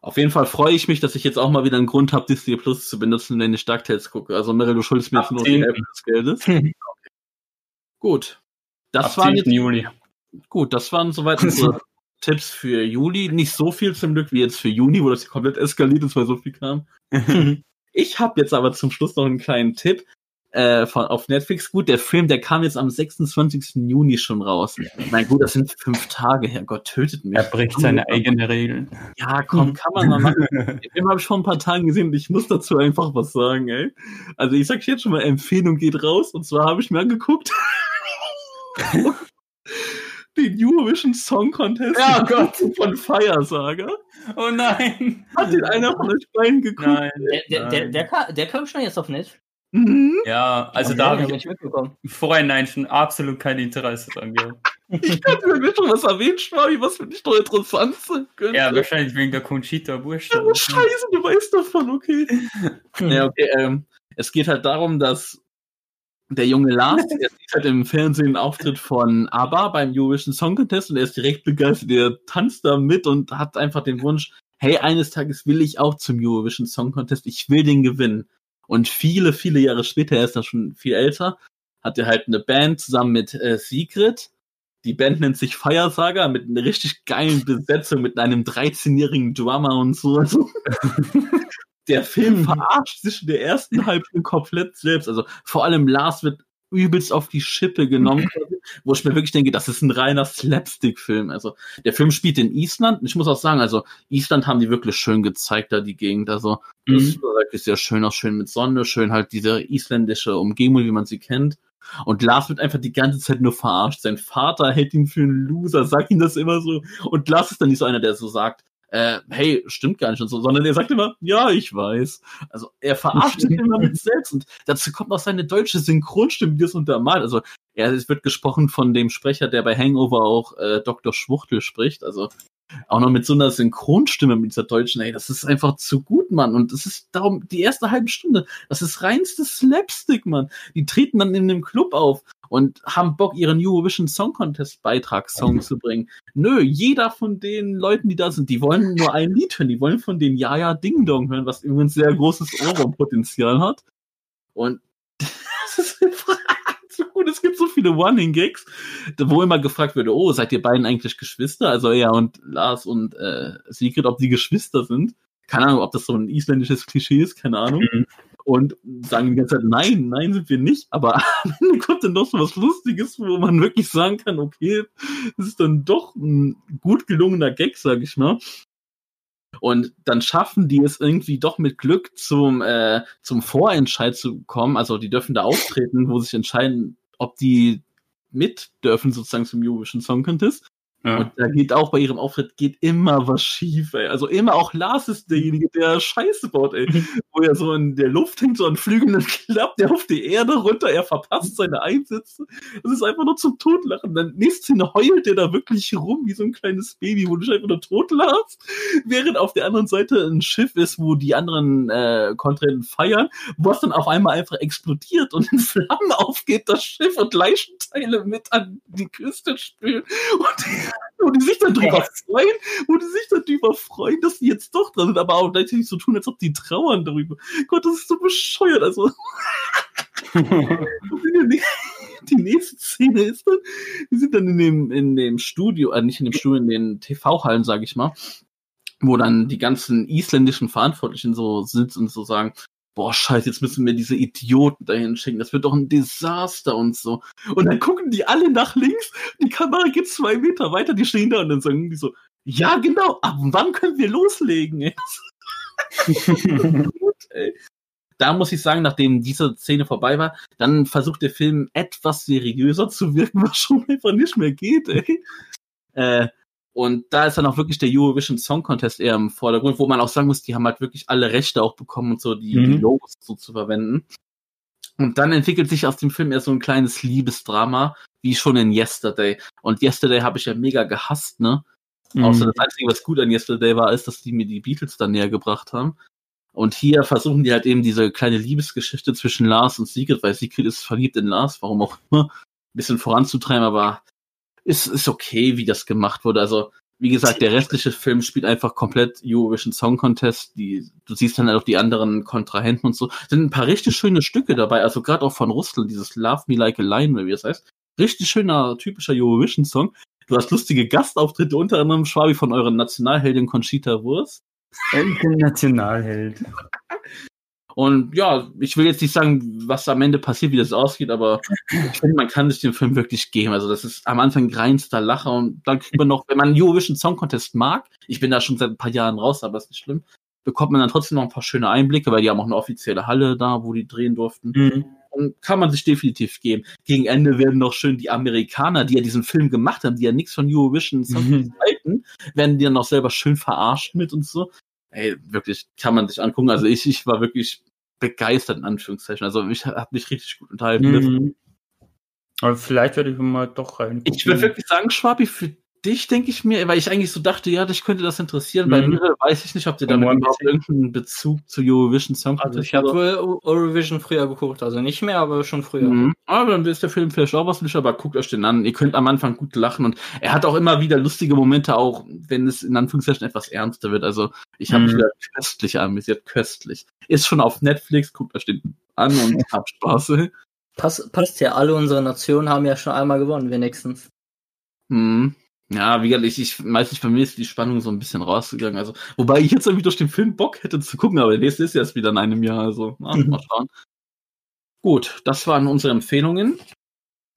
Auf jeden Fall freue ich mich, dass ich jetzt auch mal wieder einen Grund habe, Disney Plus zu benutzen, wenn ich DuckTales gucke. Also, Meryl, du schuldest mir jetzt nur die 10.. Hälfte des Geldes. okay. Gut. Das waren 10. jetzt, Juli. gut, das waren soweit unsere Tipps für Juli. Nicht so viel zum Glück wie jetzt für Juni, wo das komplett eskaliert ist, weil so viel kam. Ich habe jetzt aber zum Schluss noch einen kleinen Tipp äh, von, auf Netflix. Gut, der Film, der kam jetzt am 26. Juni schon raus. Mein gut, das sind fünf Tage. Herrgott, tötet mich. Er bricht seine eigene Regel. Ja, komm, kann man mal machen. Den Film habe ich vor ein paar Tagen gesehen und ich muss dazu einfach was sagen, ey. Also ich sag jetzt schon mal, Empfehlung geht raus. Und zwar habe ich mir angeguckt den Eurovision Song Contest Ja, Gott. von Firesaga. Oh nein! Hat den einer von euch beiden geguckt? Nein. Der, der, der, der, kam, der kam schon jetzt auf Netflix. Mhm. Ja, also Okay, da habe hab ich vorhin schon absolut kein Interesse dran gehabt. Ich dachte, wenn wir schon was erwähnt, Schwabi, was für dich doch interessant sein könnte. Ja, wahrscheinlich wegen der Conchita Wurst. Ja, scheiße, du weißt davon, okay. Ja, okay, ähm, es geht halt darum, dass der junge Lars, der sieht halt im Fernsehen einen Auftritt von ABBA beim Eurovision Song Contest und er ist direkt begeistert, der tanzt da mit und hat einfach den Wunsch, hey, eines Tages will ich auch zum Eurovision Song Contest, ich will den gewinnen. Und viele, viele Jahre später, er ist da schon viel älter, hat er halt eine Band zusammen mit äh, Sigrid. Die Band nennt sich Firesaga mit einer richtig geilen Besetzung, mit einem 13-jährigen Drummer und so. Also, der Film verarscht sich in der ersten Halbstunde komplett selbst. Also vor allem Lars wird übelst auf die Schippe genommen, wo ich mir wirklich denke, das ist ein reiner Slapstick-Film. Also der Film spielt in Island. Ich muss auch sagen, also Island haben die wirklich schön gezeigt, da die Gegend. Also das Mhm. ist wirklich sehr schön, auch schön mit Sonne, schön halt diese isländische Umgebung, wie man sie kennt. Und Lars wird einfach die ganze Zeit nur verarscht. Sein Vater hält ihn für einen Loser, sagt ihm das immer so. Und Lars ist dann nicht so einer, der so sagt, äh, hey, stimmt gar nicht und so, sondern er sagt immer, ja, ich weiß. Also er verarscht sich immer mit selbst und dazu kommt auch seine deutsche Synchronstimme, die das untermalt. Also er es wird gesprochen von dem Sprecher, der bei Hangover auch äh, Dr. Schwuchtel spricht. Also auch noch mit so einer Synchronstimme mit dieser deutschen, ey, das ist einfach zu gut, Mann. Und das ist darum, die erste halbe Stunde, das ist reinstes Slapstick, Mann. Die treten dann in dem Club auf und haben Bock, ihren Eurovision Song Contest Beitragssong zu bringen. Nö, jeder von den Leuten, die da sind, die wollen nur ein Lied hören. Die wollen von den Jaja Ding Dong hören, was übrigens sehr großes Ohrwurmpotenzial hat. Und das ist einfach so gut. Es gibt so viele Running Gags, wo immer gefragt würde, oh, seid ihr beiden eigentlich Geschwister? Also er und Lars und äh, Sigrid, ob die Geschwister sind. Keine Ahnung, ob das so ein isländisches Klischee ist, keine Ahnung. Mhm. Und sagen die ganze Zeit, nein, nein, sind wir nicht. Aber Ende kommt dann doch so was Lustiges, wo man wirklich sagen kann, okay, das ist dann doch ein gut gelungener Gag, sag ich mal. Und dann schaffen die es irgendwie doch mit Glück zum, äh, zum Vorentscheid zu kommen. Also die dürfen da auftreten, wo sich entscheiden, ob die mit dürfen sozusagen zum Eurovision Song Contest. Ja. Und da geht auch bei ihrem Auftritt geht immer was schief, ey. Also immer auch Lars ist derjenige, der Scheiße baut, ey. Wo er so in der Luft hängt, so an Flügeln und klappt er auf die Erde runter, er verpasst seine Einsätze. Das ist einfach nur zum Totlachen. Dann nächste Szene heult er da wirklich rum wie so ein kleines Baby, wo du einfach nur totlachst. Während auf der anderen Seite ein Schiff ist, wo die anderen äh, Kontrahenten feiern, was dann auf einmal einfach explodiert und in Flammen aufgeht, das Schiff und Leichenteile mit an die Küste spülen. Und wo die sich dann drüber freuen, wo die sich dann drüber freuen, dass die jetzt doch dran sind, aber auch gleichzeitig so tun, als ob die trauern darüber. Gott, das ist so bescheuert. Also, die, die nächste Szene ist dann, die sind dann in dem, in dem Studio, äh, nicht in dem Studio, in den TV-Hallen, sage ich mal, wo dann die ganzen isländischen Verantwortlichen so sitzen und so sagen, boah, scheiße, jetzt müssen wir diese Idioten dahin schicken, das wird doch ein Desaster und so. Und dann gucken die alle nach links, die Kamera geht zwei Meter weiter, die stehen da und dann sagen die so, ja genau, ab wann können wir loslegen? Gut, ey. Da muss ich sagen, nachdem diese Szene vorbei war, dann versucht der Film etwas seriöser zu wirken, was schon einfach nicht mehr geht, ey. Äh, und da ist dann auch wirklich der Eurovision Song Contest eher im Vordergrund, wo man auch sagen muss, die haben halt wirklich alle Rechte auch bekommen und so, die, Mhm. die Logos so zu verwenden. Und dann entwickelt sich aus dem Film eher so ein kleines Liebesdrama, wie schon in Yesterday. Und Yesterday habe ich ja mega gehasst, ne? Außer Mhm. das Einzige, was gut an Yesterday war, ist, dass die mir die Beatles dann näher gebracht haben. Und hier versuchen die halt eben diese kleine Liebesgeschichte zwischen Lars und Sigrid, weil Sigrid ist verliebt in Lars, warum auch immer, ein bisschen voranzutreiben, aber ist, ist okay, wie das gemacht wurde. Also, wie gesagt, der restliche Film spielt einfach komplett Eurovision Song Contest. Die, du siehst dann halt auch die anderen Kontrahenten und so. Sind ein paar richtig schöne Stücke dabei, also gerade auch von Russland, dieses Love Me Like a Lion, wie es heißt. Richtig schöner, typischer Eurovision Song. Du hast lustige Gastauftritte, unter anderem Schwabi von eurer Nationalheldin Conchita Wurst. Nationalheld. Und ja, ich will jetzt nicht sagen, was am Ende passiert, wie das ausgeht, aber ich finde, man kann sich den Film wirklich geben. Also das ist am Anfang reinster Lacher und dann kriegt man noch, wenn man Eurovision Song Contest mag, ich bin da schon seit ein paar Jahren raus, aber ist nicht schlimm, bekommt man dann trotzdem noch ein paar schöne Einblicke, weil die haben auch eine offizielle Halle da, wo die drehen durften. Mhm. Und kann man sich definitiv geben. Gegen Ende werden noch schön die Amerikaner, die ja diesen Film gemacht haben, die ja nichts von Eurovision Song Mhm. halten, werden die dann noch selber schön verarscht mit und so. Ey, wirklich, kann man sich angucken. Also ich, ich war wirklich begeistert, in Anführungszeichen. Also ich habe mich richtig gut unterhalten. Mhm. Aber vielleicht werde ich mal doch rein. Ich würde wirklich sagen, Schwabi, für dich denke ich mir, weil ich eigentlich so dachte, ja, dich könnte das interessieren. Bei Mhm. mir weiß ich nicht, ob dir damit überhaupt irgendeinen Bezug zu Eurovision Song Also Contest ich habe wohl Eurovision früher geguckt, also nicht mehr, aber schon früher. Mhm. Aber dann ist der Film vielleicht auch was für dich, aber guckt euch den an. Ihr könnt am Anfang gut lachen und er hat auch immer wieder lustige Momente, auch wenn es in Anführungszeichen etwas ernster wird. Also ich habe mich Mhm. wieder köstlich amüsiert, köstlich. Ist schon auf Netflix, guckt euch den an und habt Spaß. Pass, passt ja, alle unsere Nationen haben ja schon einmal gewonnen, wenigstens. Mhm. Ja, wie gesagt, ich, ich meistens bei mir ist die Spannung so ein bisschen rausgegangen. Also, wobei ich jetzt irgendwie durch den Film Bock hätte zu gucken, aber der nächste ist erst wieder in einem Jahr. Also, na, Mhm. mal schauen. Gut, das waren unsere Empfehlungen.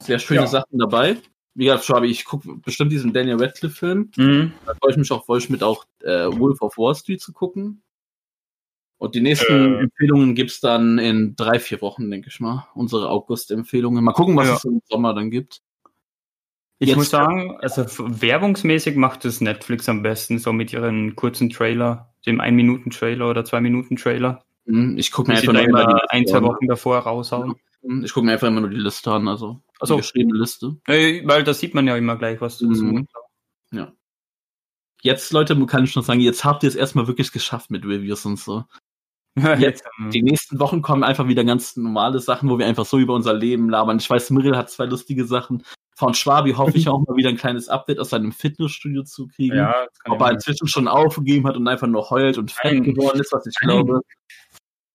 Sehr schöne Ja. Sachen dabei. Wie gesagt, Schabi, ich gucke bestimmt diesen Daniel Radcliffe-Film. Mhm. Da freue ich mich auch voll mit auch äh, Wolf of Wall Street zu gucken. Und die nächsten Äh. Empfehlungen gibt's dann in drei, vier Wochen, denke ich mal. Unsere August-Empfehlungen. Mal gucken, was Ja. es im Sommer dann gibt. Ich Jetzt- muss sagen, also werbungsmäßig macht es Netflix am besten, so mit ihren kurzen Trailer, dem 1-Minuten-Trailer oder 2-Minuten-Trailer, Hm, Ich gucke mir einfach nur immer die ein, zwei. Wochen davor raushauen. Hm, Ich gucke mir einfach immer nur die Liste an, also so. die geschriebene Liste. Äh, Weil da sieht man ja immer gleich was dazu. Mhm. Jetzt, Leute, kann ich schon sagen, jetzt habt ihr es erstmal wirklich geschafft mit Reviews und so. Jetzt, Die nächsten Wochen kommen einfach wieder ganz normale Sachen, wo wir einfach so über unser Leben labern. Ich weiß, Mirrell hat zwei lustige Sachen. Von Schwabi hoffe ich auch mal wieder ein kleines Update aus seinem Fitnessstudio zu kriegen. ja, Ob er inzwischen schon aufgegeben hat und einfach nur heult und fett geworden ist, was ich glaube.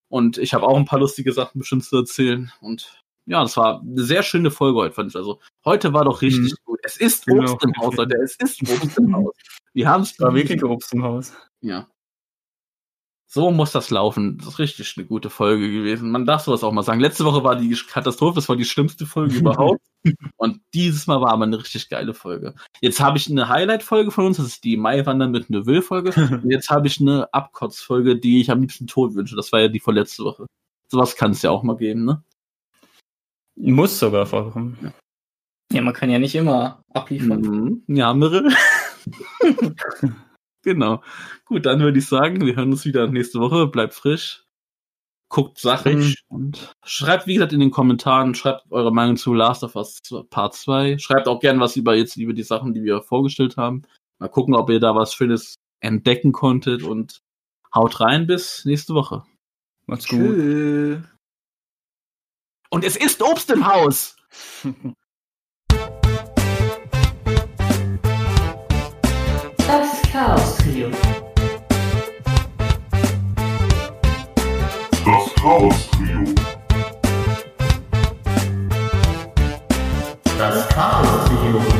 Und ich habe auch ein paar lustige Sachen bestimmt zu erzählen. Und ja, das war eine sehr schöne Folge heute, fand ich. Also heute war doch richtig Mhm. gut. Es ist Genau. Obst im Haus, Leute. Es ist Obst im Haus. Wir haben es war wirklich Obst im Haus. Ja. So muss das laufen. Das ist richtig eine gute Folge gewesen. Man darf sowas auch mal sagen. Letzte Woche war die Katastrophe, das war die schlimmste Folge überhaupt. Und dieses Mal war aber eine richtig geile Folge. Jetzt habe ich eine Highlight-Folge von uns, das ist die Maiwandern mit Neuville-Folge. Und jetzt habe ich eine Abkotz-Folge, die ich am liebsten tot wünsche. Das war ja die vorletzte Woche. Sowas kann es ja auch mal geben, ne? Muss sogar vorkommen. Ja, man kann ja nicht immer abliefern. Mhm. Ja, Mirre. genau. Gut, dann würde ich sagen, wir hören uns wieder nächste Woche. Bleibt frisch. Guckt Sachen Frisch. und schreibt, wie gesagt, in den Kommentaren, schreibt eure Meinung zu Last of Us Part 2. Schreibt auch gern was über jetzt über die Sachen, die wir vorgestellt haben. Mal gucken, ob ihr da was Schönes entdecken konntet und haut rein bis nächste Woche. Macht's gut. Tschö. Und es ist Obst im Haus! Das Interviews. Das Chaos Trio. Das Chaos Trio.